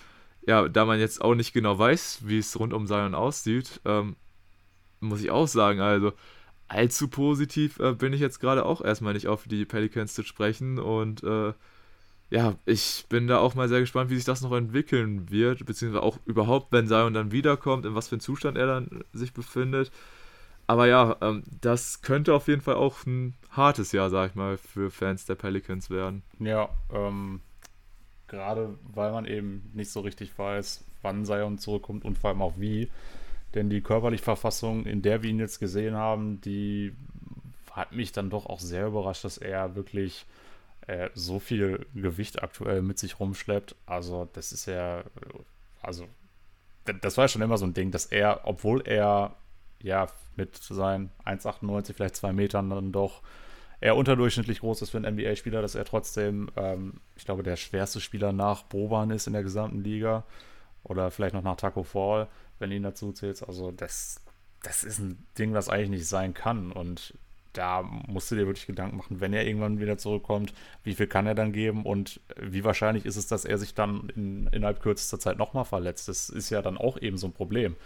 ja, da man jetzt auch nicht genau weiß, wie es rund um Zion aussieht, ähm, muss ich auch sagen, also allzu positiv äh, bin ich jetzt gerade auch erstmal nicht auf die Pelicans zu sprechen und äh, ja, ich bin da auch mal sehr gespannt, wie sich das noch entwickeln wird, beziehungsweise auch überhaupt, wenn Zion dann wiederkommt, in was für einem Zustand er dann sich befindet. Aber ja, ähm, das könnte auf jeden Fall auch ein hartes Jahr, sag ich mal, für Fans der Pelicans werden. Ja, ähm, gerade weil man eben nicht so richtig weiß, wann Zion zurückkommt und vor allem auch wie. Denn die körperliche Verfassung, in der wir ihn jetzt gesehen haben, die hat mich dann doch auch sehr überrascht, dass er wirklich äh, so viel Gewicht aktuell mit sich rumschleppt. Also, das ist ja, also, das war ja schon immer so ein Ding, dass er, obwohl er ja mit seinen 1,98, vielleicht 2 Metern dann doch eher unterdurchschnittlich groß ist für einen NBA-Spieler, dass er trotzdem, ähm, ich glaube, der schwerste Spieler nach Boban ist in der gesamten Liga. Oder vielleicht noch nach Taco Fall wenn du ihn dazu zählst. Also das, das ist ein Ding, was eigentlich nicht sein kann. Und da musst du dir wirklich Gedanken machen, wenn er irgendwann wieder zurückkommt, wie viel kann er dann geben und wie wahrscheinlich ist es, dass er sich dann in, innerhalb kürzester Zeit nochmal verletzt. Das ist ja dann auch eben so ein Problem,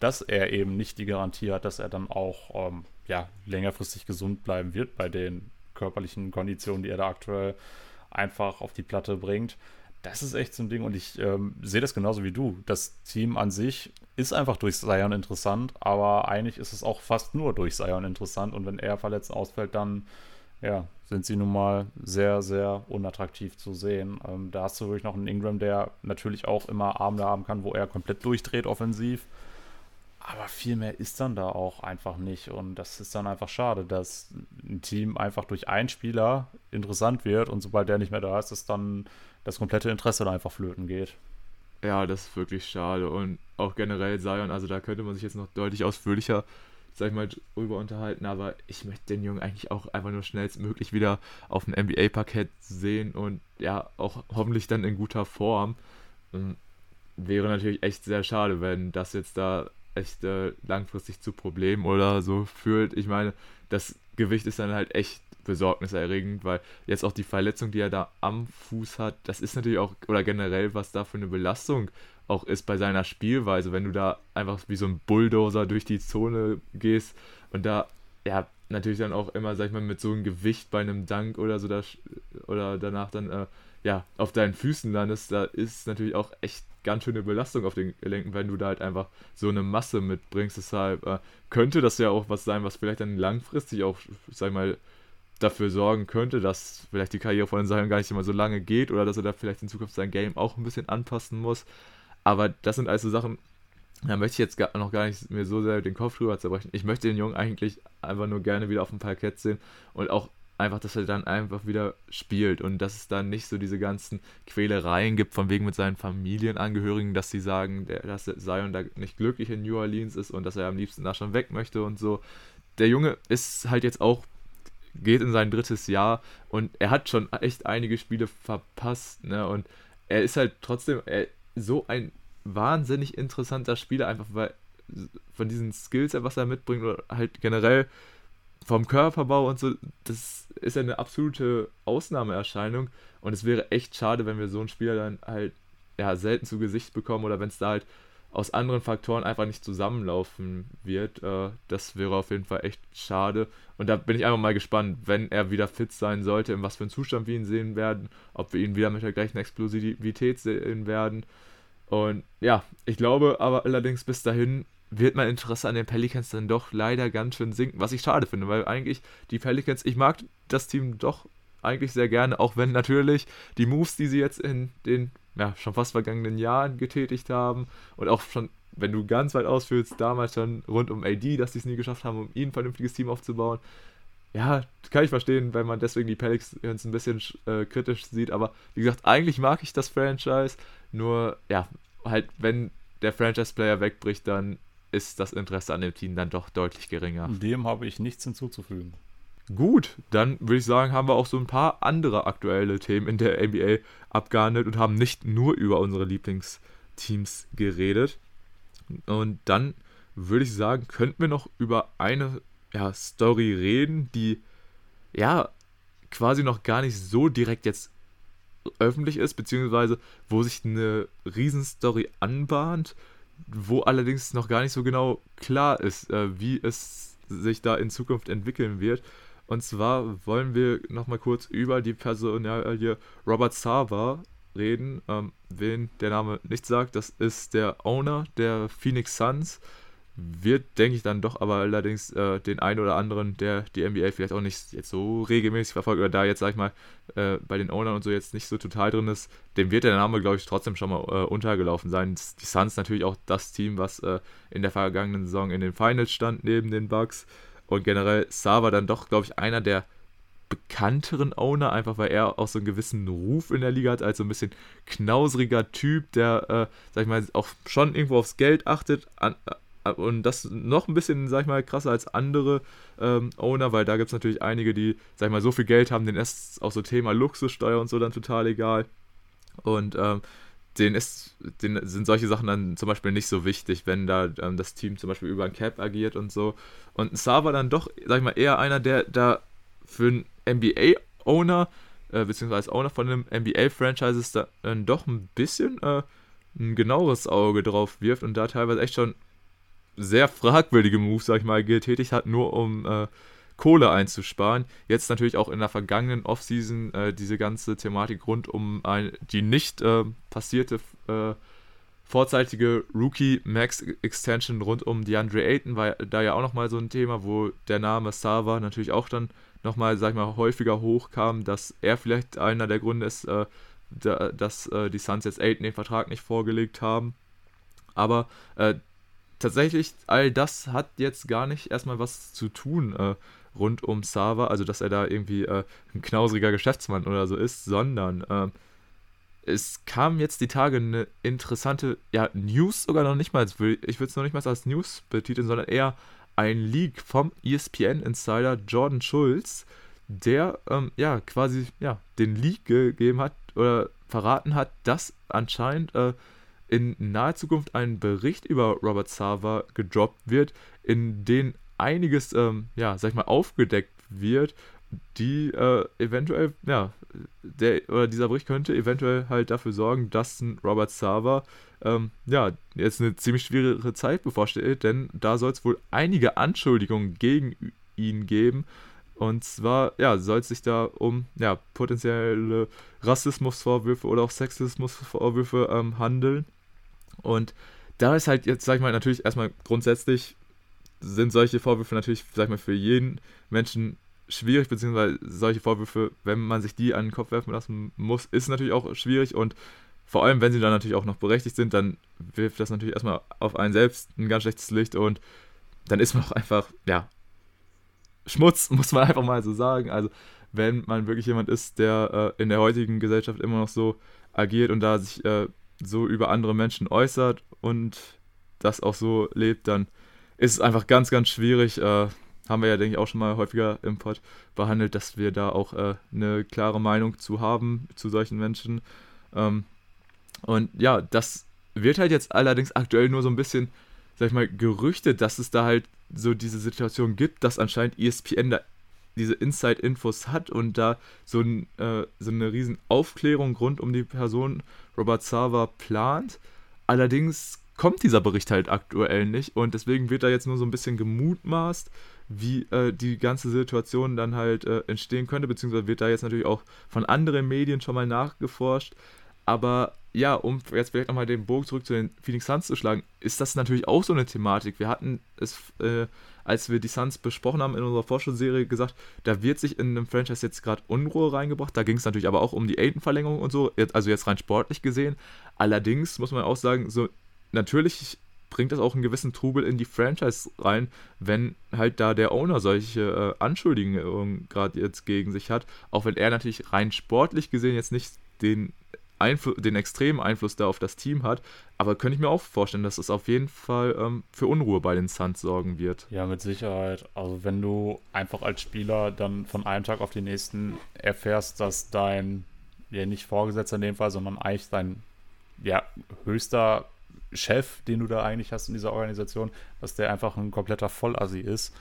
dass er eben nicht die Garantie hat, dass er dann auch ähm, ja, längerfristig gesund bleiben wird bei den körperlichen Konditionen, die er da aktuell einfach auf die Platte bringt. Das ist echt so ein Ding und ich ähm, sehe das genauso wie du. Das Team an sich ist einfach durch Sion interessant, aber eigentlich ist es auch fast nur durch Sion interessant und wenn er verletzt ausfällt, dann ja, sind sie nun mal sehr, sehr unattraktiv zu sehen. Ähm, da hast du wirklich noch einen Ingram, der natürlich auch immer Abende haben kann, wo er komplett durchdreht offensiv. Aber viel mehr ist dann da auch einfach nicht. Und das ist dann einfach schade, dass ein Team einfach durch einen Spieler interessant wird und sobald der nicht mehr da ist, ist dann das komplette Interesse da einfach flöten geht. Ja, das ist wirklich schade. Und auch generell Zion, also da könnte man sich jetzt noch deutlich ausführlicher, sag ich mal, drüber unterhalten, aber ich möchte den Jungen eigentlich auch einfach nur schnellstmöglich wieder auf dem NBA-Parkett sehen und ja, auch hoffentlich dann in guter Form. Ähm, wäre natürlich echt sehr schade, wenn das jetzt da echt äh, langfristig zu Problemen oder so führt. Ich meine, das Gewicht ist dann halt echt besorgniserregend, weil jetzt auch die Verletzung, die er da am Fuß hat, das ist natürlich auch, oder generell, was da für eine Belastung auch ist bei seiner Spielweise, wenn du da einfach wie so ein Bulldozer durch die Zone gehst und da, ja, natürlich dann auch immer, sag ich mal, mit so einem Gewicht bei einem Dank oder so, da, oder danach dann, äh, ja, auf deinen Füßen landest, da ist natürlich auch echt ganz schöne Belastung auf den Gelenken, wenn du da halt einfach so eine Masse mitbringst. Deshalb äh, könnte das ja auch was sein, was vielleicht dann langfristig auch, sag ich mal, dafür sorgen könnte, dass vielleicht die Karriere von Zion gar nicht immer so lange geht oder dass er da vielleicht in Zukunft sein Game auch ein bisschen anpassen muss. Aber das sind also Sachen, da möchte ich jetzt gar, noch gar nicht mir so sehr den Kopf drüber zerbrechen. Ich möchte den Jungen eigentlich einfach nur gerne wieder auf dem Parkett sehen und auch einfach, dass er dann einfach wieder spielt und dass es dann nicht so diese ganzen Quälereien gibt, von wegen mit seinen Familienangehörigen, dass sie sagen, der, dass Zion da nicht glücklich in New Orleans ist und dass er am liebsten da schon weg möchte und so. Der Junge ist halt jetzt auch geht in sein drittes Jahr und er hat schon echt einige Spiele verpasst, ne? Und er ist halt trotzdem so ein wahnsinnig interessanter Spieler, einfach weil von diesen Skills, was er mitbringt, oder halt generell vom Körperbau und so, das ist eine absolute Ausnahmeerscheinung. Und es wäre echt schade, wenn wir so einen Spieler dann halt ja selten zu Gesicht bekommen oder wenn es da halt aus anderen Faktoren einfach nicht zusammenlaufen wird. Äh, das wäre auf jeden Fall echt schade. Und da bin ich einfach mal gespannt, wenn er wieder fit sein sollte, in was für einem Zustand wir ihn sehen werden, ob wir ihn wieder mit der gleichen Explosivität sehen werden. Und ja, ich glaube aber allerdings bis dahin wird mein Interesse an den Pelicans dann doch leider ganz schön sinken, was ich schade finde, weil eigentlich die Pelicans, ich mag das Team doch eigentlich sehr gerne, auch wenn natürlich die Moves, die sie jetzt in den ja, schon fast vergangenen Jahren getätigt haben und auch schon wenn du ganz weit ausführst, damals schon rund um AD, dass die es nie geschafft haben, um ihn ein vernünftiges Team aufzubauen. Ja, kann ich verstehen, wenn man deswegen die Pelicans ein bisschen äh, kritisch sieht. Aber wie gesagt, eigentlich mag ich das Franchise. Nur, ja, halt, wenn der Franchise-Player wegbricht, dann ist das Interesse an dem Team dann doch deutlich geringer. Dem habe ich nichts hinzuzufügen. Gut, dann würde ich sagen, haben wir auch so ein paar andere aktuelle Themen in der NBA abgehandelt und haben nicht nur über unsere Lieblingsteams geredet. Und dann würde ich sagen, könnten wir noch über eine ja, Story reden, die ja quasi noch gar nicht so direkt jetzt öffentlich ist, beziehungsweise wo sich eine Riesenstory anbahnt, wo allerdings noch gar nicht so genau klar ist, äh, wie es sich da in Zukunft entwickeln wird. Und zwar wollen wir nochmal kurz über die Personalie Robert Sava reden. Ähm, wen der Name nicht sagt, das ist der Owner der Phoenix Suns wird, denke ich, dann doch aber allerdings äh, den einen oder anderen, der die NBA vielleicht auch nicht jetzt so regelmäßig verfolgt oder da jetzt, sag ich mal, äh, bei den Ownern und so jetzt nicht so total drin ist, dem wird der Name, glaube ich, trotzdem schon mal äh, untergelaufen sein. Die Suns natürlich auch das Team, was äh, in der vergangenen Saison in den Finals stand, neben den Bucks. Und generell Sava dann doch, glaube ich, einer der bekannteren Owner, einfach weil er auch so einen gewissen Ruf in der Liga hat, als so ein bisschen knausriger Typ, der, äh, sag ich mal, auch schon irgendwo aufs Geld achtet, an, und das noch ein bisschen, sag ich mal, krasser als andere ähm, Owner, weil da gibt es natürlich einige, die, sag ich mal, so viel Geld haben, denen ist auch so Thema Luxussteuer und so dann total egal. Und ähm, denen, ist, denen sind solche Sachen dann zum Beispiel nicht so wichtig, wenn da ähm, das Team zum Beispiel über ein Cap agiert und so. Und ein war dann doch, sag ich mal, eher einer, der da für einen NBA-Owner, äh, beziehungsweise Owner von einem NBA-Franchises da dann doch ein bisschen äh, ein genaueres Auge drauf wirft und da teilweise echt schon sehr fragwürdige Moves, sag ich mal, getätigt hat, nur um äh, Kohle einzusparen. Jetzt natürlich auch in der vergangenen Offseason äh, diese ganze Thematik rund um ein, die nicht äh, passierte äh, vorzeitige Rookie Max Extension rund um DeAndre Ayton war da ja auch nochmal so ein Thema, wo der Name Sava natürlich auch dann nochmal, sag ich mal, häufiger hochkam, dass er vielleicht einer der Gründe ist, äh, da, dass äh, die Suns jetzt Ayton den Vertrag nicht vorgelegt haben. Aber äh, tatsächlich, all das hat jetzt gar nicht erstmal was zu tun äh, rund um Sava, also dass er da irgendwie äh, ein knausriger Geschäftsmann oder so ist, sondern äh, es kam jetzt die Tage eine interessante, ja, News sogar noch nicht mal, ich würde es noch nicht mal als News betiteln, sondern eher ein Leak vom ESPN-Insider Jordan Schulz, der ähm, ja quasi ja, den Leak gegeben hat oder verraten hat, dass anscheinend äh, in naher Zukunft ein Bericht über Robert Sava gedroppt wird, in dem einiges, ähm, ja, sag ich mal, aufgedeckt wird, die äh, eventuell, ja, der oder dieser Bericht könnte eventuell halt dafür sorgen, dass ein Robert Sava ähm, ja, jetzt eine ziemlich schwierige Zeit bevorsteht, denn da soll es wohl einige Anschuldigungen gegen ihn geben. Und zwar, ja, soll es sich da um ja, potenzielle Rassismusvorwürfe oder auch Sexismusvorwürfe ähm, handeln. Und da ist halt jetzt, sag ich mal, natürlich erstmal grundsätzlich sind solche Vorwürfe natürlich, sag ich mal, für jeden Menschen schwierig, beziehungsweise solche Vorwürfe, wenn man sich die an den Kopf werfen lassen muss, ist natürlich auch schwierig und vor allem, wenn sie dann natürlich auch noch berechtigt sind, dann wirft das natürlich erstmal auf einen selbst ein ganz schlechtes Licht und dann ist man auch einfach, ja, Schmutz, muss man einfach mal so sagen. Also, wenn man wirklich jemand ist, der äh, in der heutigen Gesellschaft immer noch so agiert und da sich äh, so über andere Menschen äußert und das auch so lebt, dann ist einfach ganz, ganz schwierig. Äh, haben wir ja, denke ich, auch schon mal häufiger im Pod behandelt, dass wir da auch äh, eine klare Meinung zu haben, zu solchen Menschen. Ähm, und ja, das wird halt jetzt allerdings aktuell nur so ein bisschen, sag ich mal, gerüchtet, dass es da halt so diese Situation gibt, dass anscheinend ESPN da diese Inside-Infos hat und da so, ein, äh, so eine riesen Aufklärung rund um die Person Robert Sava plant. Allerdings kommt dieser Bericht halt aktuell nicht und deswegen wird da jetzt nur so ein bisschen gemutmaßt, wie äh, die ganze Situation dann halt äh, entstehen könnte, beziehungsweise wird da jetzt natürlich auch von anderen Medien schon mal nachgeforscht. Aber ja, um jetzt vielleicht nochmal den Bogen zurück zu den Phoenix Suns zu schlagen, ist das natürlich auch so eine Thematik. Wir hatten es, äh, als wir die Suns besprochen haben in unserer Vorschauserie, gesagt, da wird sich in einem Franchise jetzt gerade Unruhe reingebracht. Da ging es natürlich aber auch um die Aiden-Verlängerung und so, also jetzt rein sportlich gesehen. Allerdings muss man auch sagen, so natürlich bringt das auch einen gewissen Trubel in die Franchise rein, wenn halt da der Owner solche äh, Anschuldigungen gerade jetzt gegen sich hat. Auch wenn er natürlich rein sportlich gesehen jetzt nicht den, Einfl den extremen Einfluss da auf das Team hat. Aber könnte ich mir auch vorstellen, dass es auf jeden Fall ähm, für Unruhe bei den Suns sorgen wird. Ja, mit Sicherheit. Also wenn du einfach als Spieler dann von einem Tag auf den nächsten erfährst, dass dein, ja nicht Vorgesetzter in dem Fall, sondern eigentlich dein ja, höchster Chef, den du da eigentlich hast in dieser Organisation, dass der einfach ein kompletter Vollassi ist.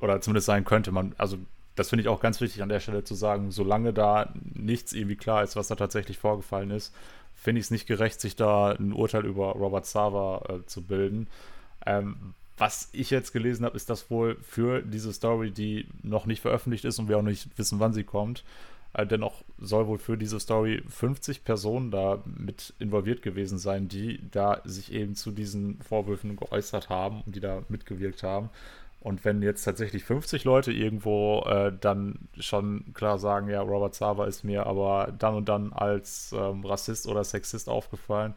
Oder zumindest sein könnte. Man, also das finde ich auch ganz wichtig an der Stelle zu sagen, solange da nichts irgendwie klar ist, was da tatsächlich vorgefallen ist, finde ich es nicht gerecht, sich da ein Urteil über Robert Sava äh, zu bilden. Ähm, was ich jetzt gelesen habe, ist, dass wohl für diese Story, die noch nicht veröffentlicht ist und wir auch nicht wissen, wann sie kommt, dennoch soll wohl für diese Story 50 Personen da mit involviert gewesen sein, die da sich eben zu diesen Vorwürfen geäußert haben und die da mitgewirkt haben. Und wenn jetzt tatsächlich 50 Leute irgendwo äh, dann schon klar sagen, ja, Robert Sava ist mir aber dann und dann als ähm, Rassist oder Sexist aufgefallen,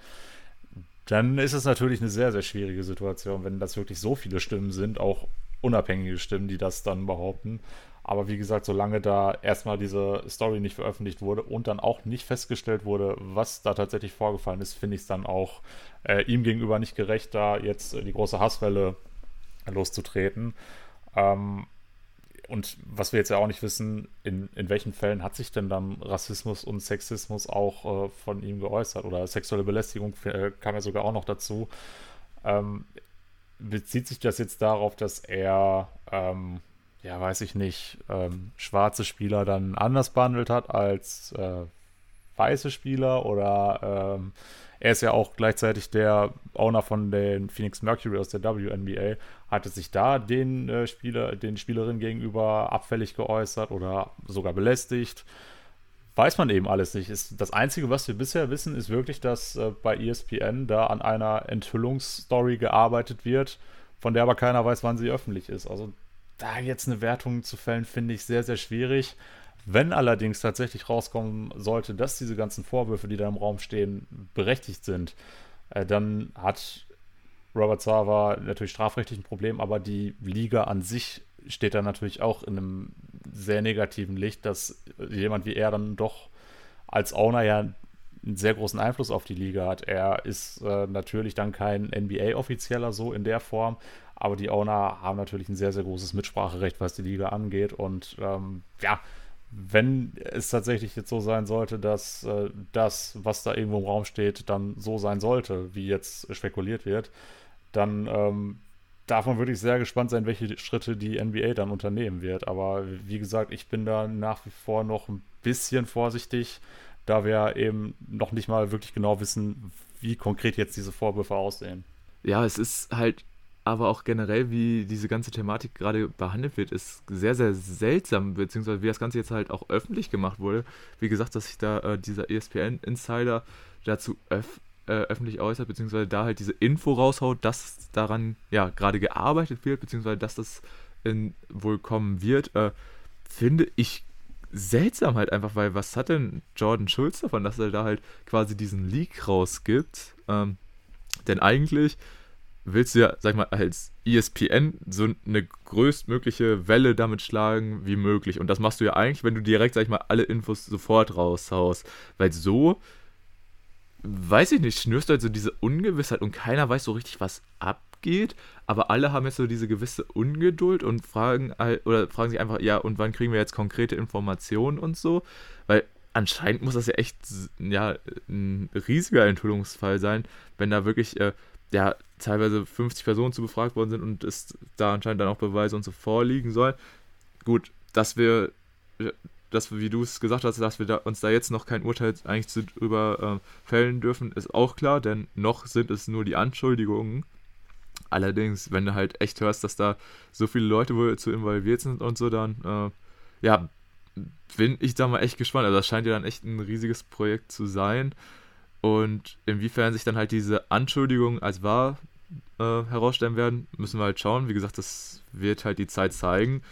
dann ist es natürlich eine sehr, sehr schwierige Situation, wenn das wirklich so viele Stimmen sind, auch unabhängige Stimmen, die das dann behaupten. Aber wie gesagt, solange da erstmal diese Story nicht veröffentlicht wurde und dann auch nicht festgestellt wurde, was da tatsächlich vorgefallen ist, finde ich es dann auch äh, ihm gegenüber nicht gerecht, da jetzt äh, die große Hasswelle loszutreten. Ähm, und was wir jetzt ja auch nicht wissen, in, in welchen Fällen hat sich denn dann Rassismus und Sexismus auch äh, von ihm geäußert? Oder sexuelle Belästigung äh, kam ja sogar auch noch dazu. Ähm, bezieht sich das jetzt darauf, dass er, ähm, ja, weiß ich nicht, ähm, schwarze Spieler dann anders behandelt hat als äh, weiße Spieler? Oder ähm, er ist ja auch gleichzeitig der Owner von den Phoenix Mercury aus der WNBA. Hatte sich da den äh, Spieler, den Spielerinnen gegenüber abfällig geäußert oder sogar belästigt? Weiß man eben alles nicht. Ist, das Einzige, was wir bisher wissen, ist wirklich, dass äh, bei ESPN da an einer Enthüllungsstory gearbeitet wird, von der aber keiner weiß, wann sie öffentlich ist. Also da jetzt eine Wertung zu fällen, finde ich sehr, sehr schwierig. Wenn allerdings tatsächlich rauskommen sollte, dass diese ganzen Vorwürfe, die da im Raum stehen, berechtigt sind, äh, dann hat Robert Sava natürlich strafrechtlich ein Problem, aber die Liga an sich steht da natürlich auch in einem sehr negativen Licht, dass jemand wie er dann doch als Owner ja einen sehr großen Einfluss auf die Liga hat. Er ist äh, natürlich dann kein NBA-Offizieller so in der Form, aber die Owner haben natürlich ein sehr, sehr großes Mitspracherecht, was die Liga angeht. Und ähm, ja, wenn es tatsächlich jetzt so sein sollte, dass äh, das, was da irgendwo im Raum steht, dann so sein sollte, wie jetzt spekuliert wird, dann ähm, darf man wirklich sehr gespannt sein, welche Schritte die NBA dann unternehmen wird. Aber wie gesagt, ich bin da nach wie vor noch ein bisschen vorsichtig, da wir eben noch nicht mal wirklich genau wissen, wie konkret jetzt diese Vorwürfe aussehen. Ja, es ist halt aber auch generell, wie diese ganze Thematik gerade behandelt wird, ist sehr, sehr seltsam, beziehungsweise wie das Ganze jetzt halt auch öffentlich gemacht wurde. Wie gesagt, dass sich da äh, dieser ESPN-Insider dazu öff äh, öffentlich äußert, beziehungsweise da halt diese Info raushaut, dass daran ja gerade gearbeitet wird, beziehungsweise dass das in, wohl kommen wird, äh, finde ich seltsam halt einfach, weil was hat denn Jordan Schulz davon, dass er da halt quasi diesen Leak rausgibt? Ähm, denn eigentlich willst du ja, sag mal, als ESPN so eine größtmögliche Welle damit schlagen wie möglich. Und das machst du ja eigentlich, wenn du direkt, sag ich mal, alle Infos sofort raushaust. Weil so, weiß ich nicht, schnürst du halt so diese Ungewissheit und keiner weiß so richtig, was abgeht. Aber alle haben jetzt so diese gewisse Ungeduld und fragen, oder fragen sich einfach, ja, und wann kriegen wir jetzt konkrete Informationen und so? Weil anscheinend muss das ja echt ja, ein riesiger Enthüllungsfall sein, wenn da wirklich äh, ja, teilweise 50 Personen zu befragt worden sind und es da anscheinend dann auch Beweise und so vorliegen soll. Gut, dass wir, dass, wie du es gesagt hast, dass wir da, uns da jetzt noch kein Urteil eigentlich zu, drüber äh, fällen dürfen, ist auch klar, denn noch sind es nur die Anschuldigungen. Allerdings, wenn du halt echt hörst, dass da so viele Leute wohl zu involviert sind und so, dann, äh, ja, bin ich da mal echt gespannt. Also das scheint ja dann echt ein riesiges Projekt zu sein. Und inwiefern sich dann halt diese Anschuldigungen als wahr äh, herausstellen werden, müssen wir halt schauen. Wie gesagt, das wird halt die Zeit zeigen,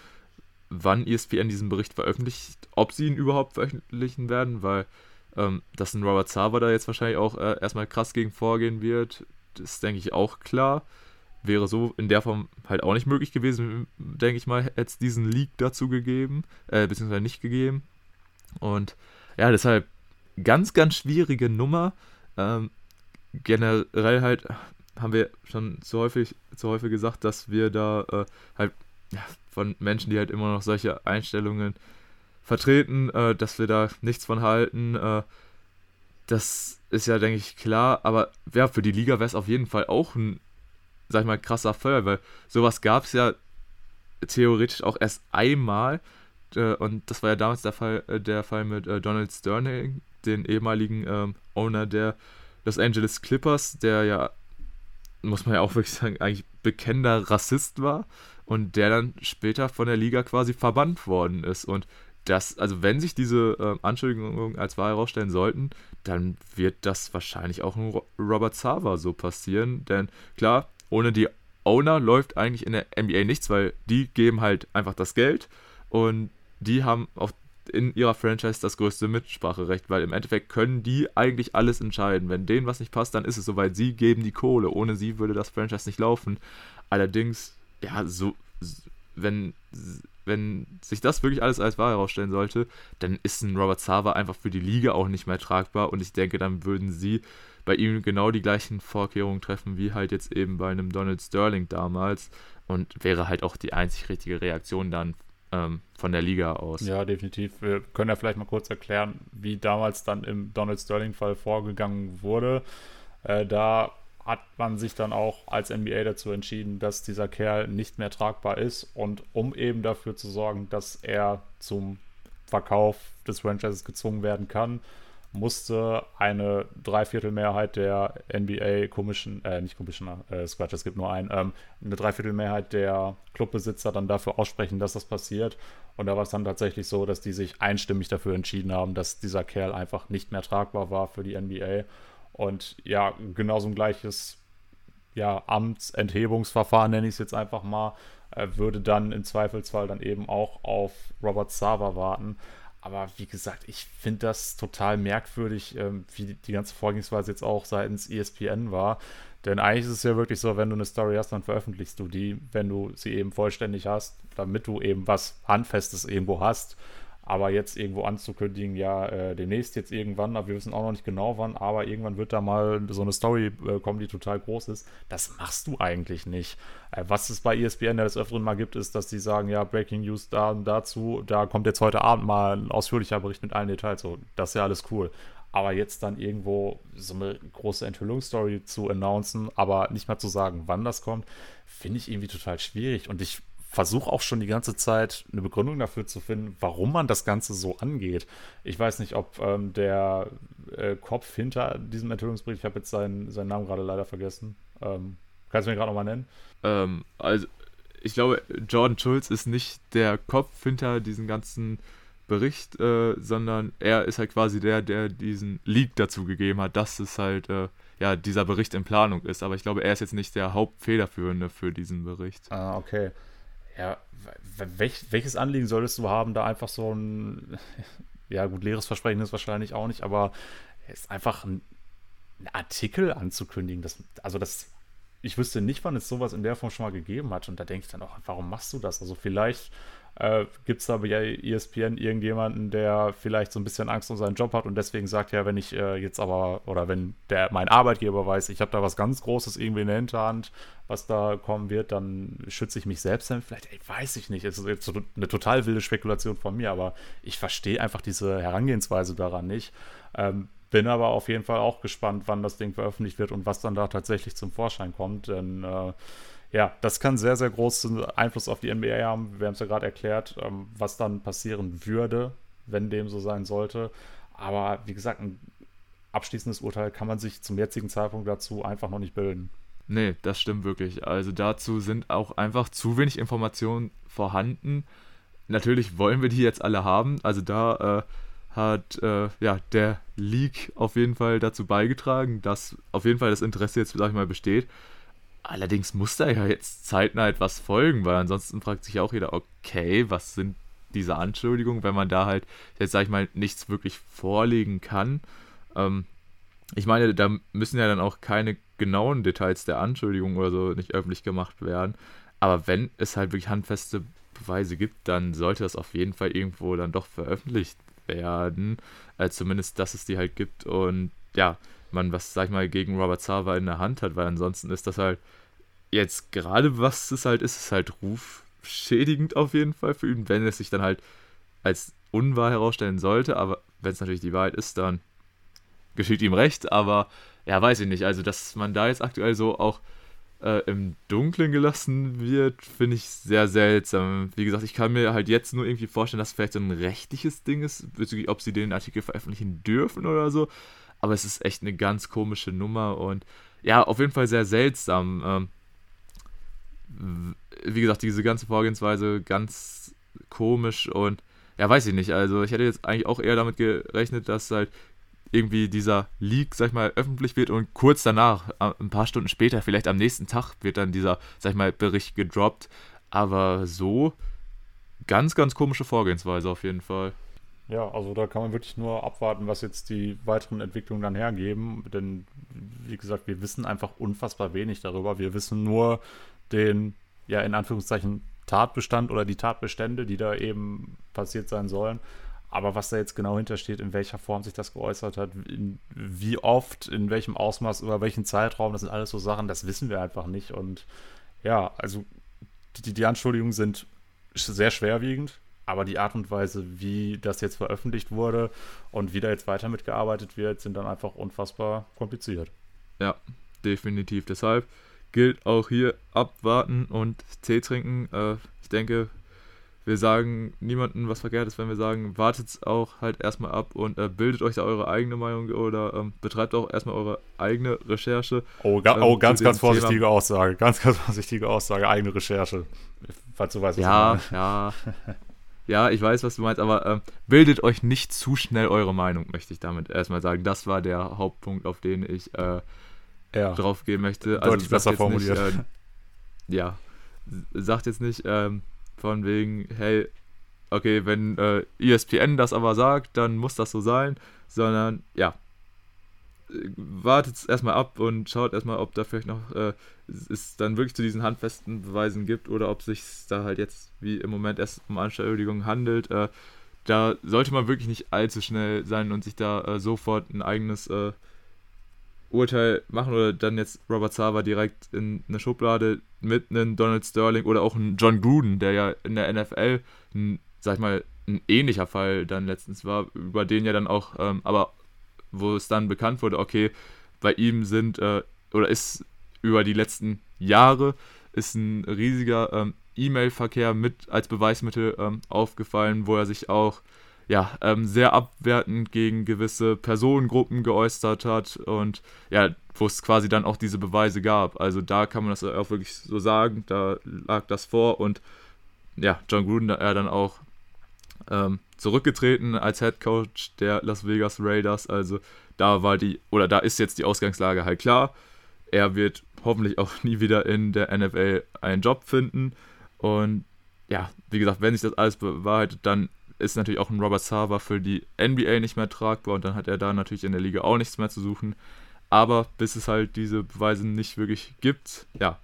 wann ESPN diesen Bericht veröffentlicht, ob sie ihn überhaupt veröffentlichen werden, weil ähm, dass ein Robert Sava da jetzt wahrscheinlich auch äh, erstmal krass gegen vorgehen wird, ist, denke ich, auch klar. Wäre so in der Form halt auch nicht möglich gewesen, denke ich mal, hätte es diesen Leak dazu gegeben, äh, beziehungsweise nicht gegeben. Und ja, deshalb ganz, ganz schwierige Nummer. Ähm, generell halt haben wir schon zu häufig, zu häufig gesagt, dass wir da äh, halt ja, von Menschen, die halt immer noch solche Einstellungen vertreten, äh, dass wir da nichts von halten. Äh, das ist ja, denke ich, klar. Aber ja, für die Liga wäre es auf jeden Fall auch ein, sag ich mal, krasser Fall, weil sowas gab es ja theoretisch auch erst einmal. Äh, und das war ja damals der Fall, äh, der Fall mit äh, Donald Sterling, den ehemaligen ähm, Owner der Los Angeles Clippers, der ja, muss man ja auch wirklich sagen, eigentlich bekennender Rassist war und der dann später von der Liga quasi verbannt worden ist. Und das, also wenn sich diese äh, Anschuldigungen als wahr herausstellen sollten, dann wird das wahrscheinlich auch ein Robert Sava so passieren. Denn klar, ohne die Owner läuft eigentlich in der NBA nichts, weil die geben halt einfach das Geld und die haben auch in ihrer Franchise das größte Mitspracherecht, weil im Endeffekt können die eigentlich alles entscheiden. Wenn denen was nicht passt, dann ist es soweit. Sie geben die Kohle. Ohne sie würde das Franchise nicht laufen. Allerdings, ja, so, wenn, wenn sich das wirklich alles als wahr herausstellen sollte, dann ist ein Robert Sava einfach für die Liga auch nicht mehr tragbar und ich denke, dann würden sie bei ihm genau die gleichen Vorkehrungen treffen wie halt jetzt eben bei einem Donald Sterling damals und wäre halt auch die einzig richtige Reaktion dann ähm, von der Liga aus. Ja, definitiv. Wir können ja vielleicht mal kurz erklären, wie damals dann im Donald Sterling-Fall vorgegangen wurde. Äh, da hat man sich dann auch als NBA dazu entschieden, dass dieser Kerl nicht mehr tragbar ist und um eben dafür zu sorgen, dass er zum Verkauf des Franchises gezwungen werden kann, musste eine Dreiviertelmehrheit der NBA Commission, äh, nicht Commissioner, äh, Scratch, es gibt nur einen, ähm, eine Dreiviertelmehrheit der Clubbesitzer dann dafür aussprechen, dass das passiert. Und da war es dann tatsächlich so, dass die sich einstimmig dafür entschieden haben, dass dieser Kerl einfach nicht mehr tragbar war für die NBA. Und ja, genauso ein gleiches ja, Amtsenthebungsverfahren, nenne ich es jetzt einfach mal, äh, würde dann im Zweifelsfall dann eben auch auf Robert Sava warten. Aber wie gesagt, ich finde das total merkwürdig, ähm, wie die ganze Vorgehensweise jetzt auch seitens ESPN war. Denn eigentlich ist es ja wirklich so, wenn du eine Story hast, dann veröffentlichst du die, wenn du sie eben vollständig hast, damit du eben was Handfestes irgendwo hast. Aber jetzt irgendwo anzukündigen, ja, äh, demnächst jetzt irgendwann, aber wir wissen auch noch nicht genau wann, aber irgendwann wird da mal so eine Story äh, kommen, die total groß ist. Das machst du eigentlich nicht. Äh, was es bei ESPN ja des Öfteren mal gibt, ist, dass die sagen, ja, Breaking News da dazu, da kommt jetzt heute Abend mal ein ausführlicher Bericht mit allen Details. So, das ist ja alles cool. Aber jetzt dann irgendwo so eine große Enthüllungsstory zu announcen, aber nicht mal zu sagen, wann das kommt, finde ich irgendwie total schwierig. Und ich versuche auch schon die ganze Zeit eine Begründung dafür zu finden, warum man das Ganze so angeht. Ich weiß nicht, ob ähm, der äh, Kopf hinter diesem Enthüllungsbericht, ich habe jetzt seinen, seinen Namen gerade leider vergessen. Ähm, kannst du mir gerade nochmal nennen? Ähm, also, ich glaube, Jordan Schulz ist nicht der Kopf hinter diesem ganzen Bericht, äh, sondern er ist halt quasi der, der diesen Leak dazu gegeben hat, dass es halt äh, ja dieser Bericht in Planung ist. Aber ich glaube, er ist jetzt nicht der Hauptfederführende für diesen Bericht. Ah, okay. Ja, welch, welches Anliegen solltest du haben, da einfach so ein, ja gut, leeres Versprechen ist wahrscheinlich auch nicht, aber es ist einfach ein, ein Artikel anzukündigen. Das, also das, ich wüsste nicht, wann es sowas in der Form schon mal gegeben hat. Und da denke ich dann auch, warum machst du das? Also vielleicht äh, Gibt es da bei ESPN irgendjemanden, der vielleicht so ein bisschen Angst um seinen Job hat und deswegen sagt, ja, wenn ich äh, jetzt aber, oder wenn der mein Arbeitgeber weiß, ich habe da was ganz Großes irgendwie in der Hinterhand, was da kommen wird, dann schütze ich mich selbst damit. Vielleicht, ey, weiß ich nicht. Es ist jetzt eine total wilde Spekulation von mir, aber ich verstehe einfach diese Herangehensweise daran nicht. Ähm, bin aber auf jeden Fall auch gespannt, wann das Ding veröffentlicht wird und was dann da tatsächlich zum Vorschein kommt. Denn äh, ja, das kann sehr, sehr großen Einfluss auf die NBA haben. Wir haben es ja gerade erklärt, ähm, was dann passieren würde, wenn dem so sein sollte. Aber wie gesagt, ein abschließendes Urteil kann man sich zum jetzigen Zeitpunkt dazu einfach noch nicht bilden. Nee, das stimmt wirklich. Also dazu sind auch einfach zu wenig Informationen vorhanden. Natürlich wollen wir die jetzt alle haben. Also da äh, hat äh, ja der Leak auf jeden Fall dazu beigetragen, dass auf jeden Fall das Interesse jetzt, sag ich mal, besteht. Allerdings muss da ja jetzt zeitnah etwas folgen, weil ansonsten fragt sich auch jeder, okay, was sind diese Anschuldigungen, wenn man da halt jetzt, sag ich mal, nichts wirklich vorlegen kann. Ähm, ich meine, da müssen ja dann auch keine genauen Details der Anschuldigung oder so nicht öffentlich gemacht werden. Aber wenn es halt wirklich handfeste Beweise gibt, dann sollte das auf jeden Fall irgendwo dann doch veröffentlicht werden. Äh, zumindest, dass es die halt gibt und ja, man was, sag ich mal, gegen Robert Sava in der Hand hat, weil ansonsten ist das halt jetzt gerade, was es halt ist, ist halt rufschädigend auf jeden Fall für ihn, wenn es sich dann halt als unwahr herausstellen sollte, aber wenn es natürlich die Wahrheit ist, dann geschieht ihm recht, aber ja, weiß ich nicht. Also, dass man da jetzt aktuell so auch äh, im Dunkeln gelassen wird, finde ich sehr seltsam. Wie gesagt, ich kann mir halt jetzt nur irgendwie vorstellen, dass vielleicht so ein rechtliches Ding ist, bezüglich, ob sie den Artikel veröffentlichen dürfen oder so. Aber es ist echt eine ganz komische Nummer und ja, auf jeden Fall sehr seltsam. Ähm, wie gesagt, diese ganze Vorgehensweise ganz komisch und ja, weiß ich nicht. Also ich hätte jetzt eigentlich auch eher damit gerechnet, dass halt irgendwie dieser Leak, sag ich mal, öffentlich wird und kurz danach, ein paar Stunden später, vielleicht am nächsten Tag, wird dann dieser, sag ich mal, Bericht gedroppt. Aber so ganz, ganz komische Vorgehensweise auf jeden Fall. Ja, also da kann man wirklich nur abwarten, was jetzt die weiteren Entwicklungen dann hergeben. Denn, wie gesagt, wir wissen einfach unfassbar wenig darüber. Wir wissen nur den, ja, in Anführungszeichen, Tatbestand oder die Tatbestände, die da eben passiert sein sollen. Aber was da jetzt genau hintersteht, in welcher Form sich das geäußert hat, in, wie oft, in welchem Ausmaß, über welchen Zeitraum, das sind alles so Sachen, das wissen wir einfach nicht. Und ja, also die, die Anschuldigungen sind sehr schwerwiegend, aber die Art und Weise, wie das jetzt veröffentlicht wurde und wie da jetzt weiter mitgearbeitet wird, sind dann einfach unfassbar kompliziert. Ja, definitiv. Deshalb gilt auch hier abwarten und Tee trinken. Äh, ich denke, wir sagen niemandem was Verkehrtes, wenn wir sagen, wartet auch halt erstmal ab und äh, bildet euch da eure eigene Meinung oder ähm, betreibt auch erstmal eure eigene Recherche. Oh, ga, ähm, oh ganz, ganz vorsichtige Thema. Aussage. Ganz, ganz vorsichtige Aussage, eigene Recherche. Falls du weißt, was ja, ich meine. Ja, ja, ich weiß, was du meinst, aber ähm, bildet euch nicht zu schnell eure Meinung, möchte ich damit erstmal sagen. Das war der Hauptpunkt, auf den ich äh, ja. drauf gehen möchte. Also, Deutlich besser formuliert. Nicht, äh, ja, sagt jetzt nicht, ähm, von wegen, hey, okay, wenn äh, ESPN das aber sagt, dann muss das so sein, sondern ja, wartet erstmal ab und schaut erstmal, ob da vielleicht noch äh, es dann wirklich zu diesen handfesten Beweisen gibt oder ob sich da halt jetzt wie im Moment erst um Anschuldigungen handelt. Äh, da sollte man wirklich nicht allzu schnell sein und sich da äh, sofort ein eigenes äh, Urteil machen oder dann jetzt Robert Sava direkt in eine Schublade mit einem Donald Sterling oder auch einem John Gruden, der ja in der NFL, ein, sag ich mal, ein ähnlicher Fall dann letztens war, über den ja dann auch, ähm, aber wo es dann bekannt wurde, okay, bei ihm sind äh, oder ist über die letzten Jahre ist ein riesiger ähm, E-Mail-Verkehr mit als Beweismittel ähm, aufgefallen, wo er sich auch ja, ähm, sehr abwertend gegen gewisse Personengruppen geäußert hat und ja, wo es quasi dann auch diese Beweise gab. Also da kann man das auch wirklich so sagen, da lag das vor und ja, John Gruden er dann auch ähm, zurückgetreten als Head Coach der Las Vegas Raiders. Also da war die, oder da ist jetzt die Ausgangslage halt klar. Er wird hoffentlich auch nie wieder in der NFL einen Job finden. Und ja, wie gesagt, wenn sich das alles bewahrheitet, dann ist natürlich auch ein Robert Sava für die NBA nicht mehr tragbar und dann hat er da natürlich in der Liga auch nichts mehr zu suchen. Aber bis es halt diese Beweise nicht wirklich gibt, ja,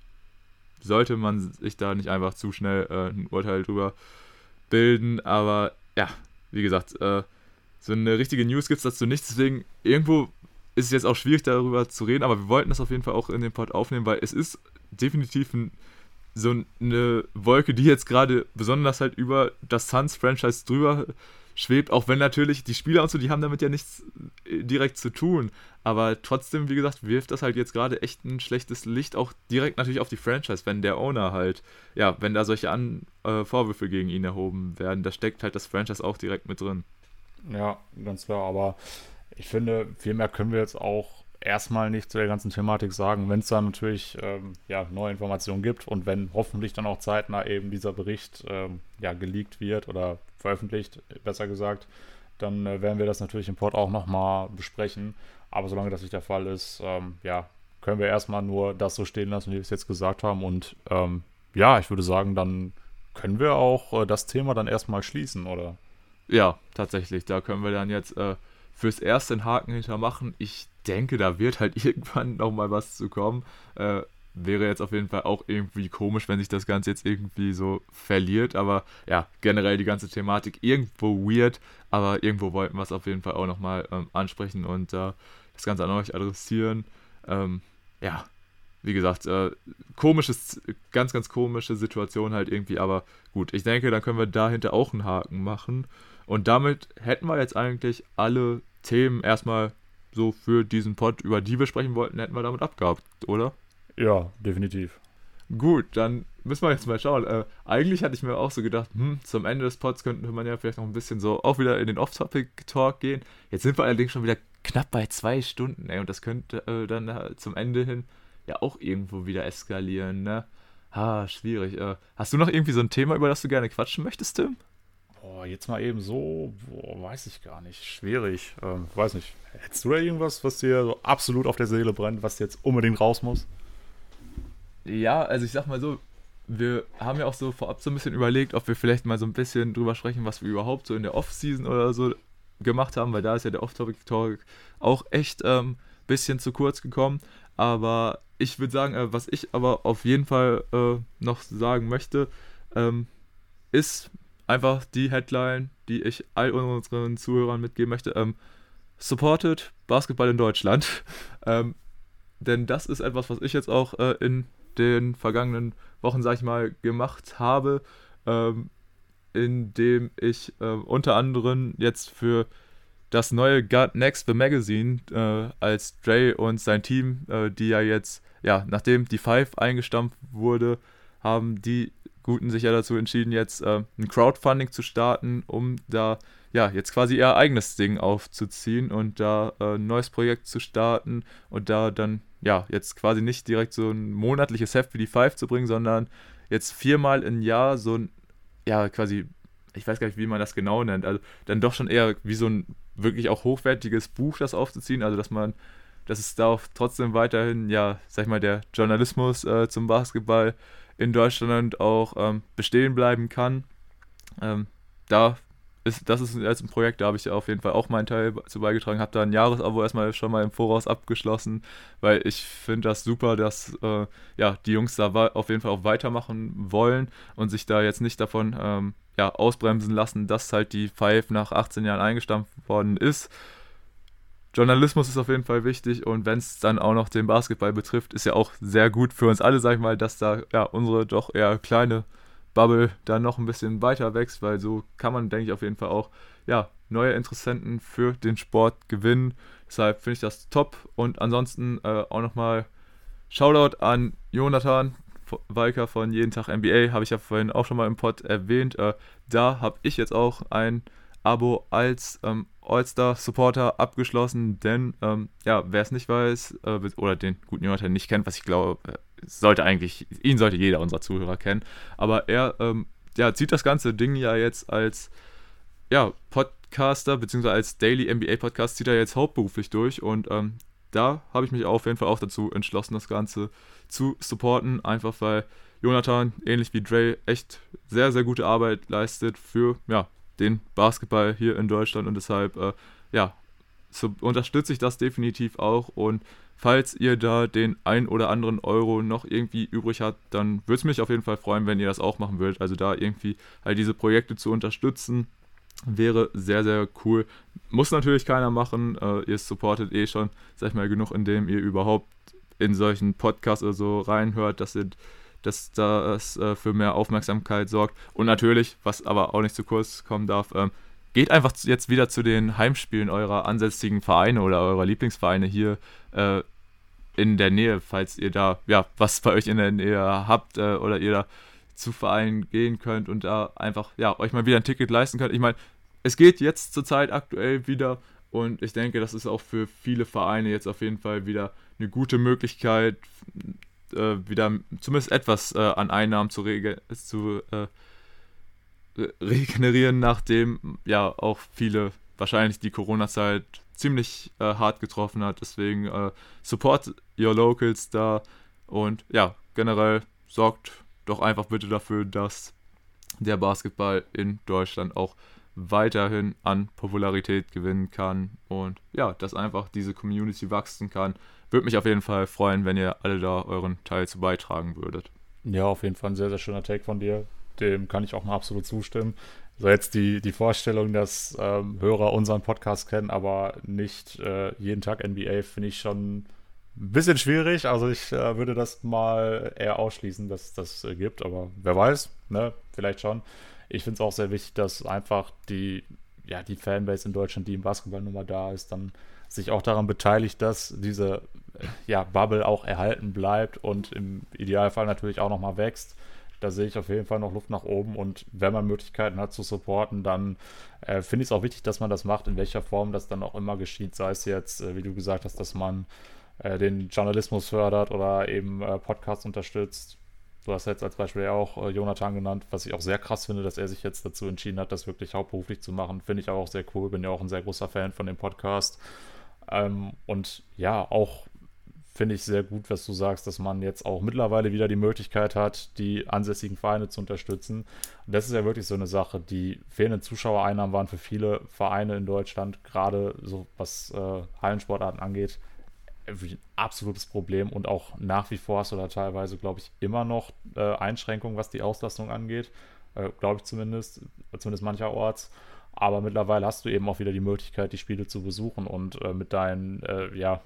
sollte man sich da nicht einfach zu schnell äh, ein Urteil drüber bilden. Aber ja, wie gesagt, äh, so eine richtige News gibt es dazu nicht. Deswegen irgendwo ist es jetzt auch schwierig darüber zu reden, aber wir wollten das auf jeden Fall auch in den Pod aufnehmen, weil es ist definitiv ein so eine Wolke, die jetzt gerade besonders halt über das Suns-Franchise drüber schwebt, auch wenn natürlich die Spieler und so, die haben damit ja nichts äh, direkt zu tun. Aber trotzdem, wie gesagt, wirft das halt jetzt gerade echt ein schlechtes Licht auch direkt natürlich auf die Franchise, wenn der Owner halt, ja, wenn da solche An äh, Vorwürfe gegen ihn erhoben werden, da steckt halt das Franchise auch direkt mit drin. Ja, ganz klar, aber ich finde, viel mehr können wir jetzt auch erstmal nicht zu der ganzen Thematik sagen. Wenn es dann natürlich ähm, ja, neue Informationen gibt und wenn hoffentlich dann auch zeitnah eben dieser Bericht ähm, ja, geleakt wird oder veröffentlicht, besser gesagt, dann äh, werden wir das natürlich im Pod auch nochmal besprechen. Aber solange das nicht der Fall ist, ähm, ja, können wir erstmal nur das so stehen lassen, wie wir es jetzt gesagt haben. Und ähm, ja, ich würde sagen, dann können wir auch äh, das Thema dann erstmal schließen, oder? Ja, tatsächlich. Da können wir dann jetzt äh, fürs erste einen Haken hintermachen. Ich denke, da wird halt irgendwann nochmal was zu kommen. Äh, wäre jetzt auf jeden Fall auch irgendwie komisch, wenn sich das Ganze jetzt irgendwie so verliert. Aber ja, generell die ganze Thematik irgendwo weird, aber irgendwo wollten wir es auf jeden Fall auch nochmal ähm, ansprechen und äh, das Ganze an euch adressieren. Ähm, ja, wie gesagt, äh, komisches, ganz, ganz komische Situation halt irgendwie, aber gut, ich denke, dann können wir dahinter auch einen Haken machen. Und damit hätten wir jetzt eigentlich alle Themen erstmal so für diesen Pod, über die wir sprechen wollten, hätten wir damit abgehakt, oder? Ja, definitiv. Gut, dann müssen wir jetzt mal schauen. Äh, eigentlich hatte ich mir auch so gedacht, hm, zum Ende des Pods könnte man ja vielleicht noch ein bisschen so auch wieder in den Off-Topic-Talk gehen. Jetzt sind wir allerdings schon wieder knapp bei zwei Stunden, ey, und das könnte äh, dann äh, zum Ende hin ja auch irgendwo wieder eskalieren, ne? Ha, schwierig. Äh, hast du noch irgendwie so ein Thema, über das du gerne quatschen möchtest, Tim? Boah, jetzt mal eben so, boah, weiß ich gar nicht. Schwierig. Ähm, weiß nicht. Hättest du da irgendwas, was dir so absolut auf der Seele brennt, was jetzt unbedingt raus muss? Ja, also ich sag mal so, wir haben ja auch so vorab so ein bisschen überlegt, ob wir vielleicht mal so ein bisschen drüber sprechen, was wir überhaupt so in der Off-Season oder so gemacht haben, weil da ist ja der Off-Topic-Talk auch echt ein ähm, bisschen zu kurz gekommen. Aber ich würde sagen, äh, was ich aber auf jeden Fall äh, noch sagen möchte, ähm, ist einfach die Headline, die ich all unseren Zuhörern mitgeben möchte. Ähm, supported Basketball in Deutschland. ähm, denn das ist etwas, was ich jetzt auch äh, in den vergangenen Wochen, sag ich mal, gemacht habe, ähm, indem ich äh, unter anderem jetzt für das neue God Next the Magazine äh, als Dre und sein Team, äh, die ja jetzt, ja, nachdem die Five eingestampft wurde, haben die Guten sich ja dazu entschieden, jetzt äh, ein Crowdfunding zu starten, um da ja jetzt quasi ihr eigenes Ding aufzuziehen und da äh, ein neues Projekt zu starten und da dann ja jetzt quasi nicht direkt so ein monatliches Heft wie die Five zu bringen, sondern jetzt viermal im Jahr so ein ja quasi ich weiß gar nicht, wie man das genau nennt, also dann doch schon eher wie so ein wirklich auch hochwertiges Buch das aufzuziehen, also dass man, dass es da auch trotzdem weiterhin, ja, sag ich mal, der Journalismus äh, zum Basketball in Deutschland auch ähm, bestehen bleiben kann. Ähm, da ist, das ist jetzt ein Projekt, da habe ich auf jeden Fall auch meinen Teil zu beigetragen, habe da ein Jahresabo erstmal schon mal im Voraus abgeschlossen, weil ich finde das super, dass äh, ja, die Jungs da auf jeden Fall auch weitermachen wollen und sich da jetzt nicht davon ähm, ja, ausbremsen lassen, dass halt die Five nach 18 Jahren eingestampft worden ist. Journalismus ist auf jeden Fall wichtig und wenn es dann auch noch den Basketball betrifft, ist ja auch sehr gut für uns alle, sag ich mal, dass da ja unsere doch eher kleine Bubble dann noch ein bisschen weiter wächst, weil so kann man, denke ich, auf jeden Fall auch ja, neue Interessenten für den Sport gewinnen. Deshalb finde ich das top und ansonsten äh, auch nochmal Shoutout an Jonathan, Walker von Jeden Tag NBA, habe ich ja vorhin auch schon mal im Pod erwähnt. Äh, da habe ich jetzt auch ein Abo als ähm, All-Star-Supporter abgeschlossen, denn ähm, ja, wer es nicht weiß äh, oder den guten Jonathan nicht kennt, was ich glaube, äh, sollte eigentlich, ihn sollte jeder unserer Zuhörer kennen, aber er ähm, ja, zieht das ganze Ding ja jetzt als ja, Podcaster, beziehungsweise als Daily NBA Podcast zieht er jetzt hauptberuflich durch und ähm, da habe ich mich auf jeden Fall auch dazu entschlossen, das Ganze zu supporten, einfach weil Jonathan, ähnlich wie Dre, echt sehr, sehr gute Arbeit leistet für ja, den Basketball hier in Deutschland und deshalb, äh, ja, so unterstütze ich das definitiv auch und falls ihr da den ein oder anderen Euro noch irgendwie übrig habt, dann würde es mich auf jeden Fall freuen, wenn ihr das auch machen würdet. Also da irgendwie halt diese Projekte zu unterstützen, wäre sehr, sehr cool. Muss natürlich keiner machen. Äh, ihr supportet eh schon, sag ich mal, genug, indem ihr überhaupt in solchen Podcasts oder so reinhört, dass ihr dass das äh, für mehr Aufmerksamkeit sorgt. Und natürlich, was aber auch nicht zu kurz kommen darf, ähm, geht einfach jetzt wieder zu den Heimspielen eurer ansässigen Vereine oder eurer Lieblingsvereine hier äh, in der Nähe, falls ihr da, ja, was bei euch in der Nähe habt äh, oder ihr da zu Vereinen gehen könnt und da einfach, ja, euch mal wieder ein Ticket leisten könnt. Ich meine, es geht jetzt zurzeit aktuell wieder und ich denke, das ist auch für viele Vereine jetzt auf jeden Fall wieder eine gute Möglichkeit, äh, wieder zumindest etwas äh, an Einnahmen zu, rege zu äh, regenerieren, nachdem ja auch viele wahrscheinlich die Corona-Zeit ziemlich äh, hart getroffen hat. Deswegen äh, support your locals da und ja, generell sorgt doch einfach bitte dafür, dass der Basketball in Deutschland auch weiterhin an Popularität gewinnen kann und ja, dass einfach diese Community wachsen kann. Würde mich auf jeden Fall freuen, wenn ihr alle da euren Teil zu beitragen würdet. Ja, auf jeden Fall ein sehr, sehr schöner Take von dir. Dem kann ich auch mal absolut zustimmen. So jetzt die, die Vorstellung, dass ähm, Hörer unseren Podcast kennen, aber nicht äh, jeden Tag NBA, finde ich schon ein bisschen schwierig. Also ich äh, würde das mal eher ausschließen, dass das äh, gibt, aber wer weiß, ne? Vielleicht schon. Ich finde es auch sehr wichtig, dass einfach die, ja, die Fanbase in Deutschland, die im Basketball nun mal da ist, dann sich auch daran beteiligt, dass diese äh, ja, Bubble auch erhalten bleibt und im Idealfall natürlich auch nochmal wächst. Da sehe ich auf jeden Fall noch Luft nach oben und wenn man Möglichkeiten hat zu supporten, dann äh, finde ich es auch wichtig, dass man das macht, in welcher Form das dann auch immer geschieht. Sei es jetzt, äh, wie du gesagt hast, dass man äh, den Journalismus fördert oder eben äh, Podcasts unterstützt. Du hast jetzt als Beispiel ja auch äh, Jonathan genannt, was ich auch sehr krass finde, dass er sich jetzt dazu entschieden hat, das wirklich hauptberuflich zu machen. Finde ich auch sehr cool. Bin ja auch ein sehr großer Fan von dem Podcast. Ähm, und ja, auch finde ich sehr gut, was du sagst, dass man jetzt auch mittlerweile wieder die Möglichkeit hat, die ansässigen Vereine zu unterstützen. Und das ist ja wirklich so eine Sache. Die fehlenden Zuschauereinnahmen waren für viele Vereine in Deutschland, gerade so was äh, Hallensportarten angeht, ein absolutes Problem. Und auch nach wie vor hast du da teilweise, glaube ich, immer noch äh, Einschränkungen, was die Auslastung angeht. Äh, glaube ich zumindest, zumindest mancherorts. Aber mittlerweile hast du eben auch wieder die Möglichkeit, die Spiele zu besuchen und äh, mit deinen, äh, ja,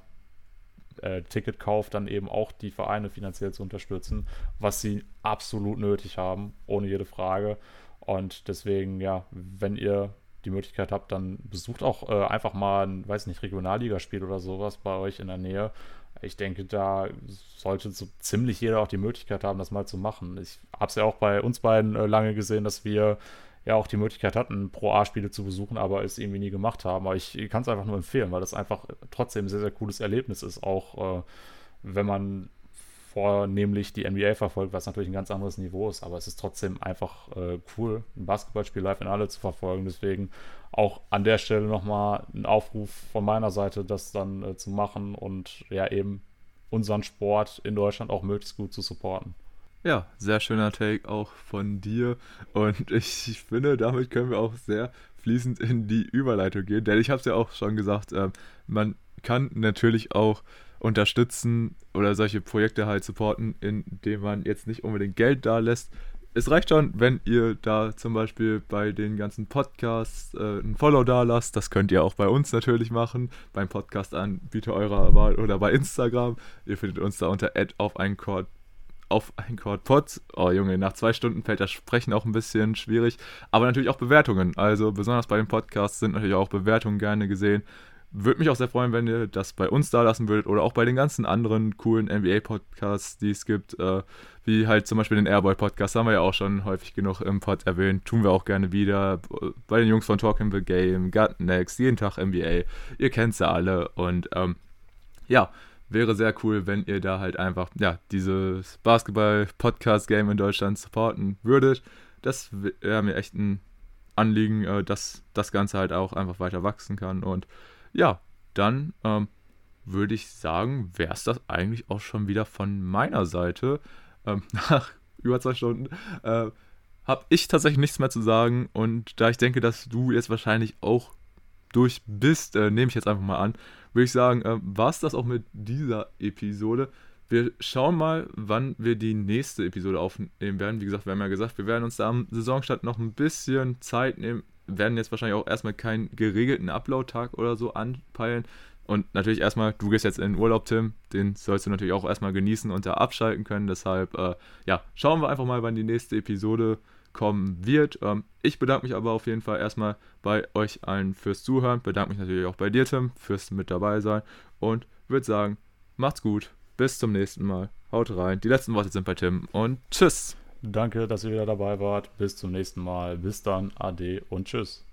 äh, Ticketkauf dann eben auch die Vereine finanziell zu unterstützen, was sie absolut nötig haben, ohne jede Frage. Und deswegen, ja, wenn ihr die Möglichkeit habt, dann besucht auch äh, einfach mal ein, weiß nicht, Regionalligaspiel oder sowas bei euch in der Nähe. Ich denke, da sollte so ziemlich jeder auch die Möglichkeit haben, das mal zu machen. Ich habe es ja auch bei uns beiden äh, lange gesehen, dass wir ja auch die Möglichkeit hatten, Pro A-Spiele zu besuchen, aber es irgendwie nie gemacht haben. Aber ich kann es einfach nur empfehlen, weil das einfach trotzdem ein sehr, sehr cooles Erlebnis ist, auch äh, wenn man vornehmlich die NBA verfolgt, was natürlich ein ganz anderes Niveau ist, aber es ist trotzdem einfach äh, cool, ein Basketballspiel live in alle zu verfolgen. Deswegen auch an der Stelle nochmal ein Aufruf von meiner Seite, das dann äh, zu machen und ja eben unseren Sport in Deutschland auch möglichst gut zu supporten. Ja, sehr schöner Take auch von dir. Und ich, finde, damit können wir auch sehr fließend in die Überleitung gehen. Denn ich habe es ja auch schon gesagt, äh, man kann natürlich auch unterstützen oder solche Projekte halt supporten, indem man jetzt nicht unbedingt Geld da lässt. Es reicht schon, wenn ihr da zum Beispiel bei den ganzen Podcasts äh, ein Follow da lasst. Das könnt ihr auch bei uns natürlich machen, beim Podcast-Anbieter eurer Wahl oder bei Instagram. Ihr findet uns da unter auf einen Chord auf ein Pod. Oh Junge, nach zwei Stunden fällt das Sprechen auch ein bisschen schwierig. Aber natürlich auch Bewertungen. Also besonders bei den Podcasts sind natürlich auch Bewertungen gerne gesehen. Würde mich auch sehr freuen, wenn ihr das bei uns da lassen würdet oder auch bei den ganzen anderen coolen NBA-Podcasts, die es gibt, äh, wie halt zum Beispiel den Airboy-Podcast, haben wir ja auch schon häufig genug im Pod erwähnt, tun wir auch gerne wieder. Bei den Jungs von Talking the Game, Gut Next, jeden Tag NBA, ihr kennt sie alle und ähm, ja, wäre sehr cool, wenn ihr da halt einfach, ja, dieses Basketball-Podcast-Game in Deutschland supporten würdet. Das wäre mir echt ein Anliegen, äh, dass das Ganze halt auch einfach weiter wachsen kann. Und ja, dann ähm, würde ich sagen, wäre es das eigentlich auch schon wieder von meiner Seite. Ähm, nach über zwei Stunden äh, habe ich tatsächlich nichts mehr zu sagen. Und da ich denke, dass du jetzt wahrscheinlich auch durch bist, äh, nehme ich jetzt einfach mal an, würde ich sagen, äh, war es das auch mit dieser Episode. Wir schauen mal, wann wir die nächste Episode aufnehmen werden. Wie gesagt, wir haben ja gesagt, wir werden uns da am Saisonstart noch ein bisschen Zeit nehmen. Werden jetzt wahrscheinlich auch erstmal keinen geregelten Upload-Tag oder so anpeilen. Und natürlich erstmal, du gehst jetzt in den Urlaub, Tim. Den sollst du natürlich auch erstmal genießen und da abschalten können. Deshalb, äh, ja, schauen wir einfach mal, wann die nächste Episode kommen wird. Ähm, ich bedanke mich aber auf jeden Fall erstmal bei euch allen fürs Zuhören. Bedanke mich natürlich auch bei dir, Tim, fürs mit dabei sein. Und würde sagen, macht's gut. Bis zum nächsten Mal. Haut rein. Die letzten Worte sind bei Tim und tschüss. Danke, dass ihr wieder dabei wart. Bis zum nächsten Mal. Bis dann. Ade und tschüss.